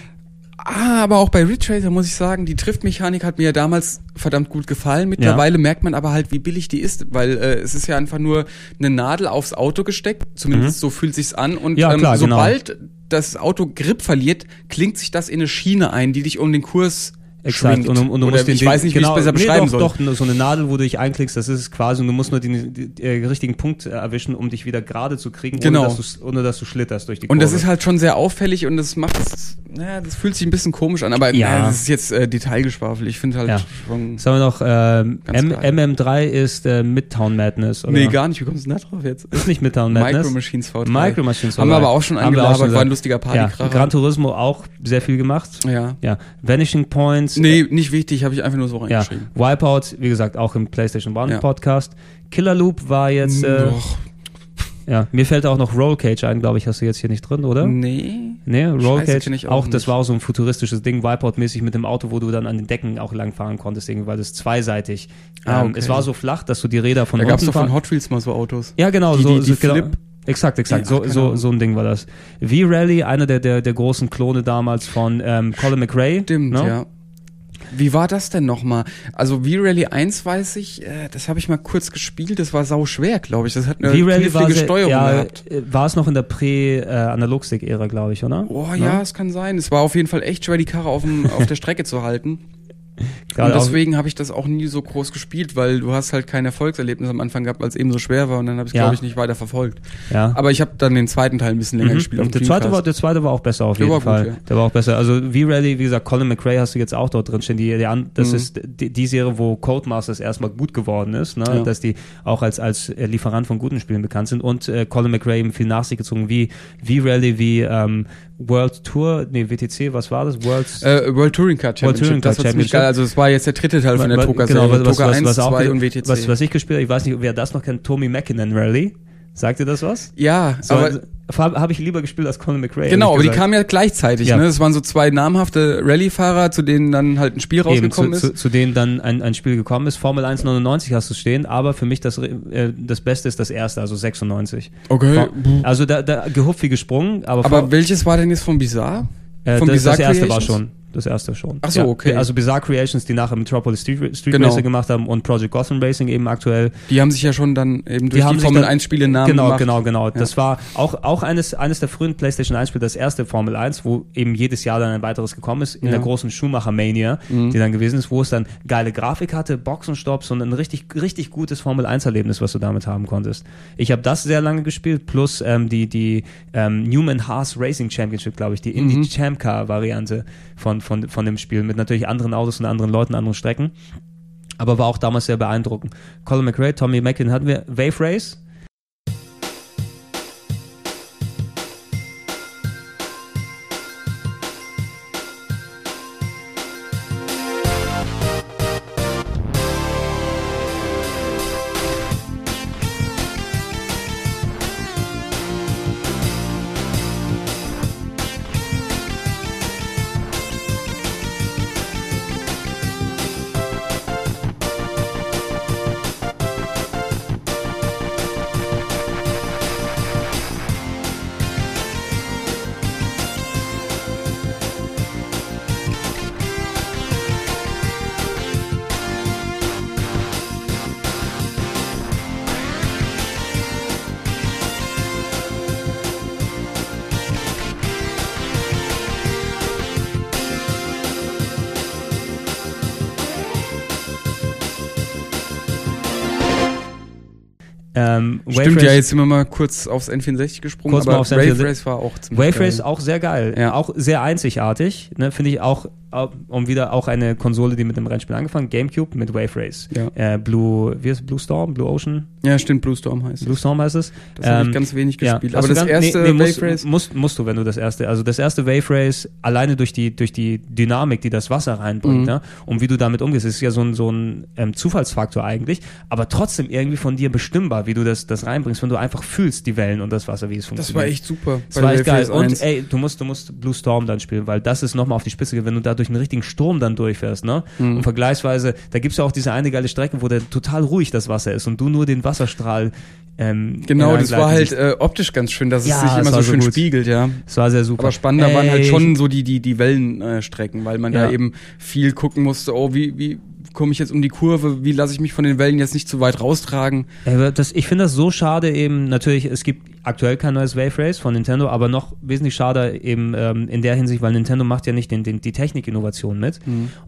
Ah, aber auch bei Ridge Racer muss ich sagen, die Triftmechanik hat mir ja damals verdammt gut gefallen. Mittlerweile merkt man aber halt, wie billig die ist, weil äh, es ist ja einfach nur eine Nadel aufs Auto gesteckt. Zumindest so fühlt sich's an. Und Mhm. Ja, ähm, klar, genau. sobald das Auto Grip verliert, klingt sich das in eine Schiene ein, die dich um den Kurs Exakt. Und, und du Oder musst den, ich weiß nicht, genau, wie ich es besser nee, beschreiben doch, soll. Doch, so eine Nadel, wo du dich einklickst, das ist es quasi und du musst nur den, den, den richtigen Punkt erwischen, um dich wieder gerade zu kriegen, Genau. ohne, dass du, ohne dass du schlitterst durch die Und das Kurve. ist halt schon sehr auffällig und das macht es, naja, das fühlt sich ein bisschen komisch an, aber Ja. naja, das ist jetzt äh, Detailgeschwafel. Ich finde halt Ja. schon. Was haben wir noch? Geil. MM3 ist äh, Midtown Madness. Oder? Nee, gar nicht. Wie kommst du denn da drauf jetzt? Ist nicht Midtown Madness. Micro Machines V3. Micro Machines Haben wir V3. aber auch schon auch angelabert, schon war ein lustiger Ja, Partykracher. Gran Turismo auch sehr viel gemacht. Ja. Ja, Vanishing Points. Nee, nicht wichtig, habe ich einfach nur so Ja, reingeschrieben. Wipeout, wie gesagt, auch im PlayStation One Ja. Podcast. Killer Loop war jetzt, äh, Doch. ja, mir fällt auch noch Roll Cage ein, glaube ich, hast du jetzt hier nicht drin, oder? Nee. Nee, Roll Scheiße, Cage, auch, auch das war auch so ein futuristisches Ding, Wipeout-mäßig mit dem Auto, wo du dann an den Decken auch langfahren konntest, irgendwie, weil das zweiseitig. Ah, ähm, okay. Es war so flach, dass du die Räder von Da gab's unten doch von Hot Wheels mal so Autos. Ja, genau, Die- so, die- die so genau. Flip- Exakt, exakt. Ja, so, so, Ahnung. so ein Ding war das. V-Rally, einer der, der, der großen Klone damals von ähm, Colin McRae. Stimmt, ne? ja. Wie war das denn nochmal? Also V-Rally 1 weiß ich, äh, das habe ich mal kurz gespielt, das war sau schwer, glaube ich. Das hat eine knifflige Steuerung ja, gehabt. äh, war es noch in der Prä-Analogstick-Ära, glaube ich, oder? Oh Ne? ja, es kann sein. Es war auf jeden Fall echt schwer, die Karre auf, dem, auf der Strecke zu halten. Gerade und deswegen habe ich das auch nie so groß gespielt, weil du hast halt kein Erfolgserlebnis am Anfang gehabt, weil es eben so schwer war und dann habe ich Ja. glaube ich nicht weiter verfolgt. ja. Aber ich habe dann den zweiten Teil ein bisschen länger Mhm. gespielt. Und der zweite, war, der zweite war auch besser auf Der jeden gut, Fall. ja. Der war auch besser. Also V-Rally, wie gesagt, Colin McRae hast du jetzt auch dort drin stehen. Die, die, an- das Mhm. ist die, die Serie, wo Codemasters erstmal gut geworden ist, ne? Ja. dass die auch als, als Lieferant von guten Spielen bekannt sind. Und äh, Colin McRae eben viel nach sich gezogen, wie V-Rally, wie ähm, World Tour, nee, WTC, was war das? World Äh, World Touring Car Championship. Touring Car das Championship. geil. Also es war jetzt der dritte Teil von der Toka-Serie. Genau, was, Toka was, 1, was, auch, 2 und WTC. was, was ich gespielt habe, ich weiß nicht, wer das noch kennt, Tommy Mackinnon Rally. Sagt ihr das was? ja, So, aber habe hab ich lieber gespielt als Colin McRae. genau, aber die kamen ja gleichzeitig. Ja. Ne? Das waren so zwei namhafte Rallye-Fahrer, zu denen dann halt ein Spiel Eben, rausgekommen zu, ist. zu, zu denen dann ein, ein Spiel gekommen ist. Formel 1,99 hast du stehen, aber für mich das, äh, das Beste ist das erste, also 96. Okay. Also da, da gehupft wie gesprungen, aber, Aber welches war denn jetzt von Bizarre? äh, von das, das Bizarre erste war Creations? schon. Das erste schon. Ach so, okay. Also Bizarre Creations, die nachher Metropolis Street, Street Genau. Racer gemacht haben und Project Gotham Racing eben aktuell. Die haben sich ja schon dann eben durch die, haben sich Formel dann- 1 Spiele Namen Genau, gemacht. genau, genau. Das war auch, auch eines, eines der frühen PlayStation 1 Spiele, das erste Formel 1, wo eben jedes Jahr dann ein weiteres gekommen ist, in Ja. der großen Schumacher Mania, Mhm. die dann gewesen ist, wo es dann geile Grafik hatte, Boxenstopps und ein richtig, richtig gutes Formel 1 Erlebnis, was du damit haben konntest. Ich habe das sehr lange gespielt, plus ähm, die, die ähm, Newman Haas Racing Championship, glaube ich, die Mhm. Champ Car Variante von, von, von dem Spiel, mit natürlich anderen Autos und anderen Leuten, anderen Strecken. Aber war auch damals sehr beeindruckend. Colin McRae, Tommy Mackin hatten wir. Wave Race, ja, jetzt sind wir mal kurz aufs N64 gesprungen, Kurz mal aber aufs Wave N64. Race war auch ziemlich Wave geil. Race auch sehr geil. Ja. Auch sehr einzigartig. Ne, Finde ich auch, um wieder auch eine Konsole, die mit dem Rennspiel angefangen Gamecube mit Wave Race. Ja. Äh, Blue, wie ist Blue Storm? Blue Ocean? Ja, stimmt, Blue Storm heißt Blue es. Storm heißt es. Das habe Ähm, ich ganz wenig ja. gespielt. Hast Aber das ganz- erste nee, nee, Wave musst, Race, Musst, musst du, wenn du das erste, also das erste Wave Race, alleine durch die, durch die Dynamik, die das Wasser reinbringt, Mhm. ne, und wie du damit umgehst, ist ja so ein, so ein ähm, Zufallsfaktor eigentlich, aber trotzdem irgendwie von dir bestimmbar, wie du das, das reinbringst, wenn du einfach fühlst, die Wellen und das Wasser, wie es das funktioniert. war echt super. Das war echt geil. Und 1. ey, du musst, du musst Blue Storm dann spielen, weil das ist nochmal auf die Spitze, wenn du da durch einen richtigen Sturm dann durchfährst, ne? Mhm. Und vergleichsweise, da gibt's ja auch diese eine geile Strecke, wo der total ruhig das Wasser ist und du nur den Wasserstrahl ähm, Genau, das war halt äh, optisch ganz schön, dass Ja, es sich es immer so schön gut. spiegelt, ja. Das war sehr super. Aber spannender waren halt Ey, schon so die, die, die Wellenstrecken, äh, weil man Ja. da eben viel gucken musste, oh, wie, wie komme ich jetzt um die Kurve, wie lasse ich mich von den Wellen jetzt nicht zu weit raustragen. Das, ich finde das so schade eben, natürlich, es gibt aktuell kein neues Wave Race von Nintendo, aber noch wesentlich schade eben ähm, in der Hinsicht, weil Nintendo macht ja nicht den, den, die Technikinnovation mit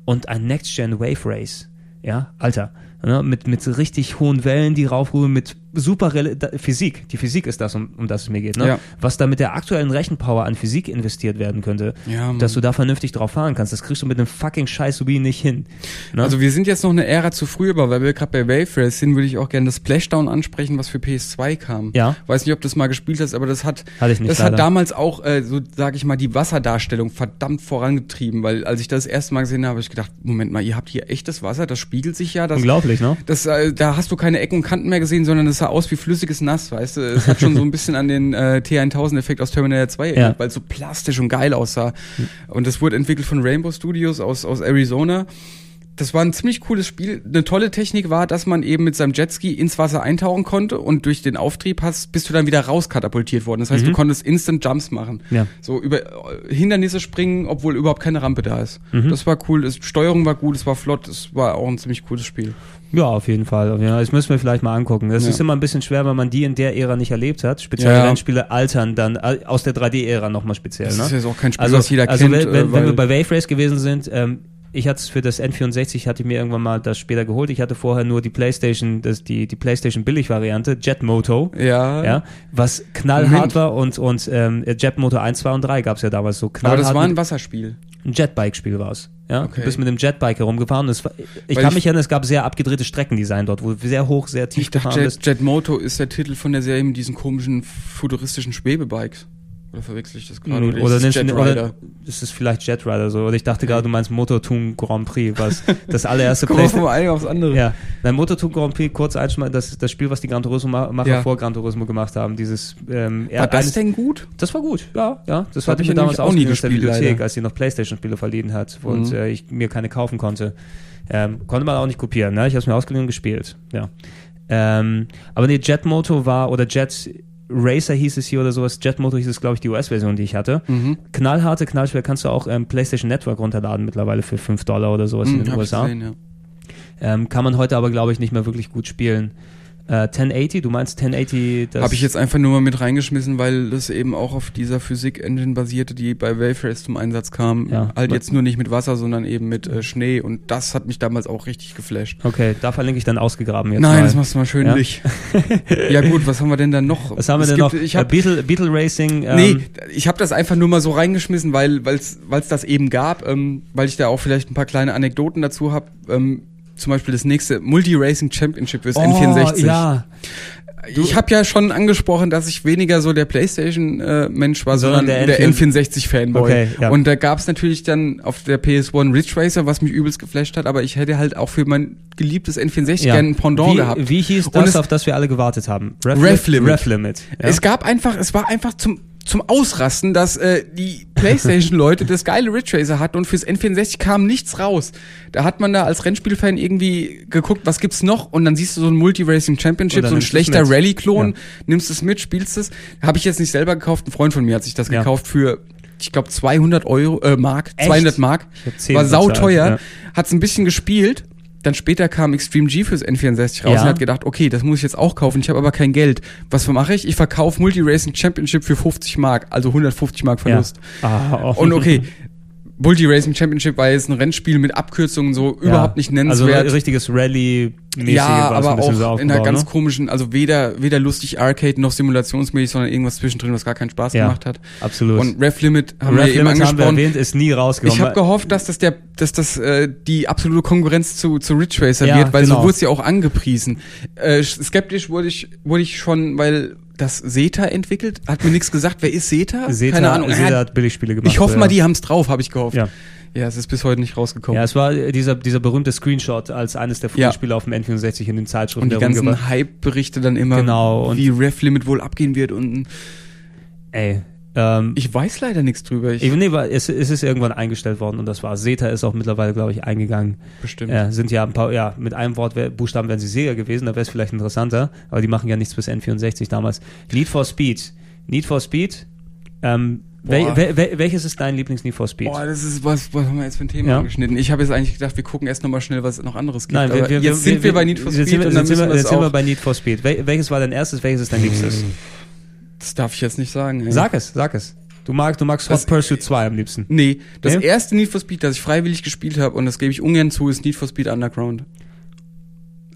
und ein Next-Gen Wave Race, ja, Alter, ne, mit, mit richtig hohen Wellen, die raufruhen, mit super da, Physik, die Physik ist das, um, um das es mir geht, ne? Ja. was da mit der aktuellen Rechenpower an Physik investiert werden könnte, Ja, dass du da vernünftig drauf fahren kannst, das kriegst du mit einem fucking scheiß Wii nicht hin. Ne? Also wir sind jetzt noch eine Ära zu früh, aber weil wir gerade bei Wave Race sind, würde ich auch gerne das Splashdown ansprechen, was für PS2 kam. Ja. Weiß nicht, ob du das mal gespielt hast, aber das hat, nicht, das leider. hat damals auch, äh, so sage ich mal, die Wasserdarstellung verdammt vorangetrieben, weil als ich das, das erste Mal gesehen habe, habe ich gedacht, Moment mal, ihr habt hier echtes Wasser, das spiegelt sich ja, das, Unglaublich, ne? das, äh, da hast du keine Ecken und Kanten mehr gesehen, sondern es sah aus wie flüssiges Nass, weißt du? Es hat schon so ein bisschen an den äh, T1000-Effekt aus Terminator 2 erinnert, Ja. weil es so plastisch und geil aussah. Und das wurde entwickelt von Rainbow Studios aus, aus Arizona. Das war ein ziemlich cooles Spiel. Eine tolle Technik war, dass man eben mit seinem Jetski ins Wasser eintauchen konnte und durch den Auftrieb hast, bist du dann wieder rauskatapultiert worden. Das heißt, du konntest Instant Jumps machen. Mhm. Ja. So über äh, Hindernisse springen, obwohl überhaupt keine Rampe da ist. Mhm. Das war cool. Das, Steuerung war gut, es war flott, es war auch ein ziemlich cooles Spiel. Ja, auf jeden Fall. Ja, das müssen wir vielleicht mal angucken. Das Ja. ist immer ein bisschen schwer, wenn man die in der Ära nicht erlebt hat. Spezielle Ja. Rennspiele altern dann äh, aus der 3D-Ära nochmal speziell. Das ne? ist jetzt auch kein Spiel, also, was jeder also kennt. wenn, wenn, äh, wenn wir weil- bei Wave Race gewesen sind, ähm, ich hatte es für das N64, hatte ich mir irgendwann mal das später geholt. Ich hatte vorher nur die PlayStation, das, die, die PlayStation Billig-Variante, Jet Moto. ja, Ja, was knallhart Moment. war und, und ähm, Jet Moto 1, 2 und 3 gab es ja damals so aber knallhart. das war ein Wasserspiel. ein Jetbike-Spiel war es. Ja, Okay. du bist mit dem Jetbike herumgefahren. war, ich Weil kann ich- mich erinnern, es gab sehr abgedrehte Streckendesign dort, wo du sehr hoch, sehr tief Ich dachte, gefahren bist. Jet, Jet Moto ist der Titel von der Serie mit diesen komischen futuristischen Schwebebikes. Oder verwechsel ich das gerade? Oder, ist oder, es nennst du- Jet oder Rider? ist es vielleicht Jet Rider so? Oder ich dachte gerade, du meinst Motortune Grand Prix, was das allererste Play- vom einen aufs andere. Ja, nein, Motortune Grand Prix, kurz einschmeißen, das, das Spiel, was die Gran Turismo-Macher Ja. vor Gran Turismo gemacht haben, dieses ähm, War das eines- denn gut? Das war gut, ja, ja. Das hab hatte ich mir damals auch nie aus der gespielt, Bibliothek, leider. als sie noch Playstation-Spiele verliehen hat und Mhm. äh, ich mir keine kaufen konnte. Ähm, konnte man auch nicht kopieren, ne? Ich habe es mir ausgeliehen und gespielt, ja. Ähm, aber nee, Jet Moto war, oder Jet Racer hieß es hier oder sowas, Jet Moto hieß es, glaube ich, die US-Version, die ich hatte. Mhm. Knallharte, knallschwer kannst du auch ähm, PlayStation Network runterladen mittlerweile für 5 Dollar oder sowas in Hm, den USA. gesehen, ja. Ähm, kann man heute aber, glaube ich, nicht mehr wirklich gut spielen. Äh, 1080, du meinst 1080, das Habe ich jetzt einfach nur mal mit reingeschmissen, weil das eben auch auf dieser Physik-Engine basierte, die bei Race zum Einsatz kam. Ja. Halt jetzt nur nicht mit Wasser, sondern eben mit äh, Schnee. Und das hat mich damals auch richtig geflasht. Okay, da verlinke ich dann ausgegraben jetzt Nein, mal. das machst du mal schön Ja? nicht. ja gut, was haben wir denn dann noch? Was haben wir Es denn gibt- noch? Ich äh, hab, Beetle, Beetle Racing. Ähm, nee, ich habe das einfach nur mal so reingeschmissen, weil es das eben gab, ähm, weil ich da auch vielleicht ein paar kleine Anekdoten dazu habe. Ähm, zum Beispiel das nächste Multi-Racing Championship fürs oh, N64. Ja, Ich habe ja schon angesprochen, dass ich weniger so der PlayStation-Mensch war, Sondern sondern, der der, N4 N64-Fanboy. Okay, ja. Und da gab's natürlich dann auf der PS1 Ridge Racer, was mich übelst geflasht hat, aber ich hätte halt auch für mein geliebtes N64 ja. gerne ein Pendant wie, gehabt. Wie hieß das, es- auf das wir alle gewartet haben? Rev Limit. Rev Limit. Ja. Es gab einfach, es war einfach zum zum Ausrasten, dass äh, die PlayStation-Leute das geile Ridge Racer hatten und fürs N64 kam nichts raus. Da hat man da als Rennspielfan irgendwie geguckt, was gibt's noch? Und dann siehst du so ein Multi-Racing Championship, so ein schlechter. Rally-Klon, Ja. nimmst es mit, spielst es. Habe ich jetzt nicht selber gekauft, ein Freund von mir hat sich das Ja. gekauft für, ich glaube, 200 Euro, äh, Mark, Echt? 200 Mark. Ich hab 10 War sauteuer, bezahlt, hat's ein bisschen gespielt. Dann später kam Extreme G fürs N64 raus Ja. und hat gedacht, okay, das muss ich jetzt auch kaufen, ich habe aber kein Geld. Was mache ich? Ich verkaufe Multi-Racing Championship für 50 Mark, also 150 Mark Verlust. Ja. Ah, oh. Und okay, Multi-Racing Championship war jetzt ein Rennspiel mit Abkürzungen so Ja. überhaupt nicht Also nennenswert. ein richtiges Rally-mäßig ja, es ein aber bisschen so auch in einer ganz ne? komischen, also weder, weder lustig Arcade noch simulationsmäßig, sondern irgendwas zwischendrin, was gar keinen Spaß Ja. gemacht hat. Absolut. Und Rev Limit haben Rev wir eben Limit haben wir angesprochen. erwähnt, ist nie rausgekommen. Ich habe gehofft, dass das der, dass das äh, die absolute Konkurrenz zu zu Ridge Racer Ja, wird, weil genau. so wurde es ja auch angepriesen. Äh, skeptisch wurde ich wurde ich schon, weil das Seta entwickelt, hat mir nichts gesagt. Wer ist Seta? Seta, Keine Ahnung. Seta hat Billigspiele gemacht. ich hoffe mal, die haben's drauf, habe ich gehofft. Ja. ja, es ist bis heute nicht rausgekommen. Ja, es war äh, dieser, dieser berühmte Screenshot als eines der frühen Ja. Auf dem N64 in den Zeitschriften. und die ganzen Hype-Berichte dann immer, Genau, und- wie Rev Limit wohl abgehen wird und Ey, Ähm, Ich weiß leider nichts drüber. Ich, nee, aber es, es ist irgendwann eingestellt worden und das war. Seta ist auch mittlerweile, glaube ich, eingegangen. bestimmt. Ja, sind ja ein paar, ja, mit einem Wort, Buchstaben wären sie Sega gewesen, da wäre es vielleicht interessanter, aber die machen ja nichts bis N64 damals. Need for Speed. Need for Speed. Ähm, wel, wel, wel, welches ist dein Lieblings-Need for Speed? Boah, das ist was, was haben wir jetzt für ein Thema Ja. angeschnitten? Ich habe jetzt eigentlich gedacht, wir gucken erst nochmal schnell, was es noch anderes gibt. Nein, wir, wir, jetzt sind wir, bei Need for jetzt Speed sind wir, und dann jetzt sind wir, wir jetzt sind wir bei Need for Speed. Wel, welches war dein erstes, welches ist dein liebstes? Das darf ich jetzt nicht sagen. Ey. Sag es, sag es. Du magst, du magst Hot Pursuit 2 am liebsten. Nee, das Nee? erste Need for Speed, das ich freiwillig gespielt habe, und das gebe ich ungern zu, ist Need for Speed Underground.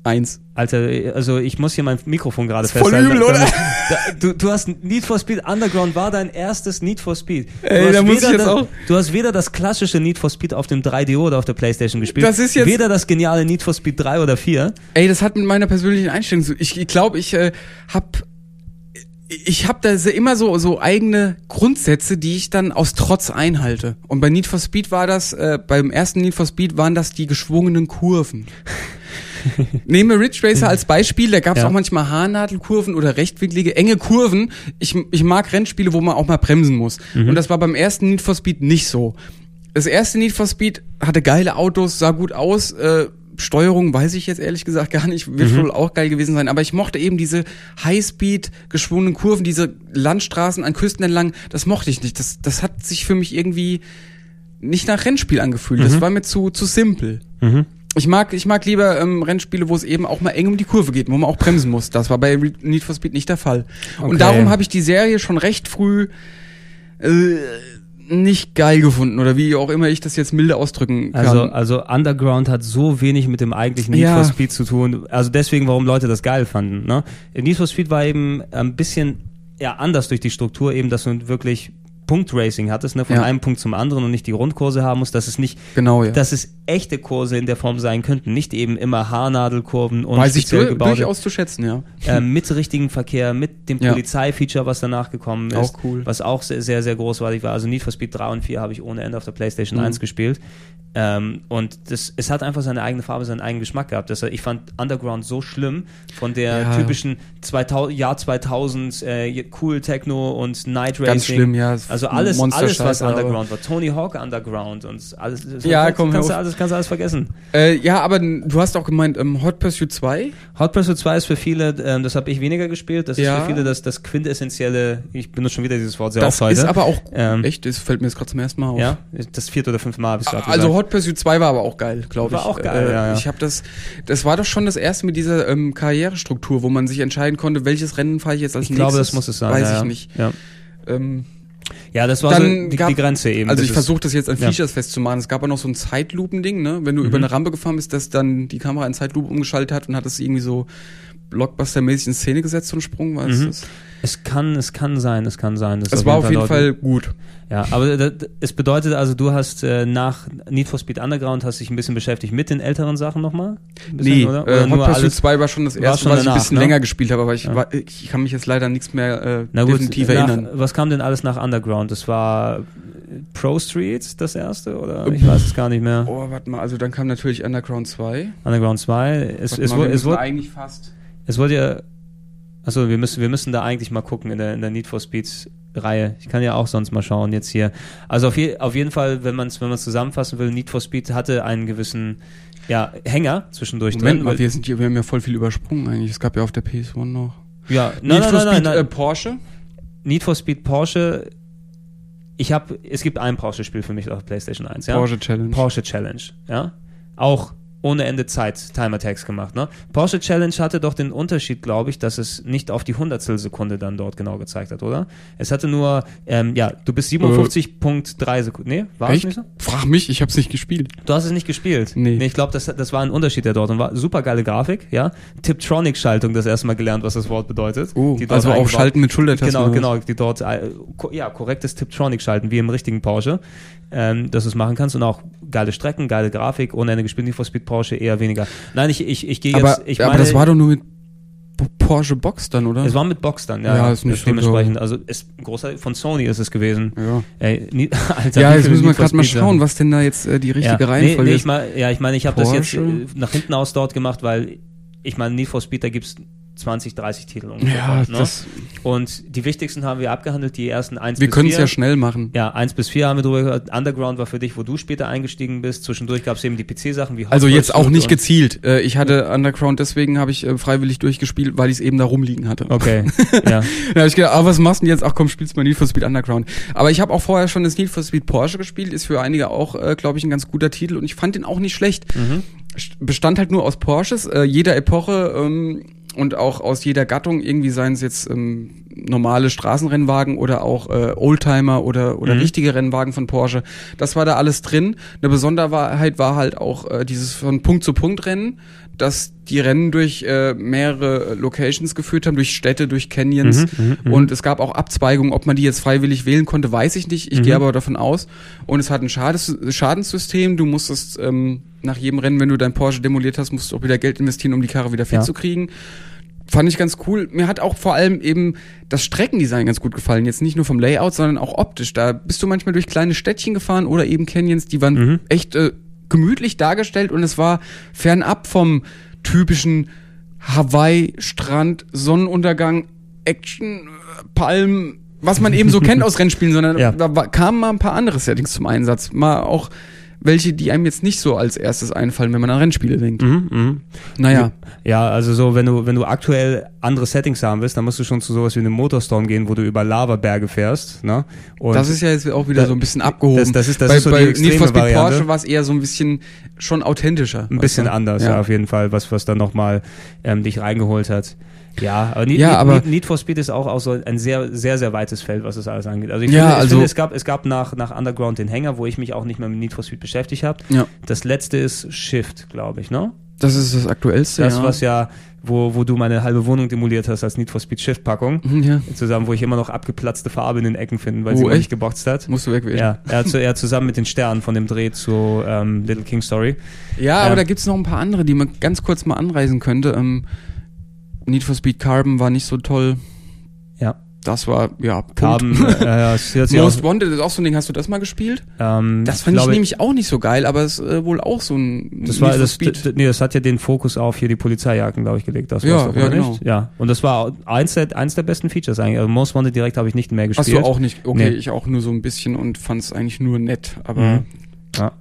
Eins. Alter, also ich muss hier mein Mikrofon gerade Ist voll festhalten. übel, oder? Du, du hast Need for Speed Underground war dein erstes Need for Speed. Du Ey, hast da muss weder ich jetzt das, auch- Du hast weder das klassische Need for Speed auf dem 3DO oder auf der Playstation gespielt. Das ist jetzt- Weder das geniale Need for Speed 3 oder 4. Ey, das hat mit meiner persönlichen Einstellung zu. Ich, ich glaube, ich äh, hab ich habe da immer so so eigene Grundsätze, die ich dann aus Trotz einhalte. Und bei Need for Speed war das äh, beim ersten Need for Speed waren das die geschwungenen Kurven. Nehmen wir Ridge Racer als Beispiel, da gab es Ja. auch manchmal Haarnadelkurven oder rechtwinklige, enge Kurven. Ich, ich mag Rennspiele, wo man auch mal bremsen muss. Und das war beim ersten Need for Speed nicht so. Das erste Need for Speed hatte geile Autos, sah gut aus, äh, Steuerung weiß ich jetzt ehrlich gesagt gar nicht, wird wohl auch geil gewesen sein, aber ich mochte eben diese Highspeed geschwungenen Kurven, diese Landstraßen an Küsten entlang, das mochte ich nicht. Das, das hat sich für mich irgendwie nicht nach Rennspiel angefühlt. Das war mir zu, zu simpel. Ich mag, ich mag lieber ähm, Rennspiele, wo es eben auch mal eng um die Kurve geht, wo man auch bremsen muss. Das war bei Need for Speed nicht der Fall. Okay. Und darum habe ich die Serie schon recht früh äh, nicht geil gefunden oder wie auch immer ich das jetzt milde ausdrücken kann. Also, also Underground hat so wenig mit dem eigentlichen Need Ja. for Speed zu tun. Also deswegen, warum Leute das geil fanden. Ne? Need for Speed war eben ein bisschen ja, anders durch die Struktur, eben, dass du wirklich Punktracing hattest, ne, von Ja. einem Punkt zum anderen und nicht die Rundkurse haben musst, dass es nicht, genau, ja. dass es echte Kurse in der Form sein könnten, nicht eben immer Haarnadelkurven und Weiß ich speziell dur gebaute, durchaus zu schätzen, ja. äh, mit richtigen Verkehr, mit dem Ja. Polizeifeature, was danach gekommen ist. Auch cool. Was auch sehr, sehr, sehr großartig war. Also Need for Speed 3 und 4 habe ich ohne Ende auf der PlayStation Mhm. 1 gespielt. Ähm, und das, es hat einfach seine eigene Farbe, seinen eigenen Geschmack gehabt. Deshalb, ich fand Underground so schlimm von der Ja. typischen 2000, Jahr 2000 äh, cool Techno und Night Racing. Ganz schlimm, ja. Also alles, alles was Underground war. Tony Hawk Underground und alles. Das Ja, komm, kannst du alles, kannst du alles vergessen. Äh, ja, aber du hast auch gemeint, ähm, Hot Pursuit 2? Hot Pursuit 2 ist für viele, ähm, das habe ich weniger gespielt, das ist Ja. für viele das, das quintessentielle, ich benutze schon wieder dieses Wort sehr Das oft heute. ist aber auch, Ähm, echt, das fällt mir jetzt gerade zum ersten Mal auf. Ja, das vierte oder fünfte Mal habe ich gerade Also. Hot Pursuit 2 war aber auch geil, glaube ich. War auch geil, äh, ja, ja. Ich habe das, das war doch schon das erste mit dieser ähm, Karrierestruktur, wo man sich entscheiden konnte, welches Rennen fahre ich jetzt als ich nächstes. glaube, das muss es sein. Weiß ich nicht. Ja, Ähm, ja das war Dann so die, gab- die Grenze eben. also Das ich versuche das jetzt an ja. Features festzumachen. Es gab auch noch so ein Zeitlupen-Ding, ne? Wenn du Mhm. über eine Rampe gefahren bist, dass dann die Kamera in Zeitlupe umgeschaltet hat und hat es irgendwie so Blockbuster-mäßig in Szene gesetzt, so ein Sprung. Was Mhm. das? Es kann, es kann sein, es kann sein. Es war auf jeden Leute- Fall gut. Ja, aber da- da- es bedeutet also, du hast äh, nach Need for Speed Underground hast dich ein bisschen beschäftigt mit den älteren Sachen nochmal? Nee, oder? äh, Oder Hot nur Pursuit alles? 2 war schon das erste, schon was ich ein danach, bisschen ne? länger gespielt habe, aber ich, Ja. war, ich kann mich jetzt leider nichts mehr äh, gut, definitiv nach, erinnern. was kam denn alles nach Underground? Das war äh, Pro Street das erste oder ich weiß es gar nicht mehr. Oh, warte mal, also dann kam natürlich Underground 2. Underground 2. Es, es, mal, es, müssen wurde, eigentlich fast. Es wurde ja. Achso, wir müssen, wir müssen da eigentlich mal gucken in der, in der Need for Speeds Reihe. Ich kann ja auch sonst mal schauen jetzt hier. Also auf, je, auf jeden Fall, wenn man es wenn man's zusammenfassen will, Need for Speed hatte einen gewissen ja, Hänger zwischendurch Moment drin. mal, wir, sind hier, wir haben ja voll viel übersprungen eigentlich. Es gab ja auf der PS1 noch. ja, nein, Need nein, for nein, nein, Speed, nein. Äh, Porsche. Need for Speed Porsche. Ich habe, es gibt ein Porsche-Spiel für mich auf PlayStation 1, ja. Porsche Challenge. Porsche Challenge, ja. Auch ohne Ende Zeit Time Attacks gemacht, ne? Porsche Challenge hatte doch den Unterschied, glaube ich, dass es nicht auf die Hundertstel Sekunde dann dort genau gezeigt hat, oder? Es hatte nur, ähm, ja, du bist 57.3 Sekunden. Nee, war es Echt? nicht so? Frag mich, ich hab's nicht gespielt. Du hast es nicht gespielt. Nee. ich glaube, das, das war ein Unterschied der dort und war super geile Grafik, ja. Tiptronic-Schaltung, das erste Mal gelernt, was das Wort bedeutet. Oh, Die dort also auch Schalten mit Schultertasten. Genau, genau, die dort, äh, ja, korrektes Tiptronic-Schalten, wie im richtigen Porsche, ähm, dass du es machen kannst und auch geile Strecken, geile Grafik, ohne gespielt, Need for Speed Porsche eher weniger. Nein, ich, ich, ich gehe Aber, jetzt, ich aber meine, das war doch nur mit Porsche Box dann, oder? es war mit Box dann, ja, Ja, ist nicht so dementsprechend, also ist ein großer von Sony ist es gewesen. ja. Ey, nie, Alter, Ja, jetzt müssen wir gerade mal schauen, was denn da jetzt äh, die richtige ja, Reihenfolge nee, nee, ist. ich mein, ja, ich meine, ich habe das jetzt äh, nach hinten aus dort gemacht, weil ich meine, Need for Speed, da gibt's 20, 30 Titel ungefähr. Ja, ne? das- Und die wichtigsten haben wir abgehandelt, die ersten 1 Wir bis können es 4. ja schnell machen. Ja, 1 bis 4 haben wir drüber gehört. Underground war für dich, wo du später eingestiegen bist. Zwischendurch gab es eben die PC-Sachen wie Also Hot jetzt auch nicht gezielt. Äh, Ich hatte Underground, deswegen habe ich äh, freiwillig durchgespielt, weil ich es eben da rumliegen hatte. Okay, ja. Da habe ich gedacht, ah, was machst du denn jetzt? Ach komm, spielst mal Need for Speed Underground. Aber ich habe auch vorher schon das Need for Speed Porsche gespielt, ist für einige auch, äh, glaube ich, ein ganz guter Titel und ich fand den auch nicht schlecht. St- Bestand halt nur aus Porsches, äh, jeder Epoche ähm, und auch aus jeder Gattung, irgendwie seien es jetzt ähm, normale Straßenrennwagen oder auch äh, Oldtimer oder, oder Mhm. richtige Rennwagen von Porsche. Das war da alles drin. Eine Besonderheit war halt auch äh, dieses von Punkt zu Punkt Rennen, dass die Rennen durch äh, mehrere Locations geführt haben, durch Städte, durch Canyons. Mhm, und es gab auch Abzweigungen. Ob man die jetzt freiwillig wählen konnte, weiß ich nicht. Ich Mhm. gehe aber davon aus. Und es hat ein Schades Schadenssystem. Du musstest ähm, nach jedem Rennen, wenn du dein Porsche demoliert hast, musst du auch wieder Geld investieren, um die Karre wieder fit Ja. zu kriegen. Fand ich ganz cool. Mir hat auch vor allem eben das Streckendesign ganz gut gefallen. Jetzt nicht nur vom Layout, sondern auch optisch. Da bist du manchmal durch kleine Städtchen gefahren oder eben Canyons, die waren Mhm. echt äh, gemütlich dargestellt und es war fernab vom typischen Hawaii, Strand, Sonnenuntergang, Action, Palmen, was man eben so kennt aus Rennspielen, sondern Ja. da war, kamen mal ein paar andere Settings zum Einsatz. Mal auch welche, die einem jetzt nicht so als erstes einfallen, wenn man an Rennspiele denkt. Mhm, mhm. Naja. Ja, also so, wenn du, wenn du aktuell andere Settings haben willst, dann musst du schon zu sowas wie einem Motorstorm gehen, wo du über Lavaberge fährst, ne? Und das ist ja jetzt auch wieder Da- so ein bisschen abgehoben. das- das ist- das bei, ist so die bei extreme Need for Speed Variante. Porsche war es eher so ein bisschen schon authentischer. ein bisschen du? anders, ja. auf jeden Fall, was, was dann nochmal ähm, dich reingeholt hat. Ja, aber Need, Ja, Need, aber- Need, for Speed ist auch, auch so ein sehr, sehr, sehr weites Feld, was das alles angeht. Also ich Ja, finde, ich also- finde es gab, es gab nach, nach Underground den Hänger, wo ich mich auch nicht mehr mit Need for Speed beschäftigt habe. Ja. Das letzte ist Shift, glaube ich, ne? Das ist das aktuellste. Das, ja. was ja, wo, wo du meine halbe Wohnung demoliert hast als Need for Speed Shift-Packung. Mhm, ja. Zusammen, wo ich immer noch abgeplatzte Farbe in den Ecken finde, weil Oh, sie echt? nicht geboxt hat. Musst du wegwählen. Ja, er, zu- er zusammen mit den Sternen von dem Dreh zu ähm, Little King Story. Ja, Ja. aber da gibt's noch ein paar andere, die man ganz kurz mal anreisen könnte. Ähm, Need for Speed Carbon war nicht so toll. Ja. Das war, ja, Punkt. Carbon, äh, ja, Most Wanted ist auch so ein Ding. Hast du das mal gespielt? ähm, Das fand ich glaube, nämlich auch nicht so geil, aber es ist äh, wohl auch so ein Das war Need for das, Speed. d- nee, das hat ja den Fokus auf hier die Polizeijagden, glaube ich, gelegt. Das Ja, ja, genau. nicht? Ja. Und das war eins der, eins der besten Features eigentlich. Also Most Wanted direkt habe ich nicht mehr gespielt. Hast du auch nicht? Okay, Nee. ich auch nur so ein bisschen und fand es eigentlich nur nett. Aber Mhm. Ja.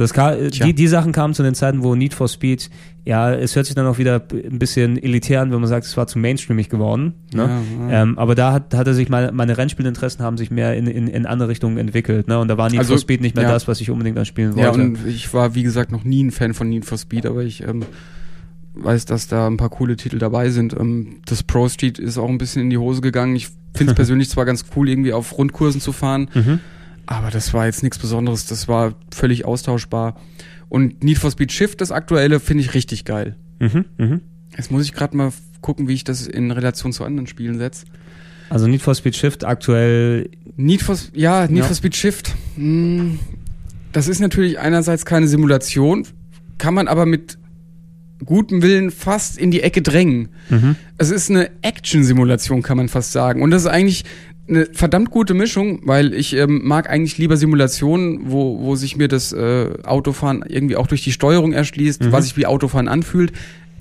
So, das kam, Tja. die, die Sachen kamen zu den Zeiten, wo Need for Speed, ja, es hört sich dann auch wieder ein bisschen elitär an, wenn man sagt, es war zu mainstreamig geworden. Ne? Ja, ja. Ähm, aber da hat, hat er sich meine, meine Rennspielinteressen haben sich mehr in, in, in andere Richtungen entwickelt. Ne? Und da war Need Also, for Speed nicht mehr ja. das, was ich unbedingt dann spielen ja, wollte. und ich war, wie gesagt, noch nie ein Fan von Need for Speed, aber ich ähm, weiß, dass da ein paar coole Titel dabei sind. Ähm, das Pro Street ist auch ein bisschen in die Hose gegangen. Ich finde es persönlich zwar ganz cool, irgendwie auf Rundkursen zu fahren, mhm. Aber das war jetzt nichts Besonderes. Das war völlig austauschbar. Und Need for Speed Shift, das aktuelle, finde ich richtig geil. Mhm. Mhm. Jetzt muss ich gerade mal gucken, wie ich das in Relation zu anderen Spielen setze. Also Need for Speed Shift aktuell Need for, ja, Need Ja. for Speed Shift. Hm, Das ist natürlich einerseits keine Simulation, kann man aber mit gutem Willen fast in die Ecke drängen. Mhm. Es ist eine Action-Simulation, kann man fast sagen. Und das ist eigentlich eine verdammt gute Mischung, weil ich ähm, mag eigentlich lieber Simulationen, wo, wo sich mir das äh, Autofahren irgendwie auch durch die Steuerung erschließt, Mhm. was sich wie Autofahren anfühlt.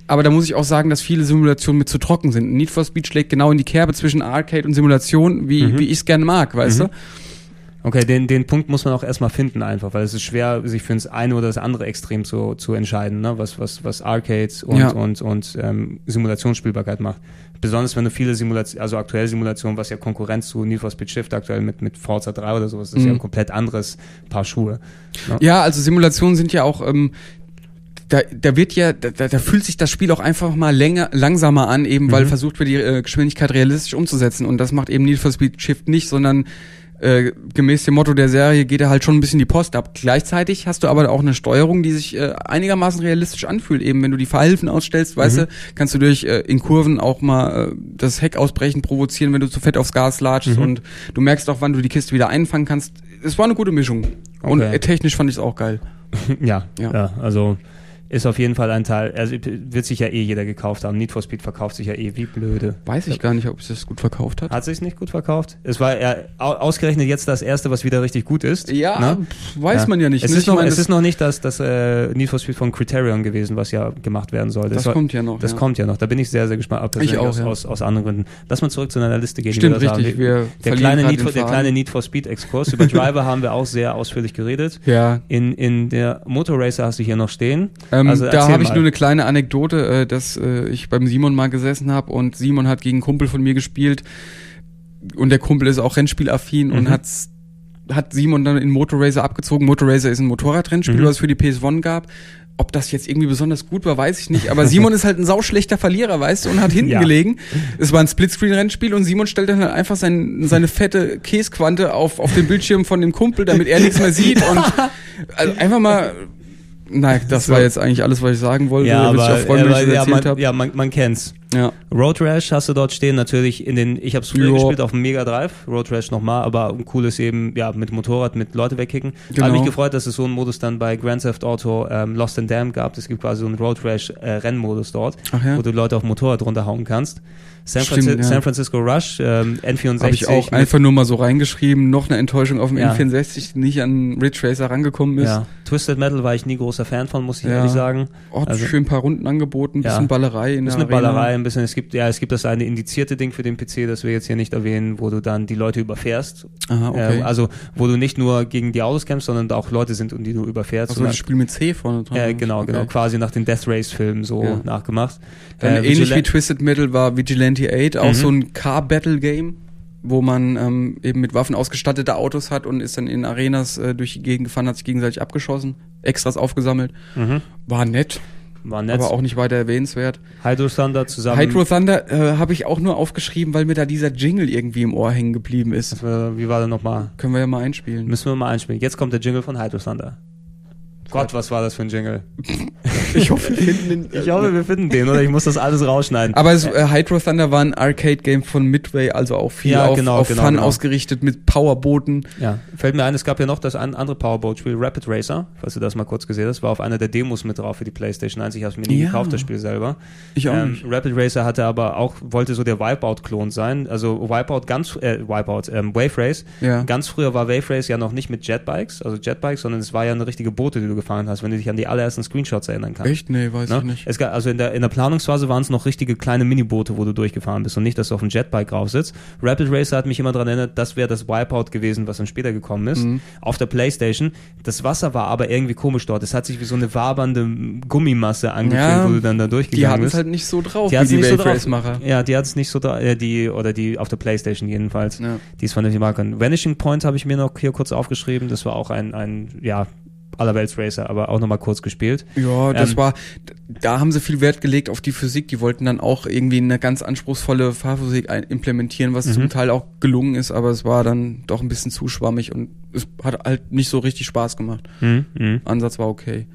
Aber da muss ich auch sagen, dass viele Simulationen mit zu trocken sind. Need for Speed schlägt genau in die Kerbe zwischen Arcade und Simulation, wie, Mhm. wie ich es gerne mag, weißt Mhm. du? Okay, den, den Punkt muss man auch erstmal finden einfach, weil es ist schwer, sich für das eine oder das andere Extrem zu, zu entscheiden, ne? was, was, was Arcades und, Ja. und, und ähm, Simulationsspielbarkeit macht. Besonders wenn du viele Simulationen, also aktuelle Simulationen, was ja Konkurrenz zu Need for Speed Shift aktuell mit, mit Forza 3 oder sowas, das ist ja Mhm. ein komplett anderes Paar Schuhe. Ne? Ja, also Simulationen sind ja auch, ähm, da, da wird ja, da, da fühlt sich das Spiel auch einfach mal länger, langsamer an, eben weil Mhm. versucht wird, die äh, Geschwindigkeit realistisch umzusetzen. Und das macht eben Need for Speed Shift nicht, sondern äh, gemäß dem Motto der Serie geht er halt schon ein bisschen die Post ab. Gleichzeitig hast du aber auch eine Steuerung, die sich äh, einigermaßen realistisch anfühlt. Eben wenn du die Verhilfen ausstellst, weißt Mhm. du, kannst du durch äh, in Kurven auch mal äh, das Heck ausbrechen provozieren, wenn du zu fett aufs Gas latschst Mhm. und du merkst auch, wann du die Kiste wieder einfangen kannst. Es war eine gute Mischung. Und Okay. äh, technisch fand ich es auch geil. ja, Ja. ja, also ist auf jeden Fall ein Teil, also wird sich ja eh jeder gekauft haben. Need for Speed verkauft sich ja eh wie blöde. Weiß ich gar nicht, ob es das gut verkauft hat. Hat sich's nicht gut verkauft? Es war ja au- ausgerechnet jetzt das erste, was wieder richtig gut ist. Ja, ne? weiß man ja nicht. Es, ne? ist Ich noch, meine, es das- ist noch nicht das, das äh, Need for Speed von Criterion gewesen, was ja gemacht werden sollte. Das soll- kommt ja noch, Das ja. kommt ja noch. Da bin ich sehr, sehr gespannt. aber persönlich auch, aus, ja. aus, aus anderen Gründen. Lass mal zurück zu deiner Liste gehen. Stimmt, richtig. haben. Wir der, kleine Need for, der kleine Need for Speed Exkurs. Über Driver haben wir auch sehr ausführlich geredet. Ja. In, in der Motorracer hast du hier noch stehen. Ähm, Also da habe ich nur eine kleine Anekdote, äh, dass äh, ich beim Simon mal gesessen habe und Simon hat gegen einen Kumpel von mir gespielt und der Kumpel ist auch Rennspielaffin und Mhm. hat's hat Simon dann in Motorracer abgezogen. Motorracer ist ein Motorradrennspiel, Mhm. was es für die PS1 gab. Ob das jetzt irgendwie besonders gut war, weiß ich nicht. Aber Simon ist halt ein sauschlechter Verlierer, weißt du, und hat hinten Ja. gelegen. Es war ein Splitscreen-Rennspiel und Simon stellt dann halt einfach sein, seine fette Käsquante auf, auf den Bildschirm von dem Kumpel, damit er nichts mehr sieht. Und also einfach mal. Nein, das So. war jetzt eigentlich alles, was ich sagen wollte. Ja, Er aber, freuen, aber ja, man, ja, man, man kennt's. Ja. Road Rash hast du dort stehen, natürlich in den, ich habe es früher Ja. gespielt auf dem Mega Drive, Road Rash nochmal, aber ein cooles eben, ja, mit Motorrad, mit Leute wegkicken. Genau. Habe mich gefreut, dass es so einen Modus dann bei Grand Theft Auto ähm, Lost and Damned gab. Es gibt quasi so einen Road Rash äh, Rennmodus dort, ja. wo du Leute auf dem Motorrad runterhauen kannst. San, Stimmt, Franci ja. San Francisco Rush, ähm, N64. Habe ich auch einfach nur mal so reingeschrieben. Noch eine Enttäuschung auf dem Ja. N64, die nicht an Ridge Racer rangekommen ist. ja. Twisted Metal war ich nie großer Fan von, muss ich Ja. ehrlich sagen. Oh, Also- schön ein paar Runden angeboten, Ja. bisschen Ballerei in der eine Arena. Ballerei, ein bisschen. Es gibt, ja, es gibt das eine indizierte Ding für den PC, das wir jetzt hier nicht erwähnen, wo du dann die Leute überfährst. Aha, okay. Äh, also, wo du nicht nur gegen die Autos kämpfst, sondern da auch Leute sind, um die du überfährst. also das Spiel mit C vorne dran. äh, genau, Okay. genau, quasi nach den Death Race Filmen so Ja. nachgemacht. Äh, ähnlich wie Twisted Metal war Vigilante 8 auch Mhm. so ein Car-Battle-Game, wo man ähm, eben mit Waffen ausgestattete Autos hat und ist dann in Arenas äh, durch die Gegend gefahren, hat sich gegenseitig abgeschossen, Extras aufgesammelt. Mhm. War nett, War nett. aber auch nicht weiter erwähnenswert. Hydro Thunder zusammen. Hydro Thunder äh, habe ich auch nur aufgeschrieben, weil mir da dieser Jingle irgendwie im Ohr hängen geblieben ist. War- Wie war der nochmal? Können wir ja mal einspielen. Müssen wir mal einspielen. Jetzt kommt der Jingle von Hydro Thunder. Gott, was war das für ein Jingle? Ich hoffe, wir finden den. Ich hoffe, wir finden den, oder ich muss das alles rausschneiden. Aber es, äh, Hydro Thunder war ein Arcade-Game von Midway, also auch viel Ja, auf, genau, auf genau, Fun genau. ausgerichtet mit Powerbooten. Ja, fällt mir ein, es gab ja noch das andere Powerboat-Spiel, Rapid Racer, falls du das mal kurz gesehen hast, war auf einer der Demos mit drauf für die PlayStation 1. Ich habe es mir nie Ja. gekauft, das Spiel selber. Ich auch Ähm, nicht. Rapid Racer hatte aber auch, wollte so der Wipeout-Klon sein. Also Wipeout ganz, äh, Wipeout, ähm, Wave Race. Ja. Ganz früher war Wave Race ja noch nicht mit Jetbikes, also Jetbikes, sondern es war ja eine richtige Boote, die du gefahren hast, wenn du dich an die allerersten Screenshots erinnern kannst. Echt? Nee, weiß Ne? ich nicht. Es also in der, in der Planungsphase waren es noch richtige kleine Miniboote, wo du durchgefahren bist und nicht, dass du auf dem Jetbike rauf sitzt. Rapid Racer hat mich immer daran erinnert, das wäre das Wipeout gewesen, was dann später gekommen ist. Mhm. Auf der Playstation. Das Wasser war aber irgendwie komisch dort. Es hat sich wie so eine wabernde Gummimasse angefühlt, Ja, wo du dann da Die durchgegangen hatten es bist. halt nicht so drauf, die wie die nicht so drauf. Race-Macher. Ja, die hat es nicht so da, äh, die, oder die auf der Playstation jedenfalls. Ja. Die ist vernünftig machen. Vanishing Point habe ich mir noch hier kurz aufgeschrieben. Das war auch ein, ein ja, allerwelts Racer, aber auch nochmal kurz gespielt. Ja, das Ähm, war, da haben sie viel Wert gelegt auf die Physik. Die wollten dann auch irgendwie eine ganz anspruchsvolle Fahrphysik implementieren, was Mhm. zum Teil auch gelungen ist, aber es war dann doch ein bisschen zu schwammig und es hat halt nicht so richtig Spaß gemacht. Mhm. Mhm. Ansatz war okay.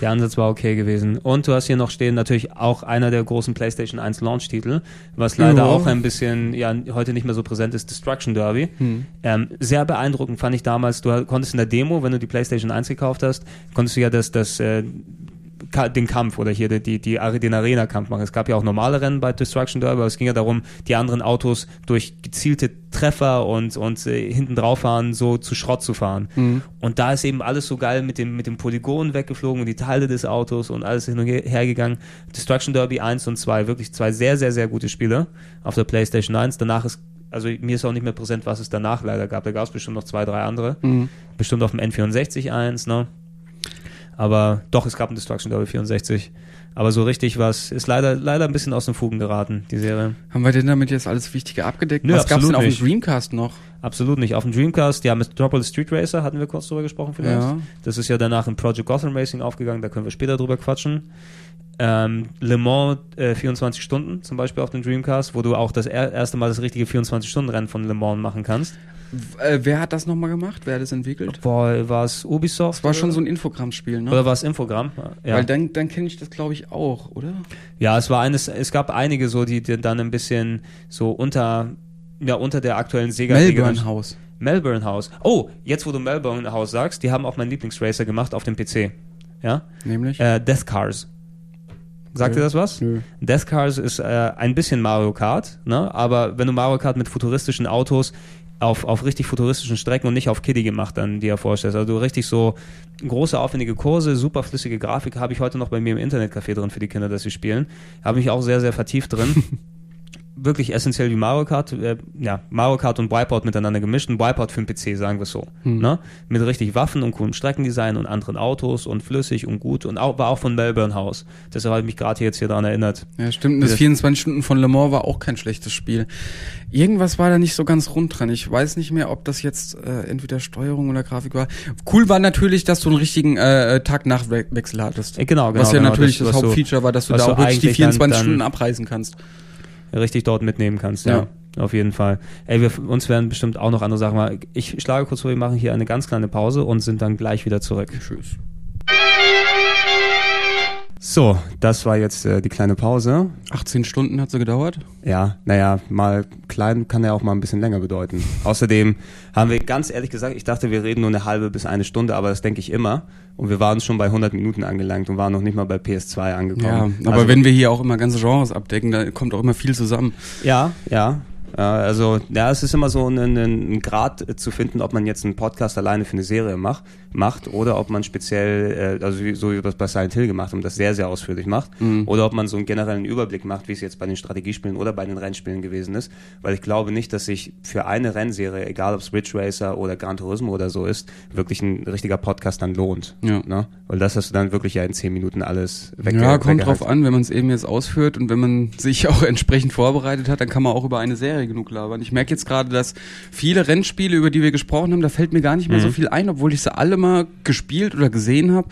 Der Ansatz war okay gewesen. Und du hast hier noch stehen natürlich auch einer der großen PlayStation 1 Launch-Titel, was leider Ja. auch ein bisschen ja heute nicht mehr so präsent ist, Destruction Derby. Hm. Ähm, sehr beeindruckend fand ich damals, du konntest in der Demo, wenn du die PlayStation 1 gekauft hast, konntest du ja das, das äh, den Kampf oder hier die, die, die den Arena-Kampf machen. Es gab ja auch normale Rennen bei Destruction Derby, aber es ging ja darum, die anderen Autos durch gezielte Treffer und, und äh, hinten drauf fahren, so zu Schrott zu fahren. Mhm. Und da ist eben alles so geil mit dem, mit dem Polygon weggeflogen und die Teile des Autos und alles hin und her gegangen. Destruction Derby 1 und 2, wirklich zwei sehr, sehr, sehr gute Spiele auf der PlayStation 1. Danach ist, also mir ist auch nicht mehr präsent, was es danach leider gab. Da gab es bestimmt noch zwei, drei andere. Mhm. Bestimmt auf dem N64 eins, ne? Aber doch, es gab ein Destruction Derby 64. Aber so richtig was, ist leider, leider ein bisschen aus den Fugen geraten, die Serie. Haben wir denn damit jetzt alles Wichtige abgedeckt? Nö, Was gab's absolut denn auf dem Dreamcast noch? Absolut nicht. Auf dem Dreamcast, ja, mit Metropolis Street Racer hatten wir kurz drüber gesprochen vielleicht. Ja. Das ist ja danach in Project Gotham Racing aufgegangen, da können wir später drüber quatschen. Ähm, Le Mans äh, 24 Stunden zum Beispiel auf dem Dreamcast, wo du auch das er erste Mal das richtige 24-Stunden-Rennen von Le Mans machen kannst. W- Äh, wer hat das nochmal gemacht? Wer hat das entwickelt? War es Ubisoft? Das war schon so ein Infogrammspiel, ne? Oder war es Infogramm? Ja. Weil dann, dann kenne ich das, glaube ich, auch, oder? Ja, es war eines, es gab einige so, die, die dann ein bisschen so unter, ja, unter der aktuellen Sega Melbourne House. Melbourne House. Oh, jetzt wo du Melbourne House sagst, die haben auch meinen Lieblingsracer gemacht auf dem PC. Ja? Nämlich? Äh, Death Cars. Sagt Nö. ihr das was? Nö. Death Cars ist äh, ein bisschen Mario Kart, ne? aber wenn du Mario Kart mit futuristischen Autos auf, auf richtig futuristischen Strecken und nicht auf Kiddie gemacht dann dir vorstellst, also du richtig so große, aufwendige Kurse, super flüssige Grafik, habe ich heute noch bei mir im Internetcafé drin für die Kinder, dass sie spielen. Habe mich auch sehr, sehr vertieft drin. Wirklich essentiell wie Mario Kart, äh, ja, Mario Kart und Wipeout miteinander gemischt. Ein Wipeout für den PC, sagen wir es so. Ne? Mit richtig Waffen und coolen Streckendesign und anderen Autos und flüssig und gut und auch, war auch von Melbourne House. Deshalb habe ich mich gerade jetzt hier daran erinnert. Ja, stimmt. Das das- 24 Stunden von Le Mans war auch kein schlechtes Spiel. Irgendwas war da nicht so ganz rund dran. Ich weiß nicht mehr, ob das jetzt äh, entweder Steuerung oder Grafik war. Cool war natürlich, dass du einen richtigen äh, Tag-Nacht-Wechsel hattest. Äh, genau, genau. was ja genau, natürlich das, du- Hauptfeature war, dass du da auch wirklich die eigentlich dann- 24 dann Stunden abreisen kannst. Richtig dort mitnehmen kannst, ja. Auf jeden Fall. Ey, wir, uns werden bestimmt auch noch andere Sachen mal. Ich schlage kurz vor, wir machen hier eine ganz kleine Pause und sind dann gleich wieder zurück. Tschüss. So, das war jetzt äh, die kleine Pause. 18 Stunden hat sie gedauert. Ja, naja, mal klein kann ja auch mal ein bisschen länger bedeuten. Außerdem haben wir ganz ehrlich gesagt, ich dachte, wir reden nur eine halbe bis eine Stunde, aber das denke ich immer. Und wir waren schon bei 100 Minuten angelangt und waren noch nicht mal bei PS2 Ja, angekommen. aber Also- wenn wir hier auch immer ganze Genres abdecken, da kommt auch immer viel zusammen. Ja, ja. Ja, also, ja, es ist immer so ein, ein, Grad zu finden, ob man jetzt einen Podcast alleine für eine Serie macht, macht oder ob man speziell, äh, also so wie wir das bei Silent Hill gemacht haben, das sehr, sehr ausführlich macht, oder ob man so einen generellen Überblick macht, wie es jetzt bei den Strategiespielen oder bei den Rennspielen gewesen ist, weil ich glaube nicht, dass sich für eine Rennserie, egal ob es Ridge Racer oder Gran Turismo oder so ist, wirklich ein richtiger Podcast dann lohnt. Ja. Ne? Weil das hast du dann wirklich ja in zehn Minuten alles weg. Ja, kommt drauf an, wenn man es eben jetzt ausführt und wenn man sich auch entsprechend vorbereitet hat, dann kann man auch über eine Serie genug labern. Ich merke jetzt gerade, dass viele Rennspiele, über die wir gesprochen haben, da fällt mir gar nicht mehr so viel ein, obwohl ich sie alle mal gespielt oder gesehen habe.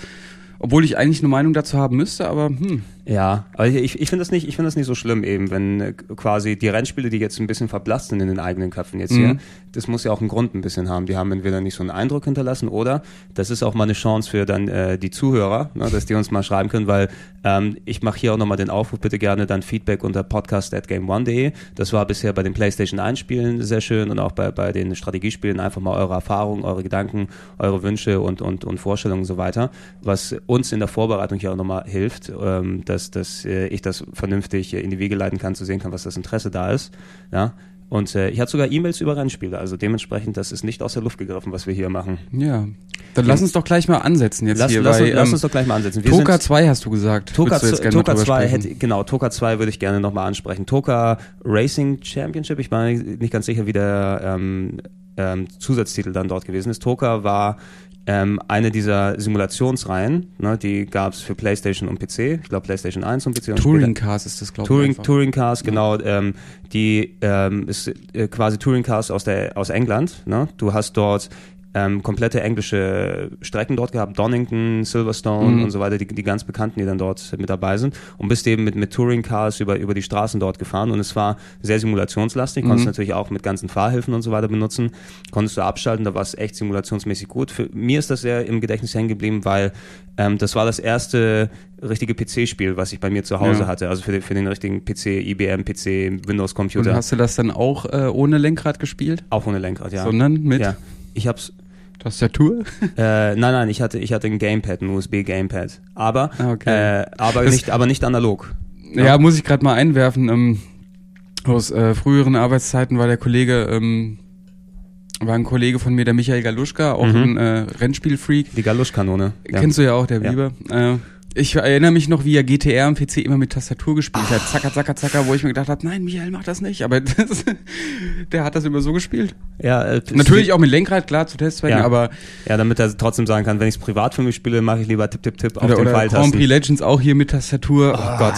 Obwohl ich eigentlich eine Meinung dazu haben müsste, aber hm. Ja, aber ich, ich finde das nicht, ich finde das nicht so schlimm eben, wenn äh, quasi die Rennspiele, die jetzt ein bisschen verblasst sind in den eigenen Köpfen jetzt hier, das muss ja auch einen Grund ein bisschen haben. Die haben entweder nicht so einen Eindruck hinterlassen oder das ist auch mal eine Chance für dann äh, die Zuhörer, ne, dass die uns mal schreiben können, weil ähm, ich mache hier auch nochmal den Aufruf, bitte gerne dann Feedback unter podcast.game1.de. Das war bisher bei den PlayStation 1 Spielen sehr schön und auch bei, bei den Strategiespielen einfach mal eure Erfahrungen, eure Gedanken, eure Wünsche und, und, und Vorstellungen und so weiter, was uns in der Vorbereitung hier auch nochmal hilft, ähm, dass, dass äh, ich das vernünftig in die Wege leiten kann, zu sehen kann, was das Interesse da ist. Ja. Und äh, ich hatte sogar E-Mails über Rennspiele, also dementsprechend, das ist nicht aus der Luft gegriffen, was wir hier machen. Ja. Dann lass uns doch gleich mal ansetzen jetzt Lass, hier. lass, bei, uns, lass ähm, uns doch gleich mal ansetzen. Wir Toka sind- 2 hast du gesagt. Toka, du Toka drüber 2 sprechen? hätte, genau, Toka 2 würde ich gerne nochmal ansprechen. Toka Racing Championship, ich bin mir nicht ganz sicher, wie der ähm, ähm, Zusatztitel dann dort gewesen ist. Toka war ähm, eine dieser Simulationsreihen, ne, die gab es für PlayStation und PC, ich glaube PlayStation 1 und PC und Touring später- Cars ist das, glaube ich. Touring, einfach. Touring Cars, genau, ähm, die ähm, ist äh, quasi Touring Cars aus der aus England. Ne? Du hast dort ähm, komplette englische Strecken dort gehabt, Donington, Silverstone Mhm. und so weiter, die, die ganz bekannten, die dann dort mit dabei sind und bist eben mit, mit Touring Cars über, über die Straßen dort gefahren und es war sehr simulationslastig, konntest Mhm. natürlich auch mit ganzen Fahrhilfen und so weiter benutzen, konntest du abschalten, da war es echt simulationsmäßig gut. Für mir ist das sehr im Gedächtnis hängen geblieben, weil ähm, das war das erste richtige PC-Spiel, was ich bei mir zu Hause Ja. hatte, also für den, für den richtigen PC, IBM PC, Windows Und hast du das dann auch äh, ohne Lenkrad gespielt? auch ohne Lenkrad, ja. Sondern mit ja. Ich hab's Tastatur? Äh, nein, nein, ich hatte, ich hatte ein Gamepad, ein USB-Gamepad. Aber, Ah, okay. äh, aber Das- nicht, aber nicht analog. Ja, muss ich gerade mal einwerfen. Ähm, aus äh, früheren Arbeitszeiten war der Kollege, ähm, war ein Kollege von mir, der Michael Galuschka, auch Mhm. ein äh, Rennspielfreak. Die Galuschkanone. Ja. Kennst du ja auch, der Ja. Lieber. Äh, ich erinnere mich noch, wie er GTR am PC immer mit Tastatur gespielt hat. Zacker, zacker, zacker, wo ich mir gedacht habe, nein, Michael, mach das nicht. Aber das, der hat das immer so gespielt. ja, äh, Natürlich auch mit Lenkrad, klar, zu Testzwecken, Ja. aber Ja, damit er trotzdem sagen kann, wenn ich es privat für mich spiele, mache ich lieber Tipp, Tipp, Tipp auf oder, den oder Grand Pfeiltasten. Prix Legends auch hier mit Tastatur. Oh Gott.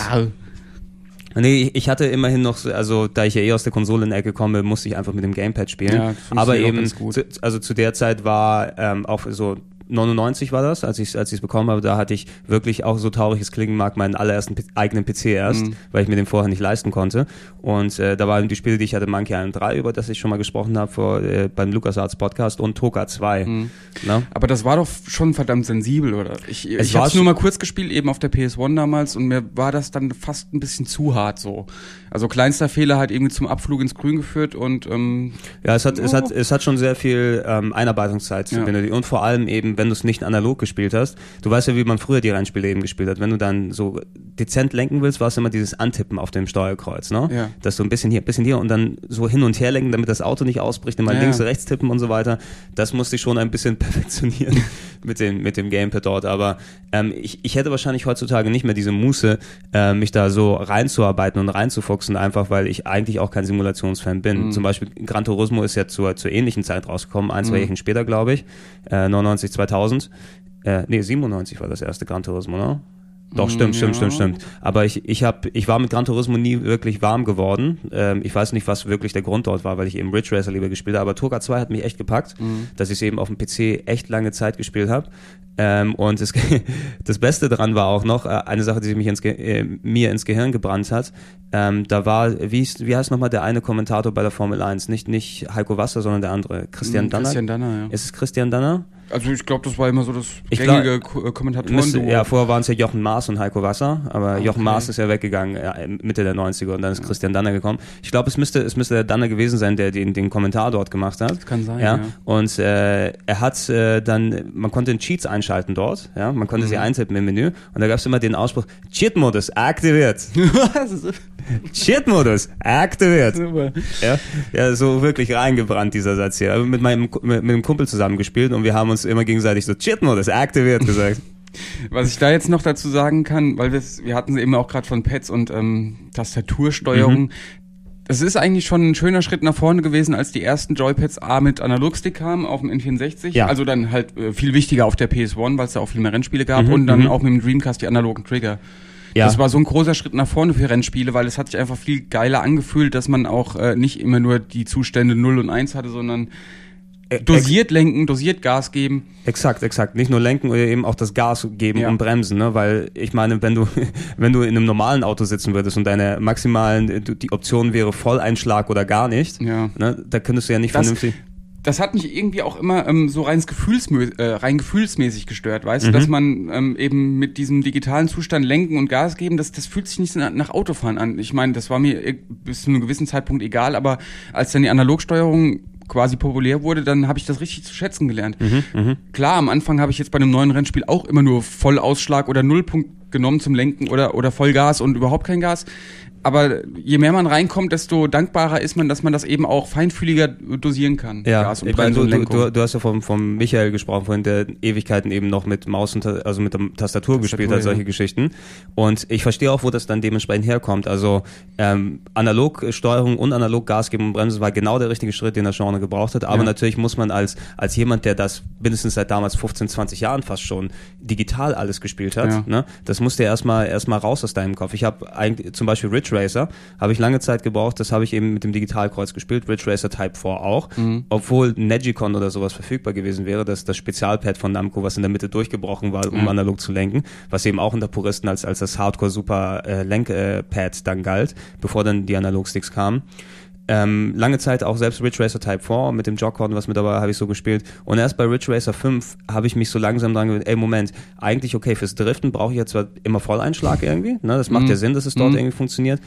Nee, ich- hatte immerhin noch, so- also da ich ja eh aus der Konsolenecke komme, musste ich einfach mit dem Gamepad spielen. Ja, Aber eben, zu, also zu der Zeit war ähm, auch so 99 war das, als ich als ich es bekommen habe, da hatte ich wirklich auch so traurig es klingen mag, meinen allerersten P eigenen PC erst, Mhm. weil ich mir den vorher nicht leisten konnte. Und äh, da waren die Spiele, die ich hatte, Monkey Island 3, über das ich schon mal gesprochen habe vor, äh, beim LucasArts Podcast und Toka 2. Mhm. Ne? Aber das war doch schon verdammt sensibel, oder? Ich, Es ich war hab's schon- nur mal kurz gespielt, eben auf der PS1 damals, und mir war das dann fast ein bisschen zu hart so. Also kleinster Fehler hat irgendwie zum Abflug ins Grün geführt und ähm, Ja, es hat, es Oh. hat, es hat schon sehr viel ähm, Einarbeitungszeit Ja. benötigt und vor allem eben, wenn du es nicht analog gespielt hast. Du weißt ja, wie man früher die Rennspiele eben gespielt hat. Wenn du dann so dezent lenken willst, war es immer dieses Antippen auf dem Steuerkreuz, ne? Ja. Dass du ein bisschen hier, ein bisschen hier und dann so hin und her lenken, damit das Auto nicht ausbricht, immer Ja. links, rechts tippen und so weiter. Das musste ich schon ein bisschen perfektionieren mit dem, mit dem Gamepad dort. Aber ähm, ich, ich hätte wahrscheinlich heutzutage nicht mehr diese Muße, äh, mich da so reinzuarbeiten und reinzufuchsen, einfach weil ich eigentlich auch kein Simulationsfan bin. Mhm. Zum Beispiel Gran Turismo ist ja zur, zur ähnlichen Zeit rausgekommen, ein, zwei Mhm. Jährchen später, glaube ich. Äh, 99, 2000. Äh, nee, 97 war das erste Gran Turismo, ne? Doch, stimmt, stimmt, ja. stimmt, stimmt. Aber ich, ich, hab, ich war mit Gran Turismo nie wirklich warm geworden. Ähm, ich weiß nicht, was wirklich der Grund dort war, weil ich eben Ridge Racer lieber gespielt habe. Aber Turga 2 hat mich echt gepackt, dass ich es eben auf dem PC echt lange Zeit gespielt habe. Ähm, und es, das Beste daran war auch noch, äh, eine Sache, die sich mich ins Ge äh, mir ins Gehirn gebrannt hat. Ähm, da war, wie, hieß- wie heißt nochmal der eine Kommentator bei der Formel 1? Nicht, nicht Heiko Wasser, sondern der andere. Christian Mhm, Danner. Christian Danner, ja. Ist es Christian Danner? Also ich glaube, das war immer so das Ich gängige Ko- äh, Kommentatoren. Müsste, ja, vorher waren es ja Jochen Maas und Heiko Wasser, aber Jochen Okay. Maas ist ja weggegangen äh, Mitte der 90er und dann ist Christian Danner gekommen. Ich glaube, es müsste, es müsste der Danner gewesen sein, der den, den Kommentar dort gemacht hat. Das kann sein, Ja. ja. Und äh, er hat äh, dann, man konnte den Cheats einschalten dort, ja, man konnte sie Mhm. eintippen im Menü und da gab es immer den Ausspruch, Cheat-Modus aktiviert. Cheat-Modus aktiviert. Super. Ja, ja, so wirklich reingebrannt, dieser Satz hier. Aber Mit meinem, mit, mit einem Kumpel zusammen gespielt und wir haben uns immer gegenseitig so Cheat-Modus aktiviert gesagt. Was ich da jetzt noch dazu sagen kann, weil wir hatten eben auch gerade von Pads und ähm, Tastatursteuerung. Mhm. Es ist eigentlich schon ein schöner Schritt nach vorne gewesen, als die ersten Joypads A mit Analogstick kamen auf dem N64. Ja. Also dann halt äh, viel wichtiger auf der PS1, weil es da auch viel mehr Rennspiele gab Mhm, und dann mhm. auch mit dem Dreamcast die analogen Trigger. Ja. Das war so ein großer Schritt nach vorne für Rennspiele, weil es hat sich einfach viel geiler angefühlt, dass man auch äh, nicht immer nur die Zustände 0 und 1 hatte, sondern Äh, dosiert lenken, dosiert Gas geben. Exakt, exakt. Nicht nur lenken oder eben auch das Gas geben Ja. und bremsen, ne? Weil ich meine, wenn du, wenn du in einem normalen Auto sitzen würdest und deine maximalen, du- die Option wäre Volleinschlag oder gar nicht, Ja. ne? Da könntest du ja nicht Das- vernünftig. Das hat mich irgendwie auch immer ähm, so rein, gefühlsmö äh, rein gefühlsmäßig gestört, weißt Mhm. du, dass man ähm, eben mit diesem digitalen Zustand lenken und Gas geben, das, das fühlt sich nicht nach, Autofahren an. Ich meine, das war mir e- bis zu einem gewissen Zeitpunkt egal, aber als dann die Analogsteuerung quasi populär wurde, dann habe ich das richtig zu schätzen gelernt. Mhm, Klar, am Anfang habe ich jetzt bei einem neuen Rennspiel auch immer nur Vollausschlag oder Nullpunkt genommen zum Lenken oder, oder Vollgas und überhaupt kein Gas. Aber je mehr man reinkommt, desto dankbarer ist man, dass man das eben auch feinfühliger dosieren kann. Ja, Gas und ich meine, du, du, du, hast ja vom, vom Michael gesprochen, vorhin, der Ewigkeiten eben noch mit Maus und also mit der Tastatur, gespielt hat, ja. solche Geschichten. Und ich verstehe auch, wo das dann dementsprechend herkommt. Also ähm, Analogsteuerung und analog Gas geben und bremsen war genau der richtige Schritt, den der Genre gebraucht hat. Aber Ja. natürlich muss man als, als jemand, der das mindestens seit damals 15, 20 Jahren fast schon digital alles gespielt hat, Ja. ne, das musste erstmal erstmal raus aus deinem Kopf. Ich habe eigentlich zum Beispiel Ridge Racer, habe ich lange Zeit gebraucht, das habe ich eben mit dem Digitalkreuz gespielt, Ridge Racer Type 4 auch, obwohl Negicon oder sowas verfügbar gewesen wäre, das das Spezialpad von Namco, was in der Mitte durchgebrochen war, um Ja. analog zu lenken, was eben auch unter Puristen als, als das Hardcore Super äh, Lenkpad dann galt, bevor dann die Analogsticks kamen. Ähm, lange Zeit auch selbst Ridge Racer Type 4 mit dem Jogcon, was mit dabei habe ich so gespielt. Und erst bei Ridge Racer 5 habe ich mich so langsam dran gewöhnt, ey Moment, eigentlich okay, fürs Driften brauche ich jetzt zwar immer Volleinschlag irgendwie, ne? Das macht Mhm. ja Sinn, dass es dort Mhm. irgendwie funktioniert.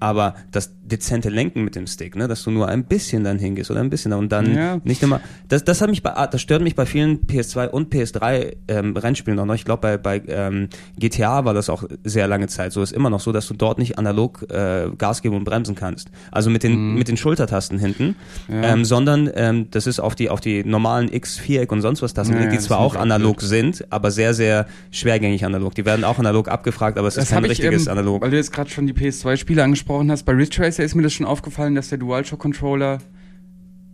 Aber das dezente Lenken mit dem Stick, ne, dass du nur ein bisschen dann hingehst oder ein bisschen da und dann Ja. nicht immer. Das, das hat mich bei, ah, das stört mich bei vielen PS2 und PS3 ähm, Rennspielen auch noch. Ich glaube bei bei ähm, GTA war das auch sehr lange Zeit so. Ist immer noch so, dass du dort nicht analog äh, Gas geben und bremsen kannst. Also mit den mit den Schultertasten hinten. Ja. ähm, sondern ähm, das ist auf die auf die normalen X Viereck und sonst was Tasten Ja, ja, die das zwar auch ich analog sind, aber sehr sehr schwergängig analog. Die werden auch analog abgefragt, aber es ist kein richtiges ähm, analog. Weil du jetzt gerade schon die PS2-Spiele angesprochen hast, bei Ridge Racer ist mir das schon aufgefallen, dass der DualShock-Controller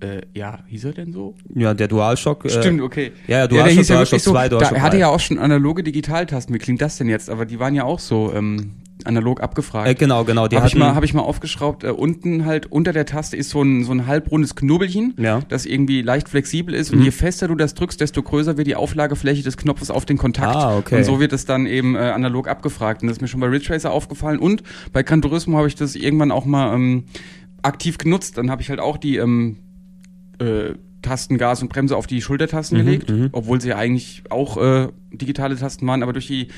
äh, ja, hieß er denn so? Ja, der DualShock. Äh, Stimmt, okay. Ja, ja, DualShock, ja DualShock wirklich so, 2, DualShock er hatte 3. ja auch schon analoge Digitaltasten. Wie klingt das denn jetzt? Aber die waren ja auch so ähm, analog abgefragt. Äh, genau, genau. Die Habe ich, mal, hab ich mal aufgeschraubt. Äh, unten halt unter der Taste ist so ein, so ein halbrundes Knubbelchen, Ja. das irgendwie leicht flexibel ist. Und Mhm. je fester du das drückst, desto größer wird die Auflagefläche des Knopfes auf den Kontakt. Ah, okay. Und so wird es dann eben äh, analog abgefragt. Und das ist mir schon bei Ridge Racer aufgefallen. Und bei Gran Turismo habe ich das irgendwann auch mal ähm, aktiv genutzt. Dann habe ich halt auch die ähm, äh, Tasten Gas und Bremse auf die Schultertasten Mhm, gelegt, mhm. obwohl sie ja eigentlich auch äh, digitale Tasten waren, aber durch die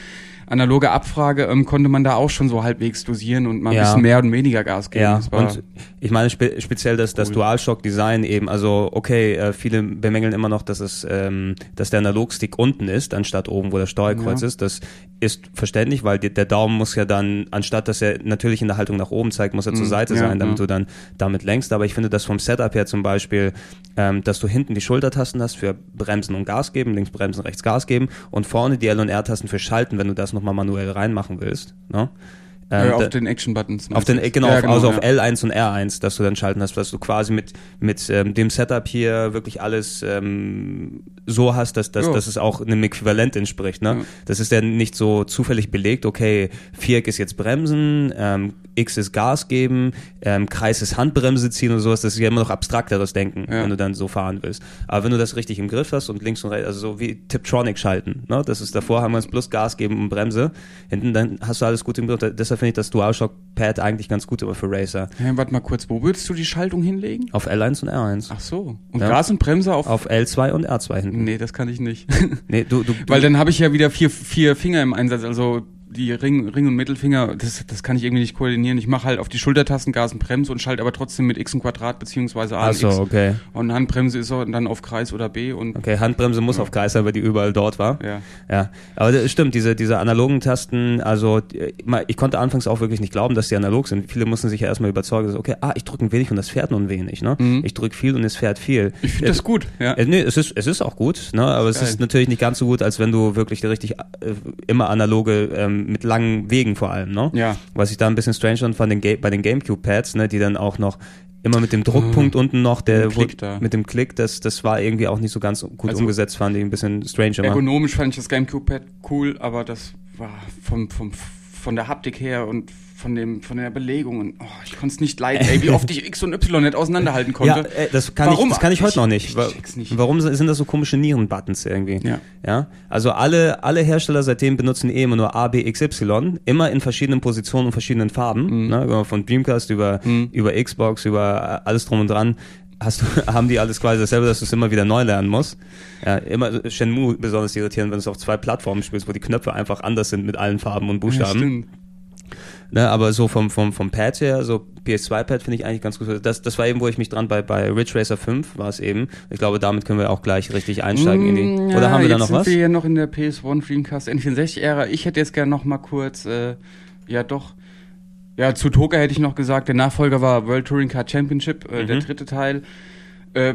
analoge Abfrage ähm, konnte man da auch schon so halbwegs dosieren und mal ein Ja. bisschen mehr und weniger Gas geben. Ja, Das und ich meine spe speziell das, das Cool. DualShock-Design eben, also okay, äh, viele bemängeln immer noch, dass es, ähm, dass der Analogstick unten ist, anstatt oben, wo der Steuerkreuz Ja. ist. Das ist verständlich, weil die, der Daumen muss ja dann, anstatt dass er natürlich in der Haltung nach oben zeigt, muss er zur Mhm, Seite ja, sein, damit du dann damit lenkst. Aber ich finde das vom Setup her zum Beispiel, ähm, dass du hinten die Schultertasten hast für Bremsen und Gas geben, links Bremsen, rechts Gas geben und vorne die L und R-Tasten für Schalten, wenn du das nochmal manuell reinmachen willst. Ne? äh, Ähm, auf da- den Action-Buttons. auf den, genau, Ja, auf, also auf ja. L1 und R1, dass du dann schalten hast, dass du quasi mit, mit ähm, dem Setup hier wirklich alles ähm, so hast, dass, dass, Ja. dass es auch einem Äquivalent entspricht. Ne? Ja. Das ist ja nicht so zufällig belegt, okay, Viereck ist jetzt Bremsen, ähm, X ist Gas geben, ähm, Kreis ist Handbremse ziehen und sowas, das ist ja immer noch abstrakteres Denken, Ja. wenn du dann so fahren willst. Aber wenn du das richtig im Griff hast und links und rechts, also so wie Tiptronic schalten, ne? das ist davor haben wir es plus Gas geben und Bremse, hinten dann hast du alles gut im Griff. Deshalb finde ich das DualShock Pad eigentlich ganz gut immer für Racer. Hey, warte mal kurz, wo würdest du die Schaltung hinlegen? Auf L1 und R1. Ach so. Und Ja. Gas und Bremse auf... Auf L2 und R2 hinten. Nee, das kann ich nicht. Nee, du, du, Weil dann habe ich ja wieder vier, vier Finger im Einsatz, also die Ring, Ring und Mittelfinger, das, das kann ich irgendwie nicht koordinieren. Ich mache halt auf die Schultertasten Gas und Bremse und schalte aber trotzdem mit X und Quadrat beziehungsweise A und X. okay. Und Handbremse ist dann auf Kreis oder B und Okay, Handbremse muss auf Kreis sein, weil die überall dort war. ja. Ja, aber das stimmt, diese, diese analogen Tasten, also äh, ich konnte anfangs auch wirklich nicht glauben, dass die analog sind. Viele mussten sich ja erstmal überzeugen, dass, okay, ah, ich drücke ein wenig und es fährt nun wenig, ne? Mhm. Ich drücke viel und es fährt viel. Ich finde das gut, ja. Äh, nee, es ist, es ist auch gut, ne? aber es Geil. ist natürlich nicht ganz so gut, als wenn du wirklich richtig äh, immer analoge ähm, mit langen Wegen vor allem, ne? Ja. Was ich da ein bisschen strange fand von den Ga bei den Gamecube-Pads, ne, die dann auch noch immer mit dem Druckpunkt unten noch, der Mit dem Klick da. mit dem Klick, das, das war irgendwie auch nicht so ganz gut Also- umgesetzt, fand ich ein bisschen strange immer. Ergonomisch fand ich das GameCube-Pad cool, aber das war vom, vom, von der Haptik her und von dem von der Belegung und oh, ich konnte es nicht leiden, ey, wie oft ich X und Y nicht auseinanderhalten konnte. Ja, äh, das kann Warum? ich, das kann ich heute Ich- noch nicht. ich nicht. Warum sind das so komische Nieren-Buttons irgendwie? Ja. Ja. Also alle, alle Hersteller seitdem benutzen eh immer nur A, B, X, Y, immer in verschiedenen Positionen und verschiedenen Farben, Mhm. ne? Von Dreamcast über, über Xbox, über alles drum und dran. Hast du, haben die alles quasi dasselbe, dass du es immer wieder neu lernen musst. Ja, immer Shenmue besonders irritierend, wenn du es auf zwei Plattformen spielst, wo die Knöpfe einfach anders sind mit allen Farben und Ja, Buchstaben. stimmt. Ne, aber so vom, vom, vom Pad her, so PS2-Pad finde ich eigentlich ganz gut. Das, das war eben, wo ich mich dran bei, bei Ridge Racer 5 war es eben. Ich glaube, damit können wir auch gleich richtig einsteigen in die. Mm, ja, Oder haben wir da noch sind was? wir hier noch in der PS1 Dreamcast N64-Ära. Ich hätte jetzt gerne noch mal kurz, äh, ja doch, ja, zu Toka hätte ich noch gesagt, der Nachfolger war World Touring Car Championship, äh, Mhm. der dritte Teil. Äh,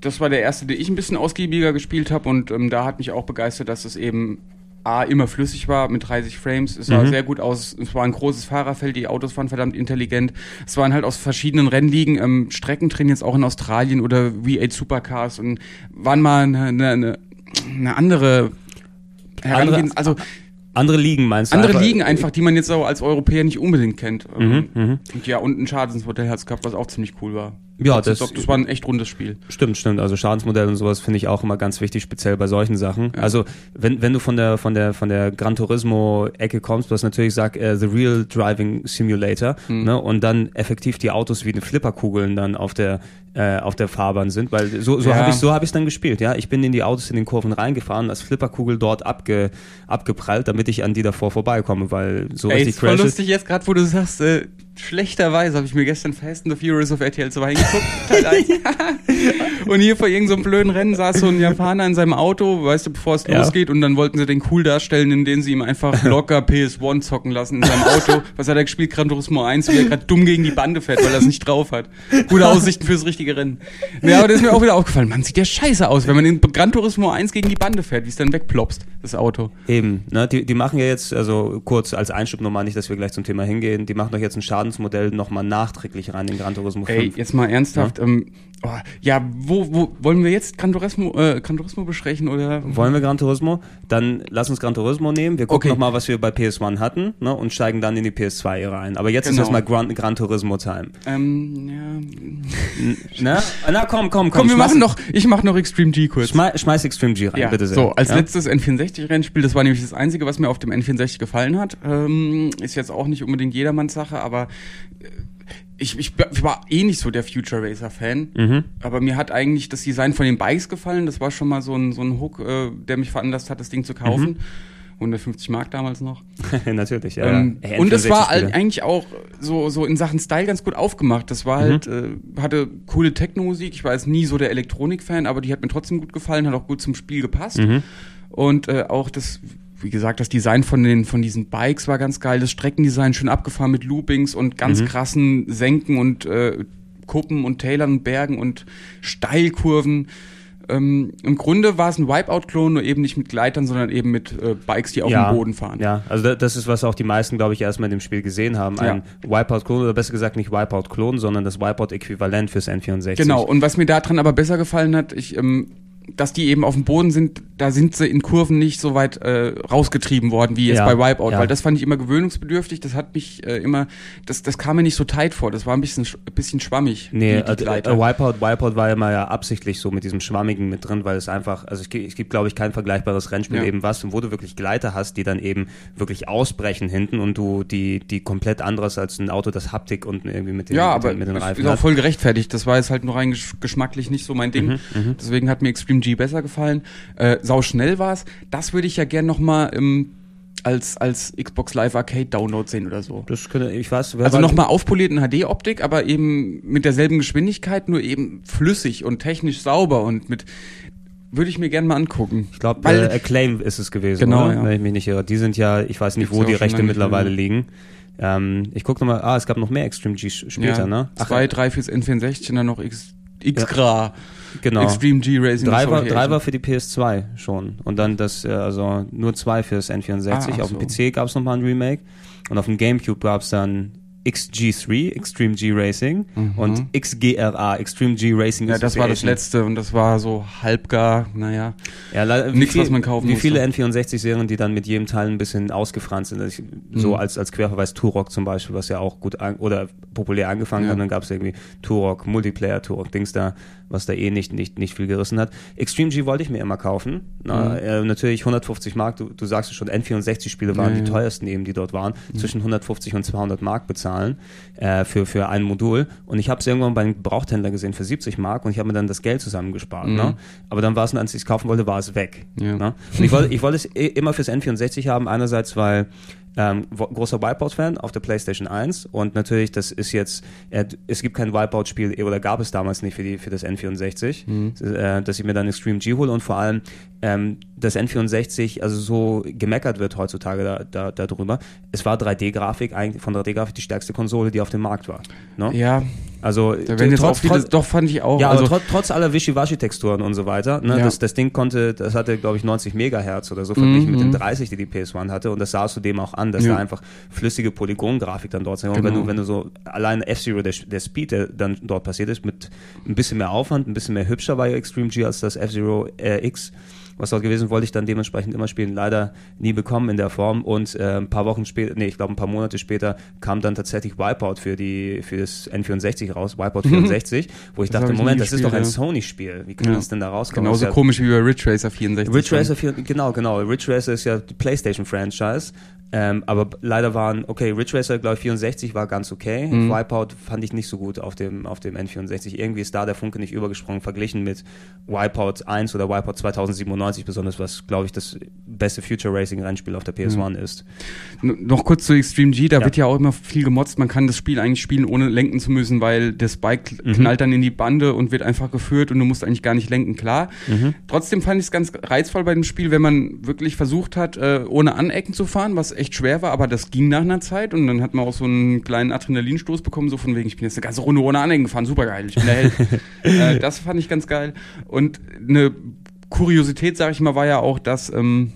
das war der erste, den ich ein bisschen ausgiebiger gespielt habe und ähm, da hat mich auch begeistert, dass es eben A, immer flüssig war mit 30 Frames. Es sah Mhm. sehr gut aus. Es war ein großes Fahrerfeld. Die Autos waren verdammt intelligent. Es waren halt aus verschiedenen Rennligen ähm, Strecken drin, jetzt auch in Australien oder V8 Supercars und waren mal eine, eine, eine, andere Herangehens- also Andere Ligen meinst du? andere einfach? Ligen einfach, die man jetzt so als Europäer nicht unbedingt kennt. Mhm, mhm. Und ja, und ein Schadensmodell hat es gehabt, was auch ziemlich cool war. Ja, das, das- das, war ein echt rundes Spiel. Stimmt, stimmt. Also Schadensmodell und sowas finde ich auch immer ganz wichtig, speziell bei solchen Sachen. Also wenn, wenn du von der von der von der Gran Turismo Ecke kommst, du hast natürlich gesagt, äh, the real driving simulator, Hm. ne? Und dann effektiv die Autos wie eine Flipperkugeln dann auf der äh, auf der Fahrbahn sind, weil so so Ja. habe ich so habe ich dann gespielt, ja. Ich bin in die Autos in den Kurven reingefahren, als Flipperkugel dort abge, abgeprallt, damit ich an die davor vorbeikomme, weil so Ey, richtig ist voll lustig jetzt gerade, wo du sagst, äh, schlechterweise habe ich mir gestern Fast and the Furious auf RTL 2 hingeguckt. Und hier vor irgendeinem so einem blöden Rennen saß so ein Japaner in seinem Auto, weißt du, bevor es Ja. losgeht und dann wollten sie den cool darstellen, indem sie ihm einfach locker PS1 zocken lassen in seinem Auto. Was hat er gespielt? Gran Turismo 1, wie er gerade dumm gegen die Bande fährt, weil er es nicht drauf hat. Gute Aussichten fürs richtige Rennen. Ja, aber das ist mir auch wieder aufgefallen. Man sieht ja scheiße aus, wenn man in Gran Turismo 1 gegen die Bande fährt, wie es dann wegplopst, das Auto. Eben, ne, die, die machen ja jetzt, also kurz als Einschub nochmal, nicht, dass wir gleich zum Thema hingehen, die machen doch jetzt ein Schadensmodell nochmal nachträglich rein in Gran Turismo 5. Ey, jetzt mal ernsthaft. Ähm, oh, ja, wo, wo wollen wir jetzt Gran Turismo, äh, Gran Turismo besprechen oder? Wollen wir Gran Turismo? Dann lass uns Gran Turismo nehmen. Wir gucken Okay. nochmal, was wir bei PS1 hatten ne, und steigen dann in die PS2 rein. Aber jetzt Genau. ist erstmal Gran, Gran Turismo Time. Ähm, ja. N- Ne? Na komm, komm, komm. Komm, wir machen noch, ich mach noch Extreme G kurz. Schmeiß, schmeiß Extreme G rein, ja, bitte sehr. so, als ja? letztes N64-Rennspiel, das war nämlich das einzige, was mir auf dem N64 gefallen hat. Ähm, ist jetzt auch nicht unbedingt jedermanns Sache, aber ich, ich, ich war eh nicht so der Future Racer Fan, Mhm. aber mir hat eigentlich das Design von den Bikes gefallen. Das war schon mal so ein, so ein Hook, äh, der mich veranlasst hat, das Ding zu kaufen. Mhm. 150 Mark damals noch. Natürlich, ja. Ähm, ja. Und es war N64 Spiele. halt eigentlich auch so, so in Sachen Style ganz gut aufgemacht. Das Mhm. war halt, äh, hatte coole Techno-Musik. Ich war jetzt nie so der Elektronik-Fan, aber die hat mir trotzdem gut gefallen, hat auch gut zum Spiel gepasst. Mhm. Und äh, auch das, wie gesagt, das Design von den von diesen Bikes war ganz geil. Das Streckendesign schön abgefahren mit Loopings und ganz Mhm. krassen Senken und äh, Kuppen und Tälern und Bergen und Steilkurven. Ähm, Im Grunde war es ein Wipeout-Klon, nur eben nicht mit Gleitern, sondern eben mit äh, Bikes, die auf dem Boden fahren. Ja, also da- das ist, was auch die meisten, glaube ich, erstmal in dem Spiel gesehen haben. Ein Wipeout-Klon, oder besser gesagt nicht Wipeout-Klon, sondern das Wipeout-Äquivalent fürs N64. Genau, und was mir daran aber besser gefallen hat, ich, ähm, dass die eben auf dem Boden sind, da sind sie in Kurven nicht so weit äh, rausgetrieben worden wie jetzt Ja, bei Wipeout, ja. weil das fand ich immer gewöhnungsbedürftig, das hat mich äh, immer, das, das kam mir nicht so tight vor, das war ein bisschen, bisschen schwammig. Nee, die, die äh, Gleiter. äh, Wipeout, Wipeout war immer ja absichtlich so mit diesem Schwammigen mit drin, weil es einfach, also es gibt, es gibt glaube ich, kein vergleichbares Rennspiel Ja. eben was, wo du wirklich Gleiter hast, die dann eben wirklich ausbrechen hinten und du die, die komplett anderes als ein Auto, das Haptik unten irgendwie mit den, ja, mit aber den, mit den Reifen ist auch voll gerechtfertigt. Das war jetzt halt nur rein gesch geschmacklich nicht so mein Ding. Mhm, Deswegen hat mir Extreme G besser gefallen. Äh, sau schnell war's. Das würde ich ja gern noch mal ähm, als als Xbox Live Arcade Download sehen oder so. Das könnte, ich weiß, Also war- nochmal aufpoliert in HD-Optik, aber eben mit derselben Geschwindigkeit, nur eben flüssig und technisch sauber und mit würde ich mir gerne mal angucken. Ich glaube, äh, Acclaim ist es gewesen, Genau, ja. wenn ich mich nicht irre. Die sind ja, ich weiß nicht, Gibt's wo ja die Rechte mittlerweile mehr. liegen. Ähm, ich gucke nochmal, ah, es gab noch mehr Extreme G später, ja, ne? Zwei, drei fürs N64 und dann noch X, X-Gra. Genau. Extreme G Racing. Drei war, drei war für die PS2 schon. Und dann das, äh, also nur zwei fürs N64. Ah, auf dem so. PC gab es nochmal ein Remake. Und auf dem Gamecube gab es dann XG3, Extreme G Racing, und XGRA, Extreme G Racing Mhm. Ja, das war das letzte und das war so halbgar, naja. Ja, viel- was man kaufen Wie viele musste. N64-Serien, die dann mit jedem Teil ein bisschen ausgefranst sind. Also Ich, so Mhm. als, als Querverweis Turok zum Beispiel, was ja auch gut an, oder populär angefangen Ja. hat. Dann gab es irgendwie Turok, Multiplayer, Turok, Dings da, was da eh nicht, nicht, nicht viel gerissen hat. Extreme G wollte ich mir immer kaufen. Na, äh, natürlich 150 Mark, du, du sagst es schon, N64-Spiele waren Ja, die teuersten eben, die dort waren. Zwischen 150 und 200 Mark bezahlen äh, für, für ein Modul. Und ich habe es irgendwann bei einem Gebrauchthändler gesehen für 70 Mark und ich habe mir dann das Geld zusammengespart. Ne? Aber dann war es, als ich es kaufen wollte, war es weg. Ja. Ne? Und ich wollte, ich wollte es immer fürs N64 haben, einerseits, weil ähm, großer Wipeout-Fan auf der PlayStation 1 und natürlich, das ist jetzt, äh, es gibt kein Wipeout-Spiel, oder gab es damals nicht für, die, für das N64, äh, dass ich mir dann Extreme G hole und vor allem ähm, das N64, also so gemeckert wird heutzutage da, da, darüber, es war 3D-Grafik, eigentlich von 3D-Grafik die stärkste Konsole, die auf dem Markt war. Ne? Ja, Also da werden trotz, viele, trotz, doch fand ich auch. ja, also, aber trotz, trotz aller Wischiwaschi-Texturen und so weiter, ne, Ja. das, das Ding konnte, das hatte, glaube ich, 90 Megahertz oder so verglichen mit den Mhm. 30, die die PS1 hatte und das sah zudem auch an, dass Ja. da einfach flüssige Polygongrafik dann dort sind. Und Genau. wenn du, wenn du so, allein F-Zero, der, der Speed, der dann dort passiert ist, mit ein bisschen mehr Aufwand, ein bisschen mehr hübscher war ja Extreme G als das F-Zero äh, X, was dort gewesen, wollte ich dann dementsprechend immer spielen, leider nie bekommen in der Form und äh, ein paar Wochen später, nee, ich glaube ein paar Monate später kam dann tatsächlich Wipeout für die für das N64 raus, Wipeout 64, wo ich Das dachte, ich Moment, das ist doch ein. Sony-Spiel, wie kann Ja. das denn da rauskommen? genauso ja- komisch wie bei Ridge Racer 64. Ridge Racer 4, genau, genau. Ridge Racer ist ja die PlayStation-Franchise. Ähm, aber leider waren, okay, Ridge Racer, glaube ich, 64 war ganz okay. Mhm. Wipeout fand ich nicht so gut auf dem, auf dem N64. Irgendwie ist da der Funke nicht übergesprungen, verglichen mit Wipeout 1 oder Wipeout 2097, besonders was, glaube ich, das beste Future Racing Rennspiel auf der PS1 ist. N- Noch kurz zu Extreme G, da Ja. wird ja auch immer viel gemotzt, man kann das Spiel eigentlich spielen, ohne lenken zu müssen, weil das Bike Mhm. knallt dann in die Bande und wird einfach geführt und du musst eigentlich gar nicht lenken, klar. Mhm. Trotzdem fand ich es ganz reizvoll bei dem Spiel, wenn man wirklich versucht hat, äh, ohne Anecken zu fahren, was echt schwer war, aber das ging nach einer Zeit und dann hat man auch so einen kleinen Adrenalinstoß bekommen, so von wegen, ich bin jetzt eine ganze Runde ohne Anecken gefahren, super geil, ich bin der Held. äh, das fand ich ganz geil. Und eine Kuriosität, sag ich mal, war ja auch, dass ähm,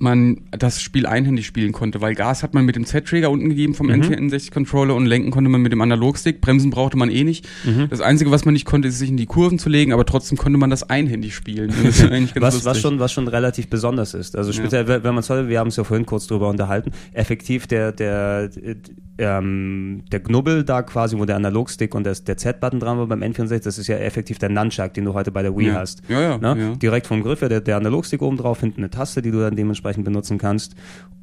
man das Spiel einhändig spielen konnte, weil Gas hat man mit dem Z-Trigger unten gegeben vom N64-Controller und lenken konnte man mit dem Analogstick, bremsen brauchte man eh nicht. Das Einzige, was man nicht konnte, ist sich in die Kurven zu legen, aber trotzdem konnte man das einhändig spielen. Das Was, was, schon, was schon relativ besonders ist. Also speziell, wenn wenn man es heute, wir haben es ja vorhin kurz drüber unterhalten, effektiv der, der, äh, ähm, der Knubbel da quasi, wo der Analogstick und das, der Z-Button dran war beim N64, das ist ja effektiv der Nunchuck, den du heute bei der Wii Ja. hast. Ja, ja, Ne? ja. Direkt vom Griff, ja, der, der Analogstick oben drauf, hinten eine Taste, die du dann dementsprechend dementsprechend benutzen kannst.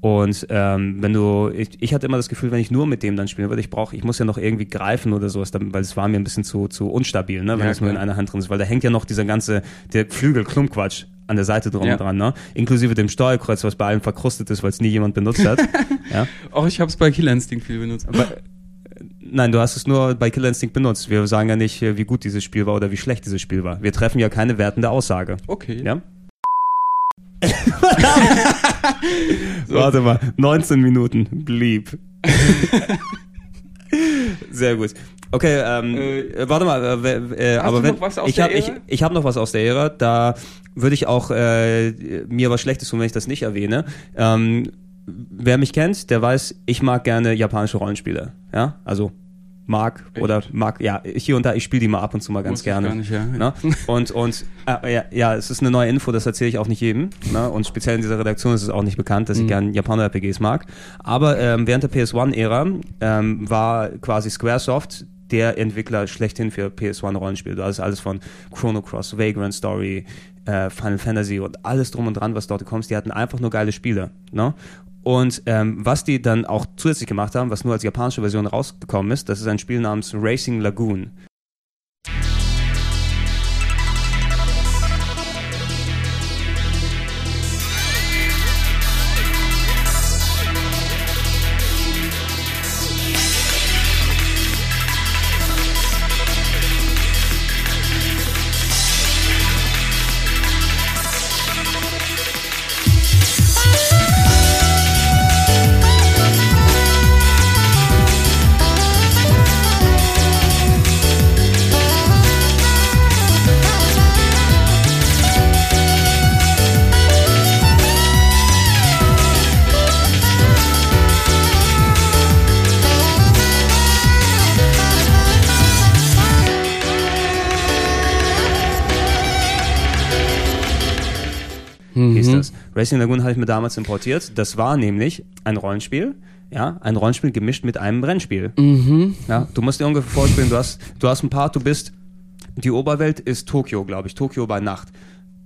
Und ähm, wenn du, ich, ich hatte immer das Gefühl, wenn ich nur mit dem dann spielen würde, ich brauche, ich muss ja noch irgendwie greifen oder sowas, weil es war mir ein bisschen zu, zu unstabil, ne, wenn Ja, es nur in einer Hand drin ist, weil da hängt ja noch dieser ganze, der Flügel-Klumpquatsch an der Seite drum Ja. dran, ne? Inklusive dem Steuerkreuz, was bei allem verkrustet ist, weil es nie jemand benutzt hat. ja. Auch ich habe es bei Killer Instinct viel benutzt. Aber, nein, du hast es nur bei Killer Instinct benutzt. Wir sagen ja nicht, wie gut dieses Spiel war oder wie schlecht dieses Spiel war. Wir treffen ja keine wertende Aussage. Okay. Ja? Warte mal, 19 Minuten blieb. Sehr gut. Okay, ähm, äh, warte mal, äh, äh, aber wenn noch was aus ich der habe ich, Ära? ich habe noch was aus der Ära, da würde ich auch äh, mir was Schlechtes tun, wenn ich das nicht erwähne. Ähm, wer mich kennt, der weiß, ich mag gerne japanische Rollenspiele, ja? Also mag oder mag ja, hier und da ich spiele die mal ab und zu mal ganz ich gerne. gar nicht, ja. Ne? Und, und äh, ja, ja, es ist eine neue Info, das erzähle ich auch nicht jedem. Ne? Und speziell in dieser Redaktion ist es auch nicht bekannt, dass ich gerne Japaner-RPGs mag. Aber ähm, während der PS1-Ära ähm, war quasi Squaresoft der Entwickler schlechthin für PS1-Rollenspiele. Da ist alles von Chrono Cross, Vagrant Story, äh, Final Fantasy und alles drum und dran, was dort kommt. Die hatten einfach nur geile Spiele. Ne? Und ähm, was die dann auch zusätzlich gemacht haben, was nur als japanische Version rausgekommen ist, das ist ein Spiel namens Racing Lagoon. Racing Lagoon habe ich mir damals importiert. Das war nämlich ein Rollenspiel. Ja, ein Rollenspiel gemischt mit einem Rennspiel. Ja, du musst dir ungefähr vorstellen, du hast, du hast ein Part, du bist, die Oberwelt ist Tokio, glaube ich, Tokio bei Nacht.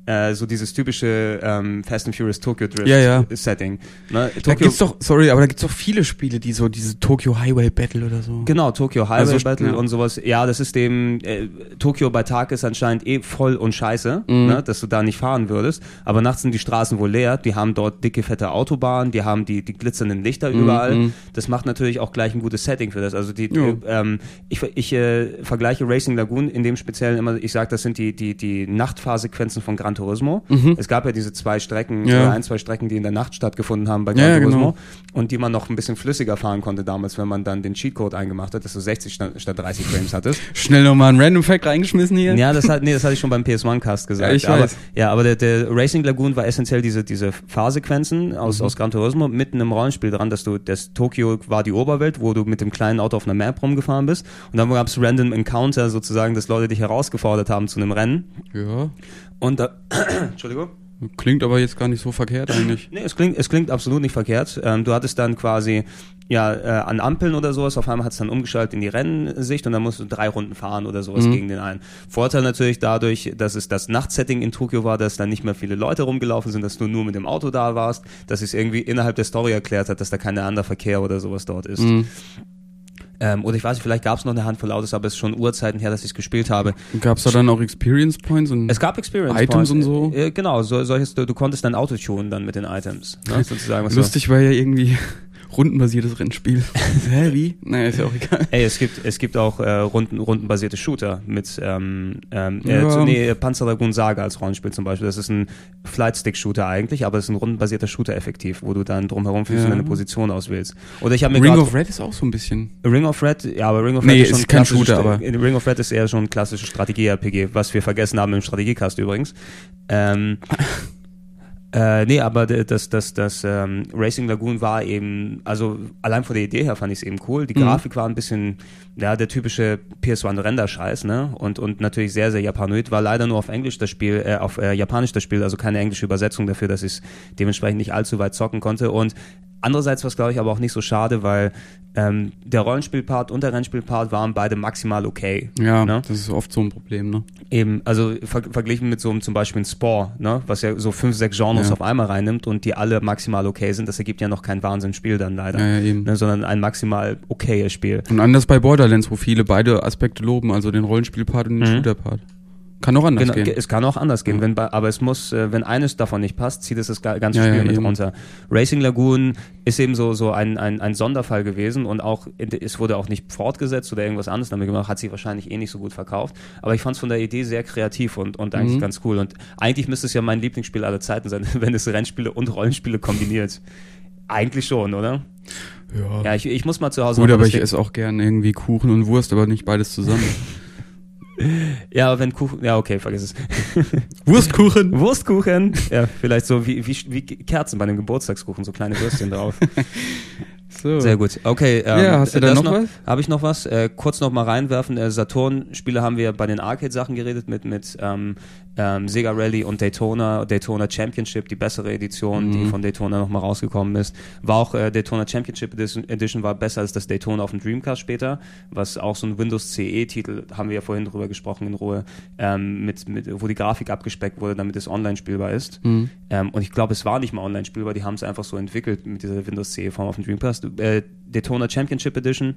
Äh, so dieses typische ähm, Fast and Furious Tokyo Drift Ja, ja. Setting. Ne? Da gibt's doch, sorry, aber da gibt's doch viele Spiele, die so diese Tokyo Highway Battle oder so. Genau, Tokyo Highway Also, Battle ja. und sowas. Ja, das ist dem, äh, Tokio bei Tag ist anscheinend eh voll und scheiße, Mhm. ne, dass du da nicht fahren würdest. Aber nachts sind die Straßen wohl leer. Die haben dort dicke, fette Autobahnen, die haben die, die glitzernden Lichter überall. Das macht natürlich auch gleich ein gutes Setting für das. Also die, Mhm, Ja. äh, ähm, ich, ich äh, vergleiche Racing Lagoon in dem Speziellen immer, ich sage, das sind die, die, die Nachtfahrsequenzen von Gran Turismo. Es gab ja diese zwei Strecken, Mhm. Ja. oder ein, zwei Strecken, die in der Nacht stattgefunden haben bei Gran ja, Turismo genau. und die man noch ein bisschen flüssiger fahren konnte damals, wenn man dann den Cheatcode eingemacht hat, dass du 60 statt, statt 30 Frames hattest. Schnell nochmal ein Random Fact reingeschmissen hier. Ja, das hat, nee, das hatte ich schon beim PS1-Cast gesagt. Ja, ich aber, weiß. ja, aber der, der Racing Lagoon war essentiell diese, diese Fahrsequenzen aus, Mhm. aus Gran Turismo mitten im Rollenspiel dran, dass du, das Tokio war die Oberwelt, wo du mit dem kleinen Auto auf einer Map rumgefahren bist und dann gab es Random Encounter sozusagen, dass Leute dich herausgefordert haben zu einem Rennen Ja. Und da, Entschuldigung. Klingt aber jetzt gar nicht so verkehrt eigentlich. Nee, es klingt, es klingt absolut nicht verkehrt. Ähm, du hattest dann quasi ja äh, an Ampeln oder sowas, auf einmal hat es dann umgeschaltet in die Rennsicht und dann musst du drei Runden fahren oder sowas Mhm. gegen den einen. Vorteil natürlich dadurch, dass es das Nachtsetting in Tokio war, dass dann nicht mehr viele Leute rumgelaufen sind, dass du nur mit dem Auto da warst, dass es irgendwie innerhalb der Story erklärt hat, dass da kein anderer Verkehr oder sowas dort ist. Mhm. Ähm, oder ich weiß nicht, vielleicht gab es noch eine Handvoll Autos, aber es ist schon Urzeiten her, dass ich es gespielt habe. Gab's da dann auch Experience Points und Es gab Experience Items Points. und so? Äh, genau, so, solches, du, du konntest dein Auto tunen dann mit den Items. Ne, sozusagen, was lustig war ja irgendwie rundenbasiertes Rennspiel. Hä, wie? Naja, ist ja auch egal. Ey, es gibt, es gibt auch äh, Runden, rundenbasierte Shooter mit ähm, ähm, äh, Ja. zu, nee, Panzer Dragoon Saga als Rollenspiel zum Beispiel. Das ist ein Flightstick-Shooter eigentlich, aber es ist ein rundenbasierter Shooter effektiv, wo du dann drumherum fliegst Ja. und deine Position auswählst. Oder ich habe mir Ring grad- of Red ist auch so ein bisschen. Ring of Red, ja, aber Ring of Red Nee, ist schon ist kein Shooter, aber- in Ring of Red ist eher schon ein klassisches Strategie-RPG, was wir vergessen haben im Strategiecast übrigens. Ähm, äh, nee, aber das, das, das ähm, Racing Lagoon war eben, also allein von der Idee her fand ich es eben cool. Die Grafik war ein bisschen, ja, der typische PS1-Render-Scheiß, ne? Und, und natürlich sehr, sehr japanoid. War leider nur auf Englisch das Spiel, äh, auf äh, Japanisch das Spiel, also keine englische Übersetzung dafür, dass ich es dementsprechend nicht allzu weit zocken konnte. Und Andererseits war es, glaube ich, aber auch nicht so schade, weil ähm, der Rollenspielpart und der Rennspielpart waren beide maximal okay. Ja, Ne? das ist oft so ein Problem, ne? Eben, also ver verglichen mit so einem zum Beispiel ein Spore, ne, was ja so fünf, sechs Genres Ja. auf einmal reinnimmt und die alle maximal okay sind, das ergibt ja noch kein Wahnsinnsspiel dann leider. Ja, ja, eben. Ne, sondern ein maximal okayes Spiel. Und anders bei Borderlands, wo viele beide Aspekte loben, also den Rollenspielpart und den Mhm. Shooterpart. Kann auch anders Genau, gehen. es kann auch anders gehen, Ja. wenn aber es muss, äh, wenn eines davon nicht passt, zieht es das ga- ganze Ja, Spiel ja, mit eben. runter. Racing Lagoon ist eben so, so ein, ein, ein Sonderfall gewesen und auch, es wurde auch nicht fortgesetzt oder irgendwas anderes damit gemacht, hat sich wahrscheinlich eh nicht so gut verkauft. Aber ich fand es von der Idee sehr kreativ und, und eigentlich Mhm. ganz cool. Und eigentlich müsste es ja mein Lieblingsspiel aller Zeiten sein, wenn es Rennspiele und Rollenspiele kombiniert. Eigentlich schon, oder? ja. Ja, ich, ich muss mal zu Hause Gut, noch aber ich esse auch gern irgendwie Kuchen und Wurst, aber nicht beides zusammen. Ja, aber wenn Kuchen, ja, okay, vergiss es. Wurstkuchen! Wurstkuchen. Ja, vielleicht so wie, wie, wie Kerzen bei einem Geburtstagskuchen, so kleine Würstchen drauf. So. Sehr gut. Okay. Ähm, Ja, hast du da das noch was? Habe ich noch was? Äh, kurz noch mal reinwerfen. Äh, Saturn-Spiele haben wir bei den Arcade-Sachen geredet mit mit ähm, ähm, Sega Rally und Daytona, Daytona Championship, die bessere Edition, die Mhm. von Daytona noch mal rausgekommen ist. War auch äh, Daytona Championship Edition, Edition war besser als das Daytona auf dem Dreamcast später, was auch so ein Windows CE-Titel, haben wir ja vorhin drüber gesprochen in Ruhe, ähm, mit, mit, wo die Grafik abgespeckt wurde, damit es online spielbar ist. Mhm. Ähm, und ich glaube, es war nicht mal online spielbar, die haben es einfach so entwickelt mit dieser Windows CE-Form auf dem Dreamcast. Äh, Daytona Championship Edition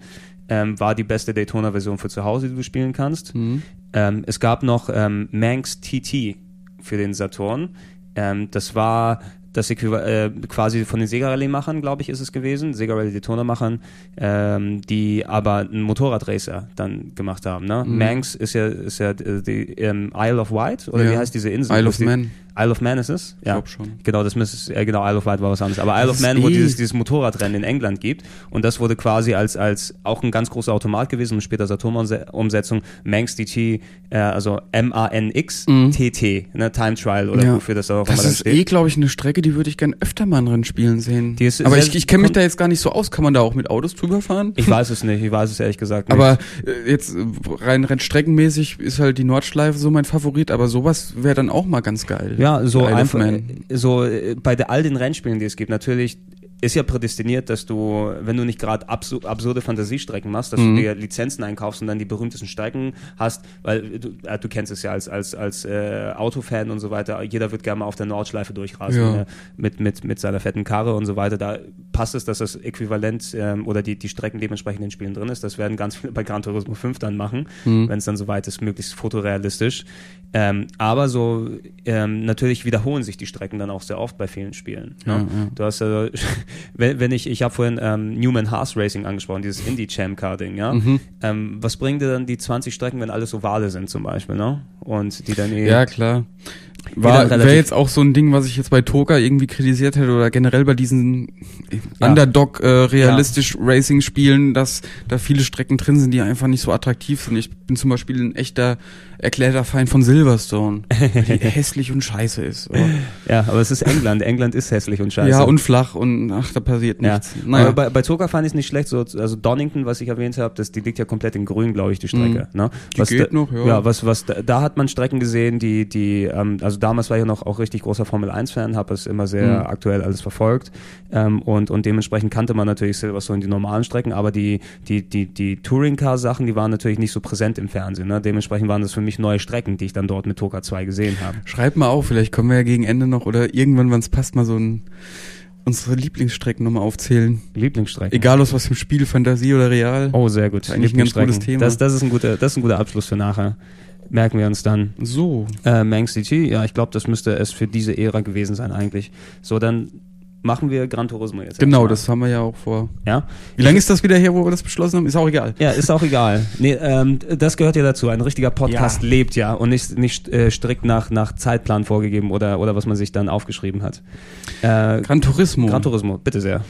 ähm, war die beste Daytona-Version für zu Hause, die du spielen kannst. Mhm. Ähm, es gab noch ähm, Manx TT für den Saturn. Ähm, das war das Äquival äh, quasi von den Sega Rally-Machern, glaube ich, ist es gewesen, Sega Rally Daytona-Machern, ähm, die aber einen Motorradracer dann gemacht haben. Ne? Mhm. Manx ist ja, ist ja die ähm, Isle of Wight, oder Ja. wie heißt diese Insel? Isle of Man. Isle of Man ist es? Ich glaub schon. Genau, das müsste, äh, genau, Isle of Wight war was anderes. Aber Isle Das of Man, ist wo eh- dieses, dieses Motorradrennen in England gibt. Und das wurde quasi als, als auch ein ganz großer Automat gewesen und später Saturn-Umsetzung. Manx DT, äh, also M-A-N-X TT, ne, Time Trial oder Ja. wofür das auch Das immer dann ist eh, glaube ich, eine Strecke, die würde ich gern öfter mal in Rennspielen sehen. Ist aber ich, ich kenne mich da jetzt gar nicht so aus. Kann man da auch mit Autos drüber fahren? Ich weiß es nicht, ich weiß es ehrlich gesagt nicht. Aber äh, jetzt äh, rein rennstreckenmäßig ist halt die Nordschleife so mein Favorit, aber sowas wäre dann auch mal ganz geil. Ja, so Isle einfach, äh, so äh, bei all den Rennspielen, die es gibt, natürlich ist ja prädestiniert, dass du, wenn du nicht gerade absu absurde Fantasiestrecken machst, dass Mhm. du dir Lizenzen einkaufst und dann die berühmtesten Strecken hast, weil du, äh, du kennst es ja als als als äh, Autofan und so weiter. Jeder wird gerne mal auf der Nordschleife durchrasen Ja. ne, mit mit mit seiner fetten Karre und so weiter. Da passt es, dass das Äquivalent ähm, oder die die Strecken dementsprechend in den Spielen drin ist. Das werden ganz viele bei Gran Turismo 5 dann machen, Mhm. wenn es dann soweit ist, möglichst fotorealistisch. Ähm, aber so ähm, natürlich wiederholen sich die Strecken dann auch sehr oft bei vielen Spielen. Ne? Ja, ja. Du hast ja, wenn, wenn ich, ich habe vorhin ähm, Newman Haas Racing angesprochen, dieses Indie Champ Car Ding, ja. Mhm. Ähm, was bringen dir dann die 20 Strecken, wenn alles Ovale sind zum Beispiel, ne? Und die dann eh Ja, klar. War, wäre jetzt auch so ein Ding, was ich jetzt bei Toka irgendwie kritisiert hätte oder generell bei diesen Ja. Underdog äh, realistisch Racing Spielen, dass da viele Strecken drin sind, die einfach nicht so attraktiv sind. Ich bin zum Beispiel ein echter erklärter Feind von Silverstone, die hässlich und scheiße ist. Aber, ja, aber es ist England. England ist hässlich und scheiße. ja, und flach und ach, da passiert Ja, nichts. Naja. aber bei, bei Toka fand ich es nicht schlecht. So, also Donington, was ich erwähnt habe, das, die liegt ja komplett in Grün, glaube ich, die Strecke. Ne? Mhm. Die was geht da, noch, ja. Ja, was, was da, da hat man Strecken gesehen, die, die, ähm, also damals war ich ja noch auch richtig großer Formel 1-Fan, habe es immer sehr Mhm. aktuell alles verfolgt ähm, und, und dementsprechend kannte man natürlich Silverstone die normalen Strecken, aber die, die, die, die Touring-Car-Sachen, die waren natürlich nicht so präsent im Fernsehen. Ne? Dementsprechend waren das für mich neue Strecken, die ich dann dort mit Toka 2 gesehen habe. Schreib mal auf, vielleicht können wir ja gegen Ende noch oder irgendwann, wenn es passt, mal so ein unsere Lieblingsstrecken nochmal aufzählen. Lieblingsstrecken. Egal aus was einem Spiel, Fantasie oder Real. Oh, sehr gut. ist eigentlich ein ganz gutes Thema. Das, das, ist ein guter, das ist ein guter Abschluss für nachher. Merken wir uns dann. So. Äh, Manx DT, ja, ich glaube, das müsste es für diese Ära gewesen sein eigentlich. So, dann machen wir Gran Turismo jetzt. Genau, das haben wir ja auch vor. Ja? Wie lange ist das wieder her, wo wir das beschlossen haben? Ist auch egal. Ja, ist auch egal. Nee, ähm, das gehört ja dazu. Ein richtiger Podcast Ja. lebt ja und nicht, nicht äh, strikt nach, nach Zeitplan vorgegeben oder, oder was man sich dann aufgeschrieben hat. Äh, Gran Turismo. Gran Turismo, bitte sehr.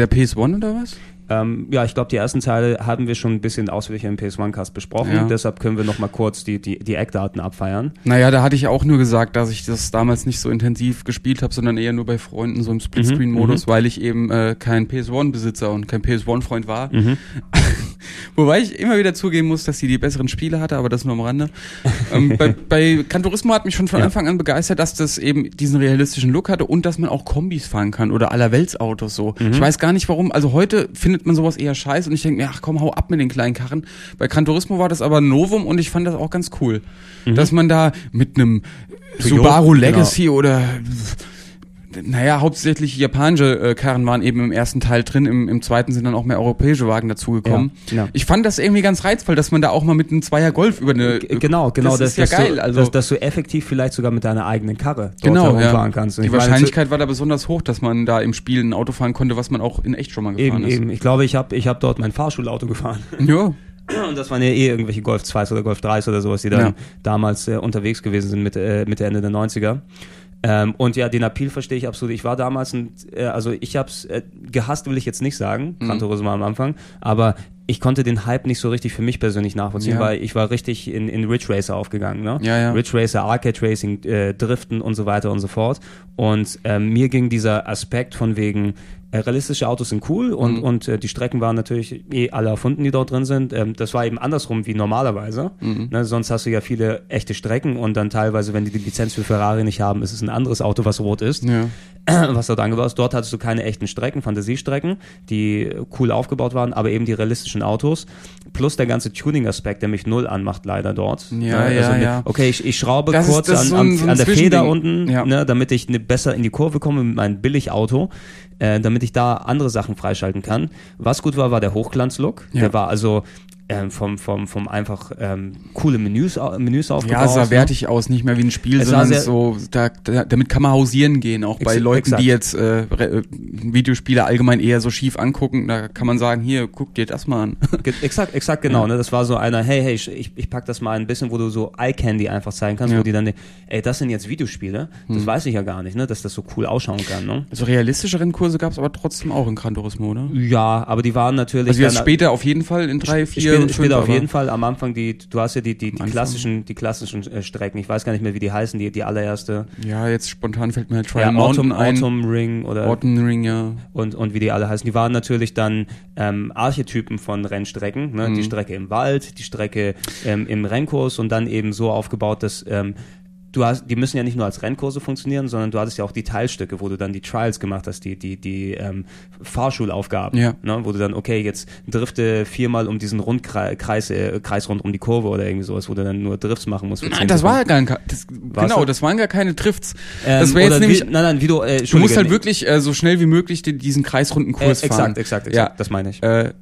Der PS1 oder was? Ähm, ja, ich glaube, die ersten Teile haben wir schon ein bisschen ausführlicher im PS1-Cast besprochen. Ja. Deshalb können wir noch mal kurz die, die, die Eckdaten abfeiern. Naja, da hatte ich auch nur gesagt, dass ich das damals nicht so intensiv gespielt habe, sondern eher nur bei Freunden, so im Splitscreen-Modus, weil ich eben äh, kein PS1-Besitzer und kein PS1-Freund war. Wobei ich immer wieder zugeben muss, dass sie die besseren Spiele hatte, aber das nur am Rande. ähm, bei, bei Gran Turismo hat mich schon von Ja. Anfang an begeistert, dass das eben diesen realistischen Look hatte und dass man auch Kombis fahren kann oder allerweltsautos so. Ich weiß gar nicht warum, also heute findet man sowas eher scheiße und ich denke mir, ach komm, hau ab mit den kleinen Karren. Bei Gran Turismo war das aber ein Novum und ich fand das auch ganz cool. Dass man da mit einem Subaru genau. Legacy oder naja, hauptsächlich japanische äh, Karren waren eben im ersten Teil drin, im, im zweiten sind dann auch mehr europäische Wagen dazugekommen. Ja, ja. Ich fand das irgendwie ganz reizvoll, dass man da auch mal mit einem Zweier Golf über eine... Genau, genau. das, ist ja dass geil. Du, also dass, dass du effektiv vielleicht sogar mit deiner eigenen Karre dort genau, herumfahren ja. kannst. Und Die ich meine, Wahrscheinlichkeit war da besonders hoch, dass man da im Spiel ein Auto fahren konnte, was man auch in echt schon mal gefahren Eben, ist. eben. Ich glaube, ich habe ich hab dort mein Fahrschulauto gefahren. Ja. Und das waren ja eh irgendwelche Golf 2 oder Golf 3 oder sowas, die dann Ja. damals äh, unterwegs gewesen sind mit äh, Mitte, Ende der 90er. Ähm, und ja, den Appeal verstehe ich absolut. Ich war damals, ein, äh, also ich hab's äh, gehasst, will ich jetzt nicht sagen, Mhm. Gran Turismo am Anfang, aber ich konnte den Hype nicht so richtig für mich persönlich nachvollziehen, Ja. weil ich war richtig in, in Ridge Racer aufgegangen. Ne? Ja, ja. Ridge Racer, Arcade Racing, äh, Driften und so weiter und so fort. Und ähm, mir ging dieser Aspekt von wegen, realistische Autos sind cool und, Mhm. und äh, die Strecken waren natürlich eh alle erfunden, die dort drin sind. Ähm, das war eben andersrum wie normalerweise. Mhm. Ne, sonst hast du ja viele echte Strecken und dann teilweise, wenn die die Lizenz für Ferrari nicht haben, ist es ein anderes Auto, was rot ist, Ja. was dort angebaut ist. Dort hattest du keine echten Strecken, Fantasiestrecken, die cool aufgebaut waren, aber eben die realistischen Autos. Plus der ganze Tuning-Aspekt, der mich null anmacht, leider dort. Ne, Ja, ja, mit- ja. Okay, ich, ich schraube Das kurz an, so ein- an der Feder unten, Ja. ne, damit ich ne, besser in die Kurve komme mit meinem Billigauto, äh, damit ich da andere Sachen freischalten kann. Was gut war, war der Hochglanzlook. Ja. Der war also ähm, vom, vom, vom einfach ähm, coole Menüs, Menüs aufgebaut. Ja, es sah ne? wertig aus, nicht mehr wie ein Spiel, Es sondern so, da, da, damit kann man hausieren gehen, auch bei Leuten, exakt. die jetzt äh, Re- äh, Videospiele allgemein eher so schief angucken, da kann man sagen, hier, guck dir das mal an. Exakt, exakt genau. Ja. Ne? Das war so einer, hey, hey, ich, ich pack das mal ein bisschen, wo du so Eye Candy einfach zeigen kannst, Ja. Hm. wo die dann, ey, das sind jetzt Videospiele. Das weiß ich ja gar nicht, ne? dass das so cool ausschauen kann. Ne? Also realistische Rennkurse gab es aber trotzdem auch in Gran Turismo, oder? Ja, aber die waren natürlich. Also jetzt später auf jeden Fall in drei, vier Fünf, später auf jeden Fall am Anfang die, du hast ja die, die, die klassischen, die klassischen äh, Strecken. Ich weiß gar nicht mehr, wie die heißen, die, die allererste. Ja, jetzt spontan fällt mir halt Trial Ja, Mountain Autumn, ein. Autumn Ring oder Autumn Ring, ja. und, und wie die alle heißen. Die waren natürlich dann ähm, Archetypen von Rennstrecken. Ne? Mhm. Die Strecke im Wald, die Strecke ähm, im Rennkurs und dann eben so aufgebaut, dass ähm, du hast, die müssen ja nicht nur als Rennkurse funktionieren, sondern du hattest ja auch die Teilstücke, wo du dann die Trials gemacht hast, die, die, die ähm, Fahrschulaufgaben, Ja. ne? wo du dann, okay, jetzt drifte viermal um diesen Rundkreis, äh, Kreis rund um die Kurve oder irgendwie sowas, wo du dann nur Drifts machen musst. Nein, 10 das war ja Sekunden. gar kein, das, War's genau, das waren gar keine Drifts. Ähm, das wäre jetzt nämlich, wie, nein, nein, wie du, äh, du musst halt wirklich äh, so schnell wie möglich die, diesen kreisrunden äh, Kurs fahren. exakt, exakt, exakt, Ja. das meine ich. Äh,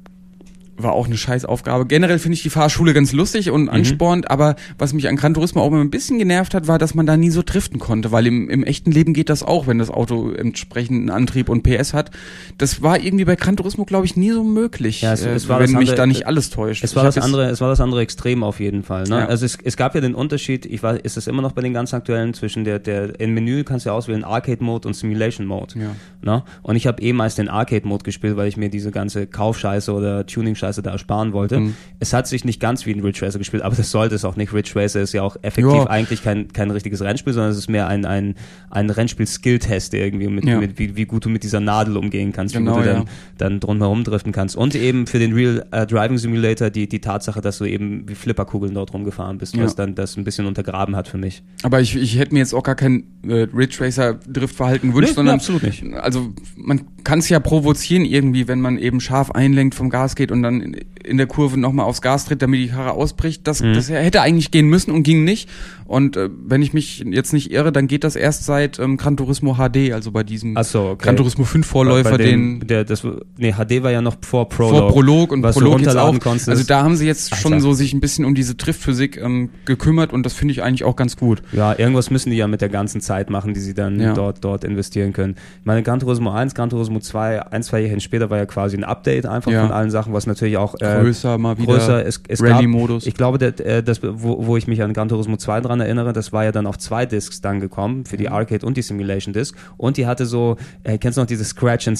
war auch eine scheiß Aufgabe. Generell finde ich die Fahrschule ganz lustig Mhm. und anspornend, aber was mich an Gran Turismo auch immer ein bisschen genervt hat, war, dass man da nie so driften konnte, weil im, im echten Leben geht das auch, wenn das Auto entsprechenden Antrieb und PS hat. Das war irgendwie bei Gran Turismo, glaube ich, nie so möglich, Ja, es- äh, es war wenn mich andere- da nicht alles täuscht. Es war das andere, es war das andere Extrem auf jeden Fall. Ne? Ja. Also es, es gab ja den Unterschied, ich weiß, ist es immer noch bei den ganz aktuellen zwischen der, der im Menü kannst du ja auswählen Arcade Mode und Simulation Mode. Ja. Ne? Und ich habe eh meist den Arcade Mode gespielt, weil ich mir diese ganze Kaufscheiße oder Tuning Scheiße da ersparen wollte. Mhm. Es hat sich nicht ganz wie ein Ridge Racer gespielt, aber das sollte es auch nicht. Ridge Racer ist ja auch effektiv Ja. eigentlich kein kein richtiges Rennspiel, sondern es ist mehr ein ein ein Rennspiel Skill Test irgendwie mit, Ja. mit wie, wie gut du mit dieser Nadel umgehen kannst, Genau, wie gut du dann dann drumherum driften kannst. Und eben für den Real äh, Driving Simulator die, die Tatsache, dass du eben wie Flipperkugeln dort rumgefahren bist, was dann das ein bisschen untergraben hat für mich. Aber ich, ich hätte mir jetzt auch gar kein äh, Ridge Racer Driftverhalten gewünscht, Nee, sondern absolut nicht. Also man kann es ja provozieren irgendwie, wenn man eben scharf einlenkt, vom Gas geht und dann in, der Kurve nochmal aufs Gas tritt, damit die Karre ausbricht. Das, Mhm. das hätte eigentlich gehen müssen und ging nicht. Und äh, wenn ich mich jetzt nicht irre, dann geht das erst seit ähm, Gran Turismo HD, also bei diesem Ach so, okay. Gran Turismo 5 Vorläufer, dem, den der, das, nee, HD war ja noch vor Prolog. vor Prolog und was Prolog jetzt auch. konntest. Also da haben sie jetzt schon so sich ein bisschen um diese Driftphysik ähm, gekümmert und das finde ich eigentlich auch ganz gut. Ja, irgendwas müssen die ja mit der ganzen Zeit machen, die sie dann Ja. dort, dort investieren können. Ich meine, Gran Turismo 1, Gran Turismo Turismo 2, ein, zwei Jahre später war ja quasi ein Update einfach Ja. von allen Sachen, was natürlich auch äh, Größer mal wieder. größer. Es, es Rallye-Modus. gab- Ich glaube, der, äh, das, wo, wo ich mich an Gran Turismo 2 dran erinnere, das war ja dann auf zwei Discs dann gekommen, für die Mhm. Arcade und die Simulation Disc. Und die hatte so, äh, kennst du noch diese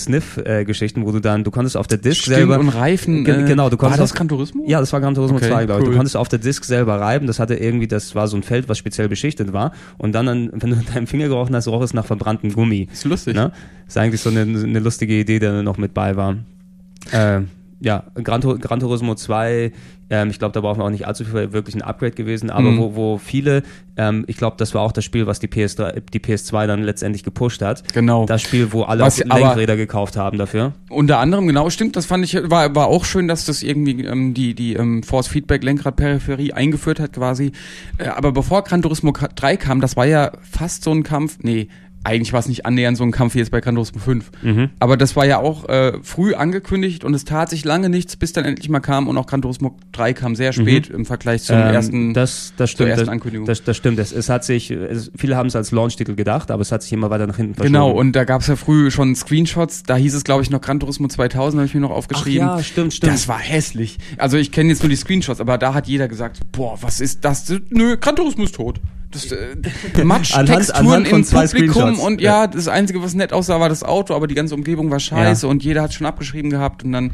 Scratch-and-Sniff-Geschichten, wo du dann, du konntest auf der Disc Stimmt, selber... und Reifen. Ge- äh, genau, du War konntest das auf- Gran Turismo? Ja, das war Gran Turismo Okay, 2, glaube ich. cool. Du konntest auf der Disc selber reiben. Das hatte irgendwie, das war so ein Feld, was speziell beschichtet war. Und dann, an- wenn du in deinem Finger gerochen hast, roch es nach verbranntem Gummi. Ist lustig. Ne? Ist eigentlich so eine, eine lustige Idee, da noch mit bei war. Äh, ja, Gran, Gran Turismo 2, ähm, ich glaube, da brauchen wir auch nicht allzu viel, wirklich ein Upgrade gewesen, aber Mhm. wo, wo viele, ähm, ich glaube, das war auch das Spiel, was die, PS3, die PS2 dann letztendlich gepusht hat. Genau. Das Spiel, wo alle Was Lenkräder gekauft haben dafür. Unter anderem, genau, stimmt, das fand ich, war, war auch schön, dass das irgendwie ähm, die, die ähm, Force Feedback Lenkradperipherie eingeführt hat quasi. Äh, aber bevor Gran Turismo 3 kam, das war ja fast so ein Kampf, nee, eigentlich war es nicht annähernd so ein Kampf wie jetzt bei Gran Turismo 5. Mhm. Aber das war ja auch äh, früh angekündigt und es tat sich lange nichts, bis dann endlich mal kam und auch Gran Turismo 3 kam sehr spät im Vergleich zum Mhm. Ähm, ersten. das, das zur stimmt. ersten das, Ankündigung. Das, das stimmt. Es, es hat sich, es, viele haben es als Launch-Titel gedacht, aber es hat sich immer weiter nach hinten verschoben. Genau, und da gab es ja früh schon Screenshots, da hieß es, glaube ich, noch Gran Turismo 2000, habe ich mir noch aufgeschrieben. Ach ja, stimmt, stimmt. Das war hässlich. Also ich kenne jetzt nur die Screenshots, aber da hat jeder gesagt, boah, was ist das? Nö, Gran Turismo ist tot. Das, äh, Matsch-Texturen anhand von im zwei Publikum und ja, das Einzige, was nett aussah, war das Auto, aber die ganze Umgebung war scheiße Ja. und jeder hat schon abgeschrieben gehabt und dann,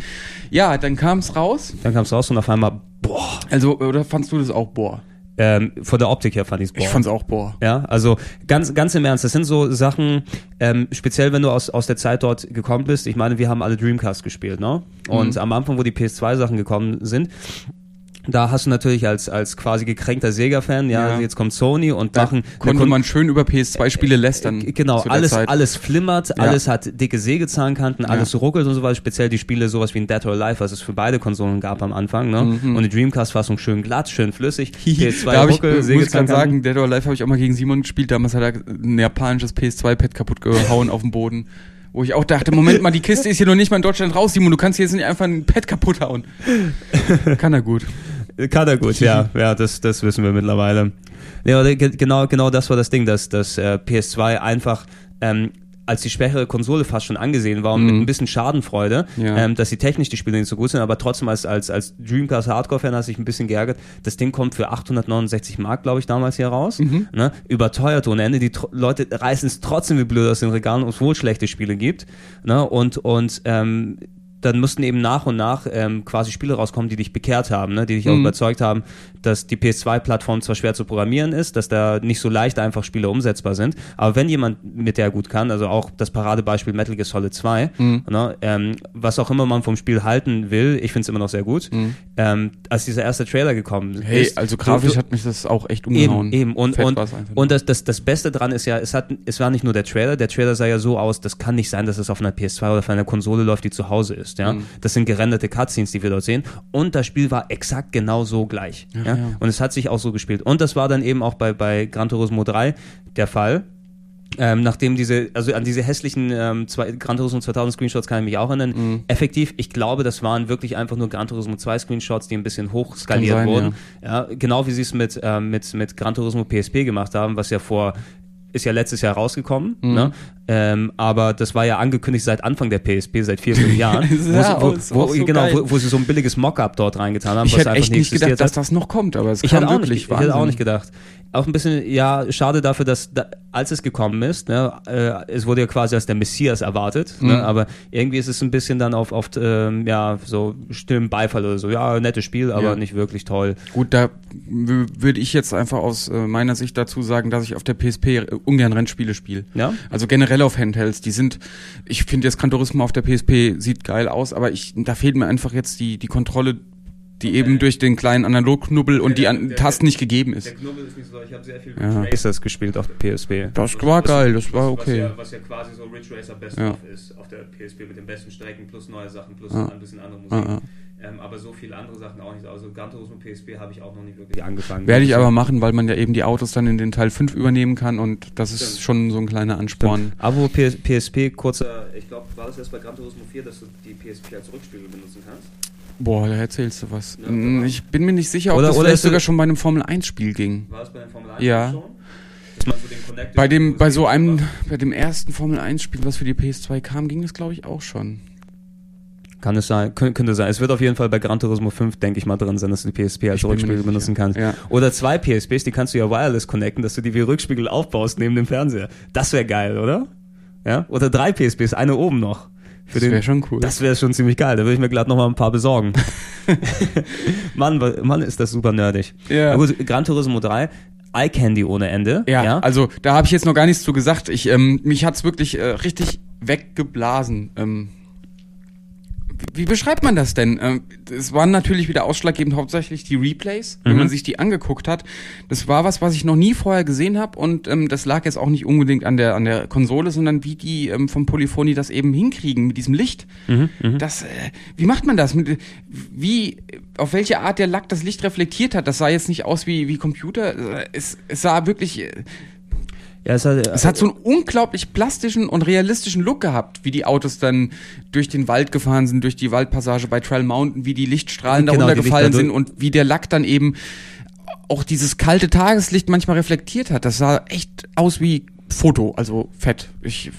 ja, dann kam es raus. Dann kam es raus und auf einmal, boah. Also, oder fandst du das auch boah? Ähm, von der Optik her fand ich es boah. Ich fand's auch boah. Ja, also ganz, ganz im Ernst, das sind so Sachen, ähm, speziell wenn du aus, aus der Zeit dort gekommen bist. Ich meine, wir haben alle Dreamcast gespielt, ne? Und am Anfang, wo die PS2-Sachen gekommen sind, da hast du natürlich als, als quasi gekränkter Sega-Fan, ja, Ja. jetzt kommt Sony und Da machen konnte man schön über PS2-Spiele lästern. Äh, Genau, alles, Zeit. alles flimmert, alles hat dicke Sägezahnkanten, alles ruckelt und so weiter. Speziell die Spiele, sowas wie ein Dead or Alive, was es für beide Konsolen gab am Anfang. Ne? Und die Dreamcast-Fassung schön glatt, schön flüssig. PS2 Mhm. da hab ich, Ruckel, muss ich gerade Sägezahnkanten. sagen, Dead or Alive habe ich auch mal gegen Simon gespielt. Damals hat er ein japanisches PS2-Pad kaputt gehauen auf dem Boden. Wo ich auch dachte, Moment mal, die Kiste ist hier noch nicht mal in Deutschland raus, Simon, du kannst hier jetzt nicht einfach ein Pad kaputt hauen. Kann er gut. Kann er gut, ja, ja, das, das wissen wir mittlerweile. Ja, genau, genau das war das Ding, dass, dass äh, PS2 einfach ähm, als die schwächere Konsole fast schon angesehen war und mit ein bisschen Schadenfreude, Mhm. Ja. ähm, dass die technisch die Spiele nicht so gut sind, aber trotzdem als, als, als Dreamcast Hardcore-Fan hast du dich ein bisschen geärgert. Das Ding kommt für 869 Mark, glaube ich, damals hier raus. Mhm. Ne? Überteuert ohne Ende. Die tro- Leute reißen es trotzdem wie blöd aus den Regalen, obwohl schlechte Spiele gibt. Ne? Und, und ähm, dann mussten eben nach und nach ähm, quasi Spiele rauskommen, die dich bekehrt haben, ne? die dich auch überzeugt haben, dass die PS2-Plattform zwar schwer zu programmieren ist, dass da nicht so leicht einfach Spiele umsetzbar sind, aber wenn jemand mit der gut kann, also auch das Paradebeispiel Metal Gear Solid 2, ne? ähm, was auch immer man vom Spiel halten will, ich finde es immer noch sehr gut, ähm, als dieser erste Trailer gekommen Hey, ist. also grafisch du- hat mich das auch echt umgehauen. Eben, eben. Und, Fett und, und das, das, das Beste dran ist ja, es, hat, es war nicht nur der Trailer, der Trailer sah ja so aus, das kann nicht sein, dass es auf einer PS2 oder auf einer Konsole läuft, die zu Hause ist. Ja? Mhm. Das sind gerenderte Cutscenes, die wir dort sehen. Und das Spiel war exakt genau so gleich. Ja, ja. Und es hat sich auch so gespielt. Und das war dann eben auch bei, bei Gran Turismo 3 der Fall. Ähm, nachdem diese, also an diese hässlichen ähm, zwei, Gran Turismo 2000 Screenshots kann ich mich auch erinnern. Mhm. Effektiv, ich glaube, das waren wirklich einfach nur Gran Turismo 2 Screenshots, die ein bisschen hochskaliert sein, wurden. Ja. genau wie sie es mit, ähm, mit, mit Gran Turismo PSP gemacht haben, was ja vor ist ja letztes Jahr rausgekommen, Mhm. ne? ähm, aber das war ja angekündigt seit Anfang der PSP, seit vier, fünf Jahren, wo, Ja, sie, wo, ist wo, auch so genau, wo, wo sie so ein billiges Mockup dort reingetan haben, ich was hätte einfach echt nicht gedacht, existiert dass hat. das noch kommt, aber es Ich kam hätte, auch wirklich. nicht, ich hätte auch nicht gedacht. Auch ein bisschen, ja, schade dafür, dass da, als es gekommen ist, ne, äh, es wurde ja quasi als der Messias erwartet, Mhm. ne, aber irgendwie ist es ein bisschen dann auf, auf ähm, ja, so stillen Beifall oder so. Ja, nettes Spiel, aber Ja. nicht wirklich toll. Gut, da würde ich jetzt einfach aus äh, meiner Sicht dazu sagen, dass ich auf der PSP äh, ungern Rennspiele spiele. Ja? Also generell auf Handhelds, die sind, ich finde jetzt Gran Turismo auf der PSP sieht geil aus, aber ich, da fehlt mir einfach jetzt die, die Kontrolle, die eben durch den kleinen Analogknubbel und die an, Tasten nicht gegeben ist. Knubbel ist nicht so, ich habe sehr viel Ja. Ridge Racers gespielt auf der PSP. Das war geil, das war okay. Was ja, quasi so Ridge Racer Best Ja. of ist auf der PSP mit den besten Strecken plus neue Sachen plus Ja. ein bisschen andere Musik. Ah, ah. Ähm, aber so viele andere Sachen auch nicht. Also Gran Turismo PSP habe ich auch noch nicht wirklich angefangen. Werde ich aber machen, weil man ja eben die Autos dann in den Teil 5 übernehmen kann und das ist schon so ein kleiner Ansporn. Aber PS, PSP, kurzer, ich glaube, war das erst bei Gran Turismo 4, dass du die PSP als Rückspiegel benutzen kannst? Boah, da erzählst du was. Ja, Ich bin mir nicht sicher, ob Oder- das oder vielleicht sogar es- schon bei einem Formel 1 Spiel ging. War das bei der Formel 1 Ja. schon? so den Connected Bei dem, bei so einem, bei dem ersten Formel 1 Spiel, was für die PS2 kam, ging das glaube ich auch schon. Kann es sein, könnte, sein. Es wird auf jeden Fall bei Gran Turismo 5, denke ich mal, drin sein, dass du die PSP als Rückspiegel nicht benutzen kannst. Ja. Oder zwei PSPs, die kannst du ja wireless connecten, dass du die wie Rückspiegel aufbaust neben dem Fernseher. Das wäre geil, oder? Ja? Oder drei PSPs, eine oben noch. Für Das wäre schon cool. Das wäre schon ziemlich geil. Da würde ich mir glatt noch mal ein paar besorgen. Mann, Mann, ist das super nerdig. Ja. Na gut, Gran Turismo 3, Eye Candy ohne Ende. Ja, also da habe ich jetzt noch gar nichts zu gesagt. Ich, ähm, mich hat's wirklich äh, richtig weggeblasen. Ähm, wie, beschreibt man das denn? Ähm, es waren natürlich wieder ausschlaggebend hauptsächlich die Replays, wenn Mhm. man sich die angeguckt hat. Das war was, was ich noch nie vorher gesehen habe und ähm, das lag jetzt auch nicht unbedingt an der an der Konsole, sondern wie die ähm, vom Polyphony das eben hinkriegen mit diesem Licht. Mhm, Das, äh, wie macht man das? Mit, wie, auf welche Art der Lack das Licht reflektiert hat? Das sah jetzt nicht aus wie wie Computer. Äh, Es, es sah wirklich äh, Ja, es hat, es hat so einen unglaublich plastischen und realistischen Look gehabt, wie die Autos dann durch den Wald gefahren sind, durch die Waldpassage bei Trail Mountain, wie die Lichtstrahlen Genau, darunter gefallen sind und wie der Lack dann eben auch dieses kalte Tageslicht manchmal reflektiert hat. Das sah echt aus wie Foto, also fett. Ich,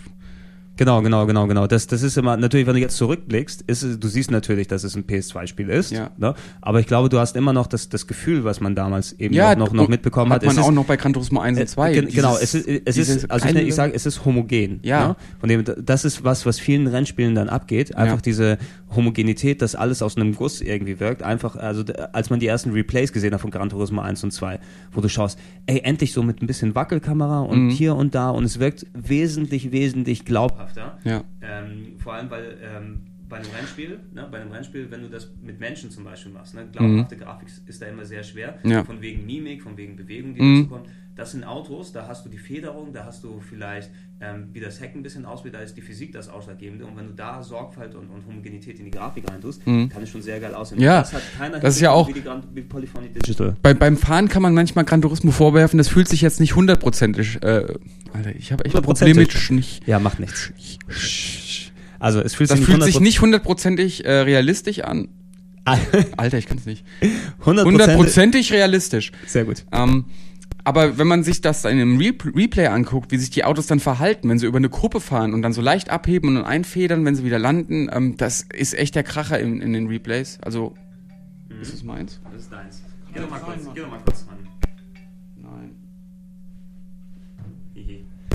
Genau, genau, genau, genau. Das, das ist immer, natürlich, wenn du jetzt zurückblickst, ist du siehst natürlich, dass es ein PS2-Spiel ist. Ja. Ne? Aber ich glaube, du hast immer noch das, das Gefühl, was man damals eben ja, noch, noch, mitbekommen hat. hat. man Es auch ist, noch bei Gran Turismo 1 und 2. Äh, gen- genau, es Dieses- ist, es dieses ist also ich, ich sage, es ist homogen. Ja. Ne? Von dem, das ist was, was vielen Rennspielen dann abgeht. Einfach Ja. diese Homogenität, dass alles aus einem Guss irgendwie wirkt. Einfach, also als man die ersten Replays gesehen hat von Gran Turismo 1 und 2, wo du schaust, ey, endlich so mit ein bisschen Wackelkamera und Mhm. hier und da und es wirkt wesentlich, wesentlich glaubhafter. Ja. Ähm, vor allem, weil ähm, bei einem Rennspiel, ne, bei einem Rennspiel, wenn du das mit Menschen zum Beispiel machst, ne, glaubhafte Grafik ist da immer sehr schwer, Mhm. Ja. von wegen Mimik, von wegen Bewegung, die Mhm. dazu kommt. Das sind Autos, da hast du die Federung, da hast du vielleicht, ähm, wie das Heck ein bisschen aussieht, da ist die Physik das Ausschlaggebende. Und wenn du da Sorgfalt und, und Homogenität in die Grafik reintust, Mhm. kann es schon sehr geil aussehen. Ja, das hat keiner das ist ja auch- wie, wie Polyphony Digital. Bei, beim Fahren kann man manchmal Gran Turismo vorwerfen, das fühlt sich jetzt nicht hundertprozentig. Äh, Alter, ich habe echt ein Problem mit Sch- nicht. Ja, macht nichts. Also es fühlt Das sich fühlt sich 100%. nicht hundertprozentig äh, realistisch an. Alter, ich kann es nicht. 100%. Hundertprozentig realistisch. Sehr gut. Ähm, aber wenn man sich das in einem Re Replay anguckt, wie sich die Autos dann verhalten, wenn sie über eine Gruppe fahren und dann so leicht abheben und dann einfedern, wenn sie wieder landen, ähm, das ist echt der Kracher in, in den Replays. Also, ist es meins? Das ist deins. Geh doch mal kurz, geh doch mal kurz ran. Nein.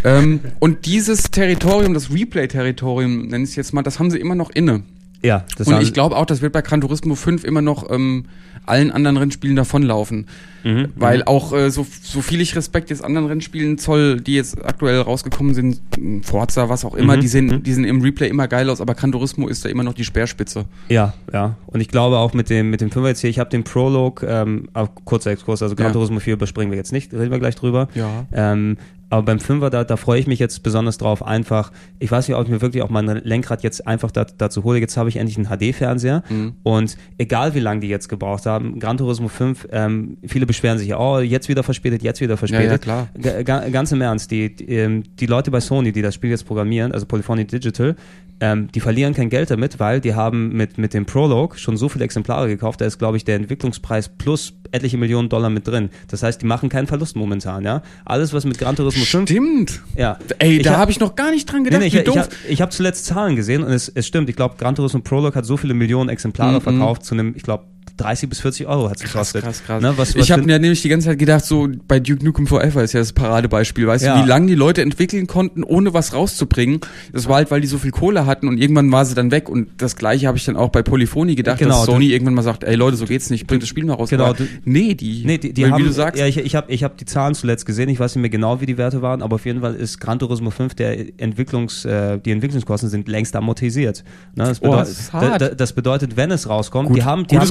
Ähm, und dieses Territorium, das Replay-Territorium, nenne ich es jetzt mal, das haben sie immer noch inne. Ja, das Und ich glaube auch, das wird bei Gran Turismo 5 immer noch ähm, allen anderen Rennspielen davonlaufen. Mhm, Weil mhm. auch, äh, so, so viel ich Respekt jetzt anderen Rennspielen zoll, die jetzt aktuell rausgekommen sind, Forza, was auch immer, Mhm, die, sehen, mhm. die sehen im Replay immer geil aus, aber Gran Turismo ist da immer noch die Speerspitze. Ja, ja. Und ich glaube auch mit dem, mit dem 5 jetzt hier, ich habe den Prolog, ähm, auch kurzer Exkurs, also Gran Ja. Turismo 4 überspringen wir jetzt nicht, reden wir gleich drüber. Ja. Ähm, aber beim Fünfer, da, da freue ich mich jetzt besonders drauf, einfach, ich weiß nicht, ob ich mir wirklich auch mein Lenkrad jetzt einfach da, dazu hole. Jetzt habe ich endlich einen HD-Fernseher Mhm. und egal wie lange die jetzt gebraucht haben, Gran Turismo 5, ähm, viele beschweren sich, oh, jetzt wieder verspätet, jetzt wieder verspätet. Ja, ja, klar. Ga- ganz im Ernst, die, die, ähm, die Leute bei Sony, die das Spiel jetzt programmieren, also Polyphony Digital, ähm, die verlieren kein Geld damit, weil die haben mit, mit dem Prolog schon so viele Exemplare gekauft, da ist, glaube ich, der Entwicklungspreis plus etliche Millionen Dollar mit drin. Das heißt, die machen keinen Verlust momentan, ja. Alles, was mit Gran Turismo 5... Stimmt. Ja. Ey, Ich da hab- habe ich noch gar nicht dran Nee, gedacht, nee, ich wie ich doof. habe ich hab zuletzt Zahlen gesehen und es, es stimmt. Ich glaube, Gran Turismo Prolog hat so viele Millionen Exemplare Mhm. verkauft zu einem, ich glaube, 30 bis 40 Euro hat es gekostet. krass, krass. Ne, was, was ich habe mir nämlich die ganze Zeit gedacht, so bei Duke Nukem Forever ist ja das Paradebeispiel. Weißt Ja. du, wie lange die Leute entwickeln konnten, ohne was rauszubringen? Das war halt, weil die so viel Kohle hatten und irgendwann war sie dann weg. Und das gleiche habe ich dann auch bei Polyphony gedacht, Genau, dass Sony irgendwann mal sagt, ey Leute, so geht's nicht, bringt das Spiel mal raus. Genau, du- nee, die, Nee, die, die weil, haben, wie du sagst, ja, ich, ich habe ich hab die Zahlen zuletzt gesehen, ich weiß nicht mehr genau, wie die Werte waren, aber auf jeden Fall ist Gran Turismo 5, der Entwicklungs, äh, die Entwicklungskosten sind längst amortisiert. Ne, das, Oh, bedeutet, das ist hart. da, da, das bedeutet, wenn es rauskommt, Gut, die haben, die haben,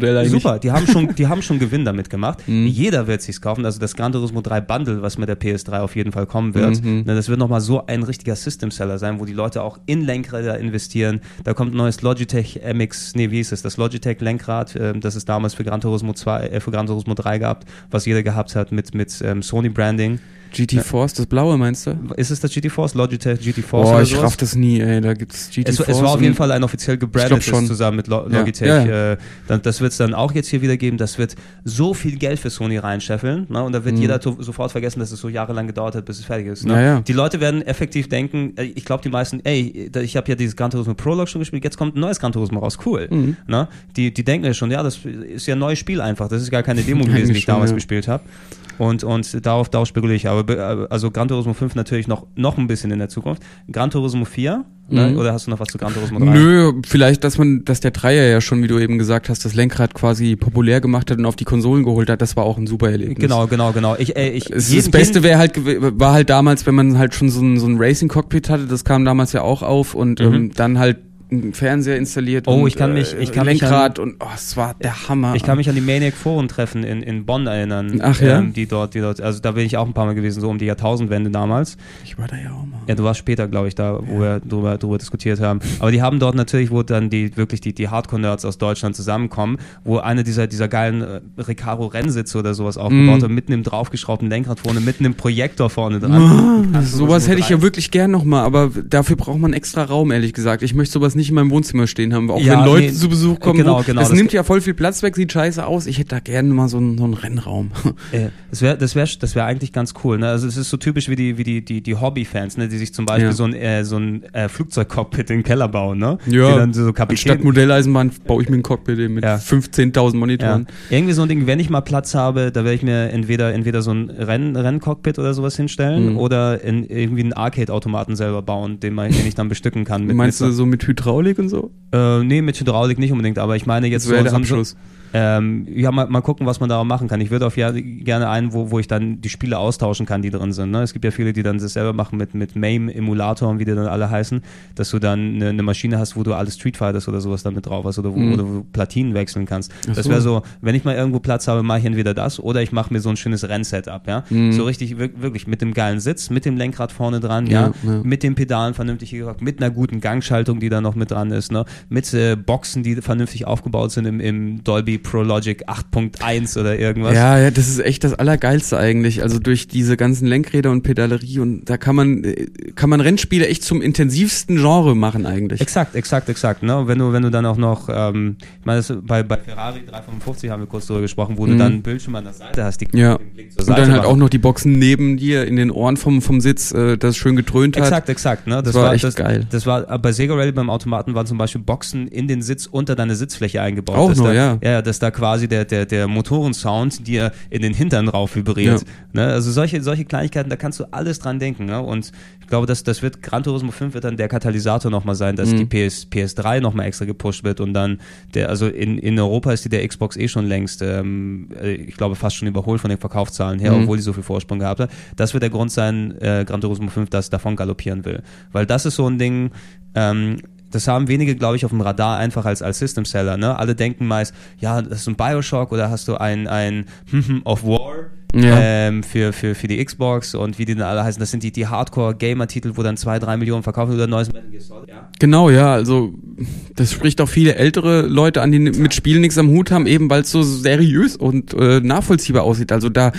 Geschäftsmodell eigentlich. Super, die haben schon, die haben schon Gewinn damit gemacht. Mhm. Jeder wird sich's kaufen, also das Gran Turismo 3 Bundle, was mit der PS3 auf jeden Fall kommen wird, Mhm. ne, das wird nochmal so ein richtiger System-Seller sein, wo die Leute auch in Lenkräder investieren. Da kommt ein neues Logitech MX, nee, wie hieß es, das Logitech Lenkrad, ähm, das es damals für Gran Turismo 2, äh, für Gran Turismo 3 gab, was jeder gehabt hat mit, mit ähm, Sony Branding. GT Force, das blaue meinst du? Ist es das GT Force? Logitech GT Force? Boah, ich sowas? raff das nie, ey. Da gibt's GT Es, Force. es war auf jeden Fall ein offiziell gebrandetes zusammen mit Lo Ja. Logitech. Ja, Äh, dann, das wird es dann auch jetzt hier wieder geben. Das wird so viel Geld für Sony reinscheffeln. Ne? Und da wird jeder to- sofort vergessen, dass es so jahrelang gedauert hat, bis es fertig ist. Ne? Mhm. Die Leute werden effektiv denken, äh, ich glaube die meisten, ey, ich habe ja dieses Gran Turismo Prolog schon gespielt, jetzt kommt ein neues Gran Turismo raus, cool. Mhm. Ne? Die, die denken ja schon, ja, das ist ja ein neues Spiel einfach. Das ist gar keine Demo gewesen, die ich damals gespielt habe. Und, und darauf, darauf spekuliere ich. Aber be- also Gran Turismo 5 natürlich noch, noch ein bisschen in der Zukunft. Gran Turismo 4, ne? Mhm. oder hast du noch was zu Gran Turismo 3? Nö, vielleicht, dass man, dass der Dreier ja schon, wie du eben gesagt hast, das Lenkrad quasi populär gemacht hat und auf die Konsolen geholt hat, das war auch ein super Erlebnis. Genau, genau, genau. Ich, ey, ich, Es, das Beste wäre halt, war halt damals, wenn man halt schon so ein, so ein Racing-Cockpit hatte, das kam damals ja auch auf und ähm, dann halt einen Fernseher installiert. Oh, und ich kann mich- äh, ich kann mich Lenkrad und oh, es war der Hammer. Ich kann mich an die Maniac Foren Treffen in, in Bonn erinnern. Ach ja? Ähm, die dort, die dort, also da bin ich auch ein paar Mal gewesen, so um die Jahrtausendwende damals. ich war da ja auch mal. Ja, du warst später, glaube ich, da, wo wir drüber, drüber diskutiert haben. Aber die haben dort natürlich, wo dann die wirklich die, die Hardcore-Nerds aus Deutschland zusammenkommen, wo eine dieser, dieser geilen äh, Recaro-Rennsitze oder sowas aufgebaut hat, mitten im draufgeschraubten Lenkrad vorne, mitten im Projektor vorne dran. Ah, sowas hätte ich ja wirklich gern nochmal, aber dafür braucht man extra Raum, ehrlich gesagt. Ich möchte sowas nicht in meinem Wohnzimmer stehen haben, auch Ja, wenn Leute nee, zu Besuch kommen. genau, wo, genau, Das, das- nimmt ja voll viel Platz weg, sieht scheiße aus. Ich hätte da gerne mal so einen, so einen Rennraum. Äh, Das wäre das wär, das wär eigentlich ganz cool. Ne? Also es ist so typisch wie die, wie die, die, die Hobbyfans, ne? die sich zum Beispiel Ja. so ein, äh, so ein äh, Flugzeugcockpit in den Keller bauen. Ne? Ja, Die dann so Kapitän, Modelleisenbahn baue ich mir ein Cockpit mit Ja. 15.000 ja. Monitoren. Irgendwie so ein Ding, wenn ich mal Platz habe, da werde ich mir entweder, entweder so ein Renn, Renncockpit oder sowas hinstellen Mhm. oder in, irgendwie einen Arcade-Automaten selber bauen, den, man, den ich dann bestücken kann. Mit, Meinst mit du so mit Hydraulik und so? Äh, nee, mit Hydraulik nicht unbedingt, aber ich meine jetzt so, so, so. Ähm, ja, mal, mal gucken, was man da machen kann. Ich würde auf ja gerne einen, wo, wo ich dann die Spiele austauschen kann, die drin sind. Ne? Es gibt ja viele, die dann das selber machen mit, mit MAME-Emulator und wie die dann alle heißen, dass du dann eine, eine Maschine hast, wo du alle Street Fighters oder sowas dann mit drauf hast oder wo, Mhm. oder wo du Platinen wechseln kannst. Ach Das so. wäre so, wenn ich mal irgendwo Platz habe, mache ich entweder das oder ich mache mir so ein schönes Rennsetup, ja. Mhm. So richtig, wir- wirklich mit dem geilen Sitz, mit dem Lenkrad vorne dran, ja, Ja, ja. mit den Pedalen vernünftig gehockt, mit einer guten Gangschaltung, die da noch mit dran ist, ne? mit äh, Boxen, die vernünftig aufgebaut sind im, im Dolby Pro Logic 8.1 oder irgendwas. Ja, ja, das ist echt das Allergeilste eigentlich. Also durch diese ganzen Lenkräder und Pedalerie und da kann man, äh, kann man Rennspiele echt zum intensivsten Genre machen eigentlich. Exakt, exakt, exakt. Ne? Und Wenn du, wenn du dann auch noch, ähm, ich meine, das, bei, bei Ferrari 355 haben wir kurz drüber gesprochen, wo du Mhm. dann einen Bildschirm an der Seite hast, die Ja. den Blick zur Und Seite dann halt machen. auch noch die Boxen neben dir in den Ohren vom, vom Sitz, äh, das schön getrönt hat. Exakt, exakt. Ne? Das, war war echt das, geil. Das war äh, bei Sega Rally beim Automaten waren zum Beispiel Boxen in den Sitz unter deine Sitzfläche eingebaut. Auch noch, da, ja. Ja, dass da quasi der, der, der Motorensound dir in den Hintern rauf vibriert. Ne? Also solche, solche Kleinigkeiten, da kannst du alles dran denken. Ne? Und ich glaube, dass das wird Gran Turismo 5 wird dann der Katalysator nochmal sein, dass Mhm. die PS, PS3 nochmal extra gepusht wird und dann der, also in, in Europa ist die der Xbox eh schon längst, ähm, äh, ich glaube fast schon überholt von den Verkaufszahlen her, Mhm. obwohl die so viel Vorsprung gehabt hat. Das wird der Grund sein, äh, Gran Turismo 5 das davon galoppieren will. Weil das ist so ein Ding, ähm, das haben wenige, glaube ich, auf dem Radar einfach als, als System Seller. Ne? Alle denken meist, ja, das ist ein Bioshock oder hast du ein, ein of War Ja. ähm, für, für, für die Xbox und wie die dann alle heißen. Das sind die, die Hardcore-Gamer-Titel, wo dann zwei, drei Millionen verkaufen oder neues Metal Gear Solid. Ja. Genau, ja, also das spricht auch viele ältere Leute an, die mit Spielen nichts am Hut haben, eben weil es so seriös und äh, nachvollziehbar aussieht. Also da,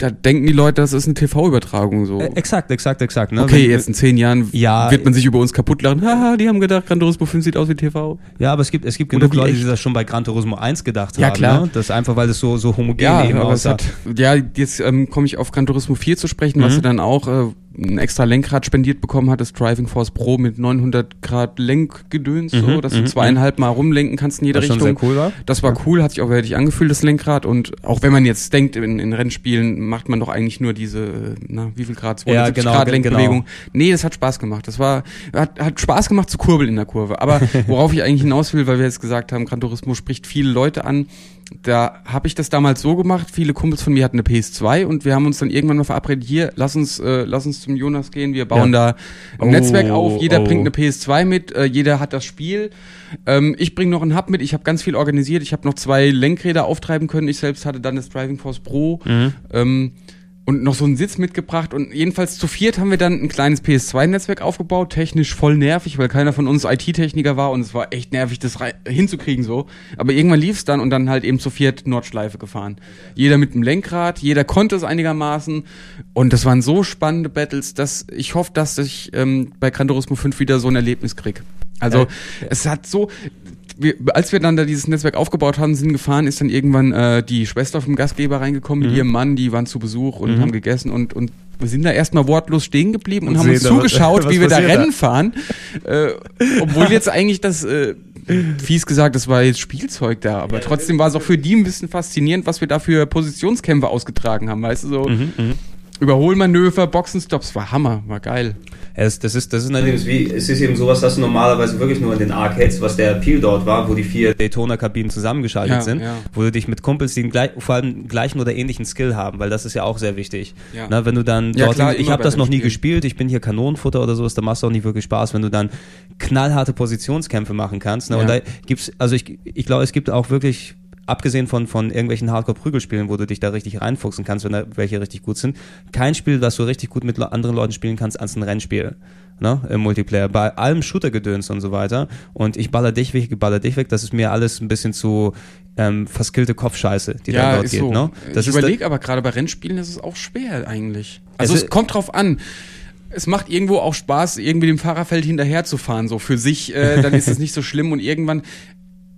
da denken die Leute, das ist eine TV-Übertragung so. Äh, exakt, exakt, exakt. Ne? Okay, Wenn- jetzt in zehn Jahren Ja. wird man sich über uns kaputt lachen. Haha, die haben gedacht, Gran Turismo 5 sieht aus wie TV. Ja, aber es gibt, es gibt genug Leute, echt? die das schon bei Gran Turismo 1 gedacht Ja, haben. klar. Ne? Das ist einfach, weil es so, so homogen Ja, eben aber es aussah. hat, ja, jetzt ähm, komme ich auf Gran Turismo 4 zu sprechen, was Mhm. du dann auch äh, ein extra Lenkrad spendiert bekommen hat, das Driving Force Pro mit 900 Grad Lenkgedöns, so, Mhm, dass mhm, du zweieinhalb Mal rumlenken kannst in jede Was schon Richtung. sehr cool war. Das war cool, hat sich auch wirklich angefühlt, das Lenkrad. Und auch wenn man jetzt denkt, in, in Rennspielen macht man doch eigentlich nur diese, na, wie viel Grad? 270 genau, Grad Lenkbewegung. Nee, das hat Spaß gemacht. Das war, hat, hat Spaß gemacht zu kurbeln in der Kurve. Aber worauf ich eigentlich hinaus will, weil wir jetzt gesagt haben, Gran Turismo spricht viele Leute an. Da habe ich das damals so gemacht. Viele Kumpels von mir hatten eine PS2 und wir haben uns dann irgendwann mal verabredet, hier, lass uns, äh, lass uns zum Jonas gehen. Wir bauen Ja. da ein Oh, Netzwerk auf. Jeder oh. bringt eine PS2 mit, äh, jeder hat das Spiel. Ähm, ich bringe noch einen Hub mit, ich habe ganz viel organisiert, ich habe noch zwei Lenkräder auftreiben können. Ich selbst hatte dann das Driving Force Pro. Mhm. Ähm, und noch so einen Sitz mitgebracht und jedenfalls zu viert haben wir dann ein kleines PS2-Netzwerk aufgebaut, technisch voll nervig, weil keiner von uns IT-Techniker war und es war echt nervig, das hinzukriegen so. Aber irgendwann lief's dann und dann halt eben zu viert Nordschleife gefahren. Jeder mit dem Lenkrad, jeder konnte es einigermaßen und das waren so spannende Battles, dass ich hoffe, dass ich ähm, bei Gran Turismo 5 wieder so ein Erlebnis krieg. Also es hat so, wir, als wir dann da dieses Netzwerk aufgebaut haben, sind gefahren, ist dann irgendwann äh, die Schwester vom Gastgeber reingekommen Mhm. mit ihrem Mann, die waren zu Besuch und haben gegessen und, und wir sind da erstmal wortlos stehen geblieben und, Und haben uns was- zugeschaut, was wie wir da passiert da. Rennen fahren. Äh, obwohl jetzt eigentlich das, äh, fies gesagt, das war jetzt Spielzeug da, aber trotzdem war es auch für die ein bisschen faszinierend, was wir da für Positionskämpfe ausgetragen haben, weißt du, so Mhm, Überholmanöver, Boxenstops, war Hammer, war geil. Es, das ist, das ist natürlich wie, es ist eben sowas, das du normalerweise wirklich nur in den Arcades, was der Appeal dort war, wo die vier Daytona-Kabinen zusammengeschaltet Ja, sind, ja. wo du dich mit Kumpels, die gleich, vor allem gleichen oder ähnlichen Skill haben, weil das ist ja auch sehr wichtig. Ja. Na, wenn du dann Ja, dort, klar, ich habe das noch nie Spielen. gespielt, ich bin hier Kanonenfutter oder sowas, da machst du auch nicht wirklich Spaß, wenn du dann knallharte Positionskämpfe machen kannst. Ne? Und da gibt's, also ich, ich glaube, es gibt auch wirklich abgesehen von, von irgendwelchen Hardcore-Prügelspielen, wo du dich da richtig reinfuchsen kannst, wenn da welche richtig gut sind, kein Spiel, das du richtig gut mit anderen Leuten spielen kannst, als ein Rennspiel. Ne, im Multiplayer. Bei allem Shooter-Gedöns und so weiter. Und ich baller dich weg, ich baller dich weg. Das ist mir alles ein bisschen zu ähm, verskillte Kopfscheiße, die da dort ist geht. so. Ne? Das ich ist überlege aber gerade bei Rennspielen ist es auch schwer eigentlich. Also Es es, ist- kommt drauf an. Es macht irgendwo auch Spaß, irgendwie dem Fahrerfeld hinterher zu fahren, so für sich, äh, dann ist es nicht so schlimm und irgendwann,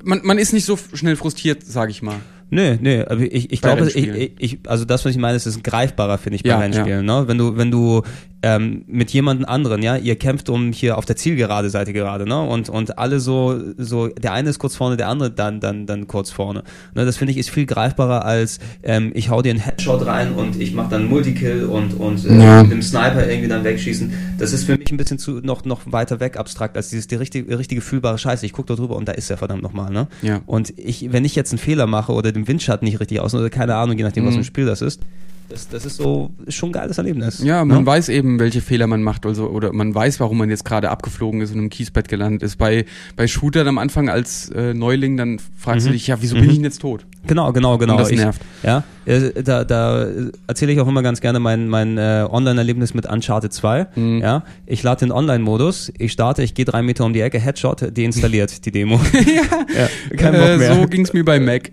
man, man ist nicht so schnell frustriert, sag ich mal. Nö, nö, aber ich, ich glaube, ich, ich, also das, was ich meine, ist, ist greifbarer, finde ich, bei Ja, Rennspielen. Ne? Wenn du, wenn du ähm, mit jemandem anderen, ja, ihr kämpft um hier auf der Zielgerade seid ihr gerade, ne? Und, und alle so, so, der eine ist kurz vorne, der andere dann, dann, dann kurz vorne. Ne? Das finde ich ist viel greifbarer als ähm, ich hau dir einen Headshot rein und ich mache dann Multikill und, und äh, Ja. mit dem Sniper irgendwie dann wegschießen. Das ist für mich ein bisschen zu noch, noch weiter weg abstrakt als dieses die richtige, richtige fühlbare Scheiße. Ich gucke da drüber und da ist er verdammt nochmal, ne? Ja. Und ich, wenn ich jetzt einen Fehler mache oder den Windschatten nicht richtig aus oder keine Ahnung, je nachdem, was Mhm. im Spiel das ist, das, das ist so ist schon ein geiles Erlebnis. Ja, man ne? weiß eben, welche Fehler man macht also, oder man weiß, warum man jetzt gerade abgeflogen ist und im Kiesbett gelandet ist. Bei, bei Shootern am Anfang als äh, Neuling, dann fragst du dich, ja, wieso bin ich denn jetzt tot? Genau, genau, genau. Und das ich, nervt. Ja, äh, da, da erzähle ich auch immer ganz gerne mein, mein äh, Online-Erlebnis mit Uncharted 2. Mhm. Ja, ich lade den Online-Modus, ich starte, ich gehe drei Meter um die Ecke, Headshot, deinstalliert die Demo. ja, kein Bock Äh, mehr. so ging's mir bei Mac,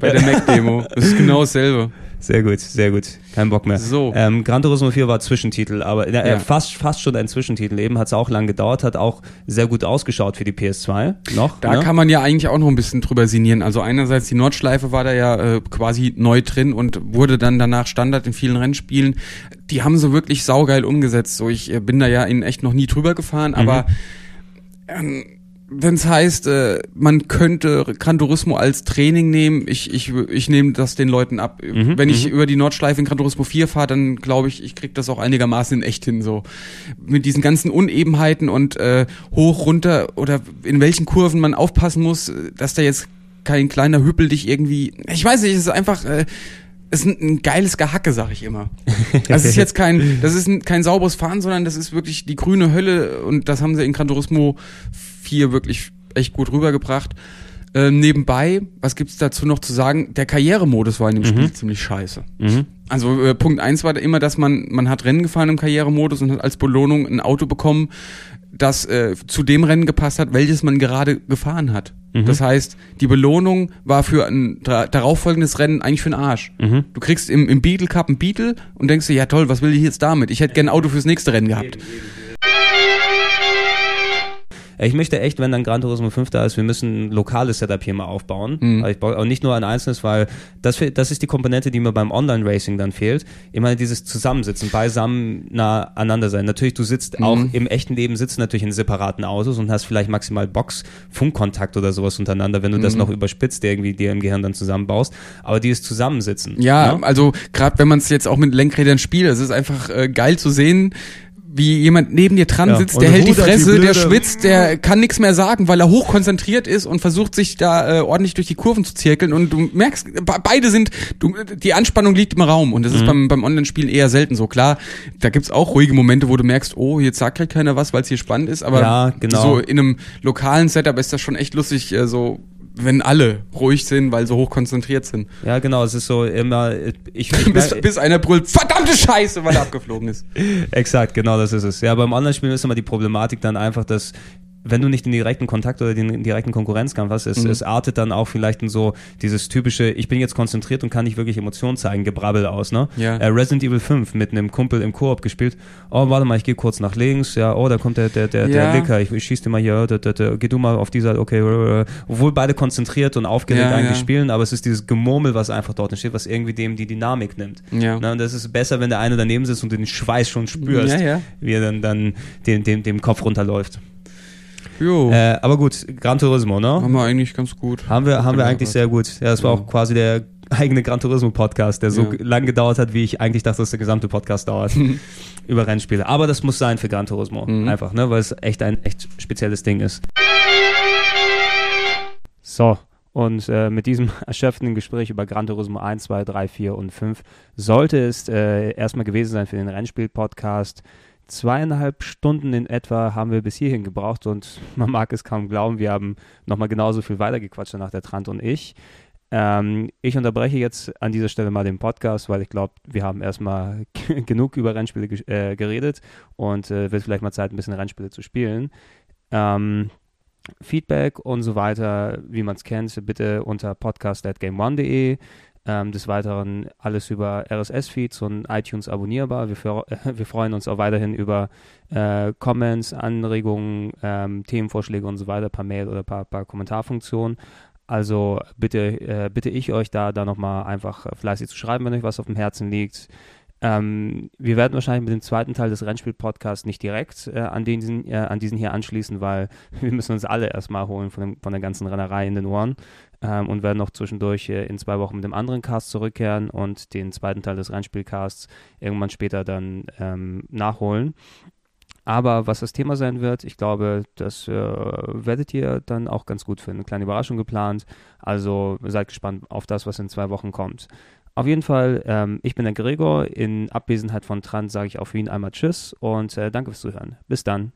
bei der Mac-Demo. Das ist genau dasselbe. Sehr gut, sehr gut. Kein Bock mehr. So. Ähm, Gran Turismo 4 war Zwischentitel, aber äh, Ja. fast, fast schon ein Zwischentitel. Eben hat es auch lang gedauert, hat auch sehr gut ausgeschaut für die PS2 noch. Da ne? kann man ja eigentlich auch noch ein bisschen drüber sinnieren. Also einerseits die Nordschleife war da ja äh, quasi neu drin und wurde dann danach Standard in vielen Rennspielen. Die haben sie wirklich saugeil umgesetzt. So, ich äh, bin da ja in echt noch nie drüber gefahren, aber ähm, wenn es heißt, äh, man könnte Gran Turismo als Training nehmen, ich, ich, ich nehme das den Leuten ab. Mhm, Wenn ich über die Nordschleife in Gran Turismo 4 fahre, dann glaube ich, ich krieg das auch einigermaßen in echt hin. So Mit diesen ganzen Unebenheiten und äh, hoch, runter oder in welchen Kurven man aufpassen muss, dass da jetzt kein kleiner Hüppel dich irgendwie. Ich weiß nicht, es ist einfach. Äh, es ist ein, ein geiles Gehacke, sag ich immer. Das ist jetzt kein, das ist ein, kein sauberes Fahren, sondern das ist wirklich die grüne Hölle und das haben sie in Gran Turismo 4 wirklich echt gut rübergebracht. Ähm, nebenbei, was gibt's dazu noch zu sagen? Der Karrieremodus war in dem Spiel ziemlich scheiße. Mhm. Also äh, Punkt eins war da immer, dass man man hat Rennen gefahren im Karrieremodus und hat als Belohnung ein Auto bekommen, das äh, zu dem Rennen gepasst hat, welches man gerade gefahren hat. Das heißt, die Belohnung war für ein darauffolgendes Rennen eigentlich für den Arsch. Du kriegst im, im Beetle Cup ein Beetle und denkst dir, ja toll, was will ich jetzt damit? Ich hätte gern ein Auto fürs nächste Rennen gehabt. Ich möchte echt, wenn dann Gran Turismo 5 da ist, wir müssen ein lokales Setup hier mal aufbauen. Mhm. Aber Ich brauche auch nicht nur ein einzelnes, weil das, das ist die Komponente, die mir beim Online-Racing dann fehlt. Immer dieses Zusammensitzen, beisammen nah aneinander sein. Natürlich, du sitzt Mhm. auch im echten Leben, sitzt natürlich in separaten Autos und hast vielleicht maximal Box, Funkkontakt oder sowas untereinander, wenn du Mhm. das noch überspitzt irgendwie dir im Gehirn dann zusammenbaust. Aber dieses Zusammensitzen. Ja, ne? also gerade wenn man es jetzt auch mit Lenkrädern spielt, es ist einfach äh, geil zu sehen, wie jemand neben dir dran Ja, sitzt, der hält die rudert die Fresse, der schwitzt, der kann nichts mehr sagen, weil er hochkonzentriert ist und versucht sich da äh, ordentlich durch die Kurven zu zirkeln und du merkst, be- beide sind, du, die Anspannung liegt im Raum und das Mhm. ist beim, beim Online-Spielen eher selten so. Klar, da gibt's auch ruhige Momente, wo du merkst, oh, jetzt sagt halt keiner was, weil es hier spannend ist, aber Ja, genau. so in einem lokalen Setup ist das schon echt lustig, äh, so wenn alle ruhig sind, weil sie hochkonzentriert sind. Ja, genau, es ist so immer, ich, ich bis, bis einer brüllt, verdammte Scheiße, weil er abgeflogen ist. Exakt, genau das ist es. Ja, beim Online-Spielen ist immer die Problematik dann einfach, dass wenn du nicht den direkten Kontakt oder den direkten Konkurrenzkampf hast, es, Mhm. es artet dann auch vielleicht in so dieses typische, ich bin jetzt konzentriert und kann nicht wirklich Emotionen zeigen, Gebrabbel aus, ne? Ja. Äh, Resident Evil 5 mit einem Kumpel im Koop gespielt. Oh, warte mal, ich gehe kurz nach links, ja, oh, da kommt der, der, der, der Ja. Licker, ich, ich schieß dir mal hier, da, da, da, geh du mal auf dieser, okay, äh, obwohl beide konzentriert und aufgeregt Ja, eigentlich ja. spielen, aber es ist dieses Gemurmel, was einfach dort entsteht, was irgendwie dem die Dynamik nimmt. Ja. Na, und das ist besser, wenn der eine daneben sitzt und den Schweiß schon spürst, wie er dann, dann dem, dem, dem Kopf runterläuft. Jo, Äh, aber gut, Gran Turismo, ne? haben wir eigentlich ganz gut. Haben wir, haben wir Genau. eigentlich sehr gut. Ja, das war Ja. auch quasi der eigene Gran Turismo Podcast, der so Ja. lang gedauert hat, wie ich eigentlich dachte, dass der gesamte Podcast dauert. über Rennspiele. Aber das muss sein für Gran Turismo. Mhm. Einfach, ne? Weil es echt ein echt spezielles Ding ist. So. Und äh, mit diesem erschöpfenden Gespräch über Gran Turismo 1, 2, 3, 4 und 5 sollte es äh, erstmal gewesen sein für den Rennspiel-Podcast. Zweieinhalb Stunden in etwa haben wir bis hierhin gebraucht und man mag es kaum glauben, wir haben nochmal genauso viel weitergequatscht nach der Trant und ich. Ähm, ich unterbreche jetzt an dieser Stelle mal den Podcast, weil ich glaube, wir haben erstmal genug über Rennspiele ge äh, geredet und äh, wird vielleicht mal Zeit, ein bisschen Rennspiele zu spielen. Ähm, Feedback und so weiter, wie man es kennt, bitte unter podcast.gameone.de. Ähm, des Weiteren alles über RSS-Feeds und iTunes abonnierbar. Wir, wir freuen uns auch weiterhin über äh, Comments, Anregungen, ähm, Themenvorschläge und so weiter per Mail oder per, per Kommentarfunktion. Also bitte, äh, bitte ich euch da, da nochmal einfach fleißig zu schreiben, wenn euch was auf dem Herzen liegt. Ähm, wir werden wahrscheinlich mit dem zweiten Teil des Rennspiel-Podcasts nicht direkt äh, an, diesen, äh, an diesen hier anschließen, weil wir müssen uns alle erstmal holen von, dem, von der ganzen Rennerei in den Ohren ähm, und werden noch zwischendurch äh, in zwei Wochen mit dem anderen Cast zurückkehren und den zweiten Teil des Rennspielcasts irgendwann später dann ähm, nachholen. Aber was das Thema sein wird, ich glaube, das äh, werdet ihr dann auch ganz gut finden. Eine kleine Überraschung geplant. Also seid gespannt auf das, was in zwei Wochen kommt. Auf jeden Fall, ähm, ich bin der Gregor. In Abwesenheit von Trant sage ich auf Wien einmal Tschüss und äh, danke fürs Zuhören. Bis dann.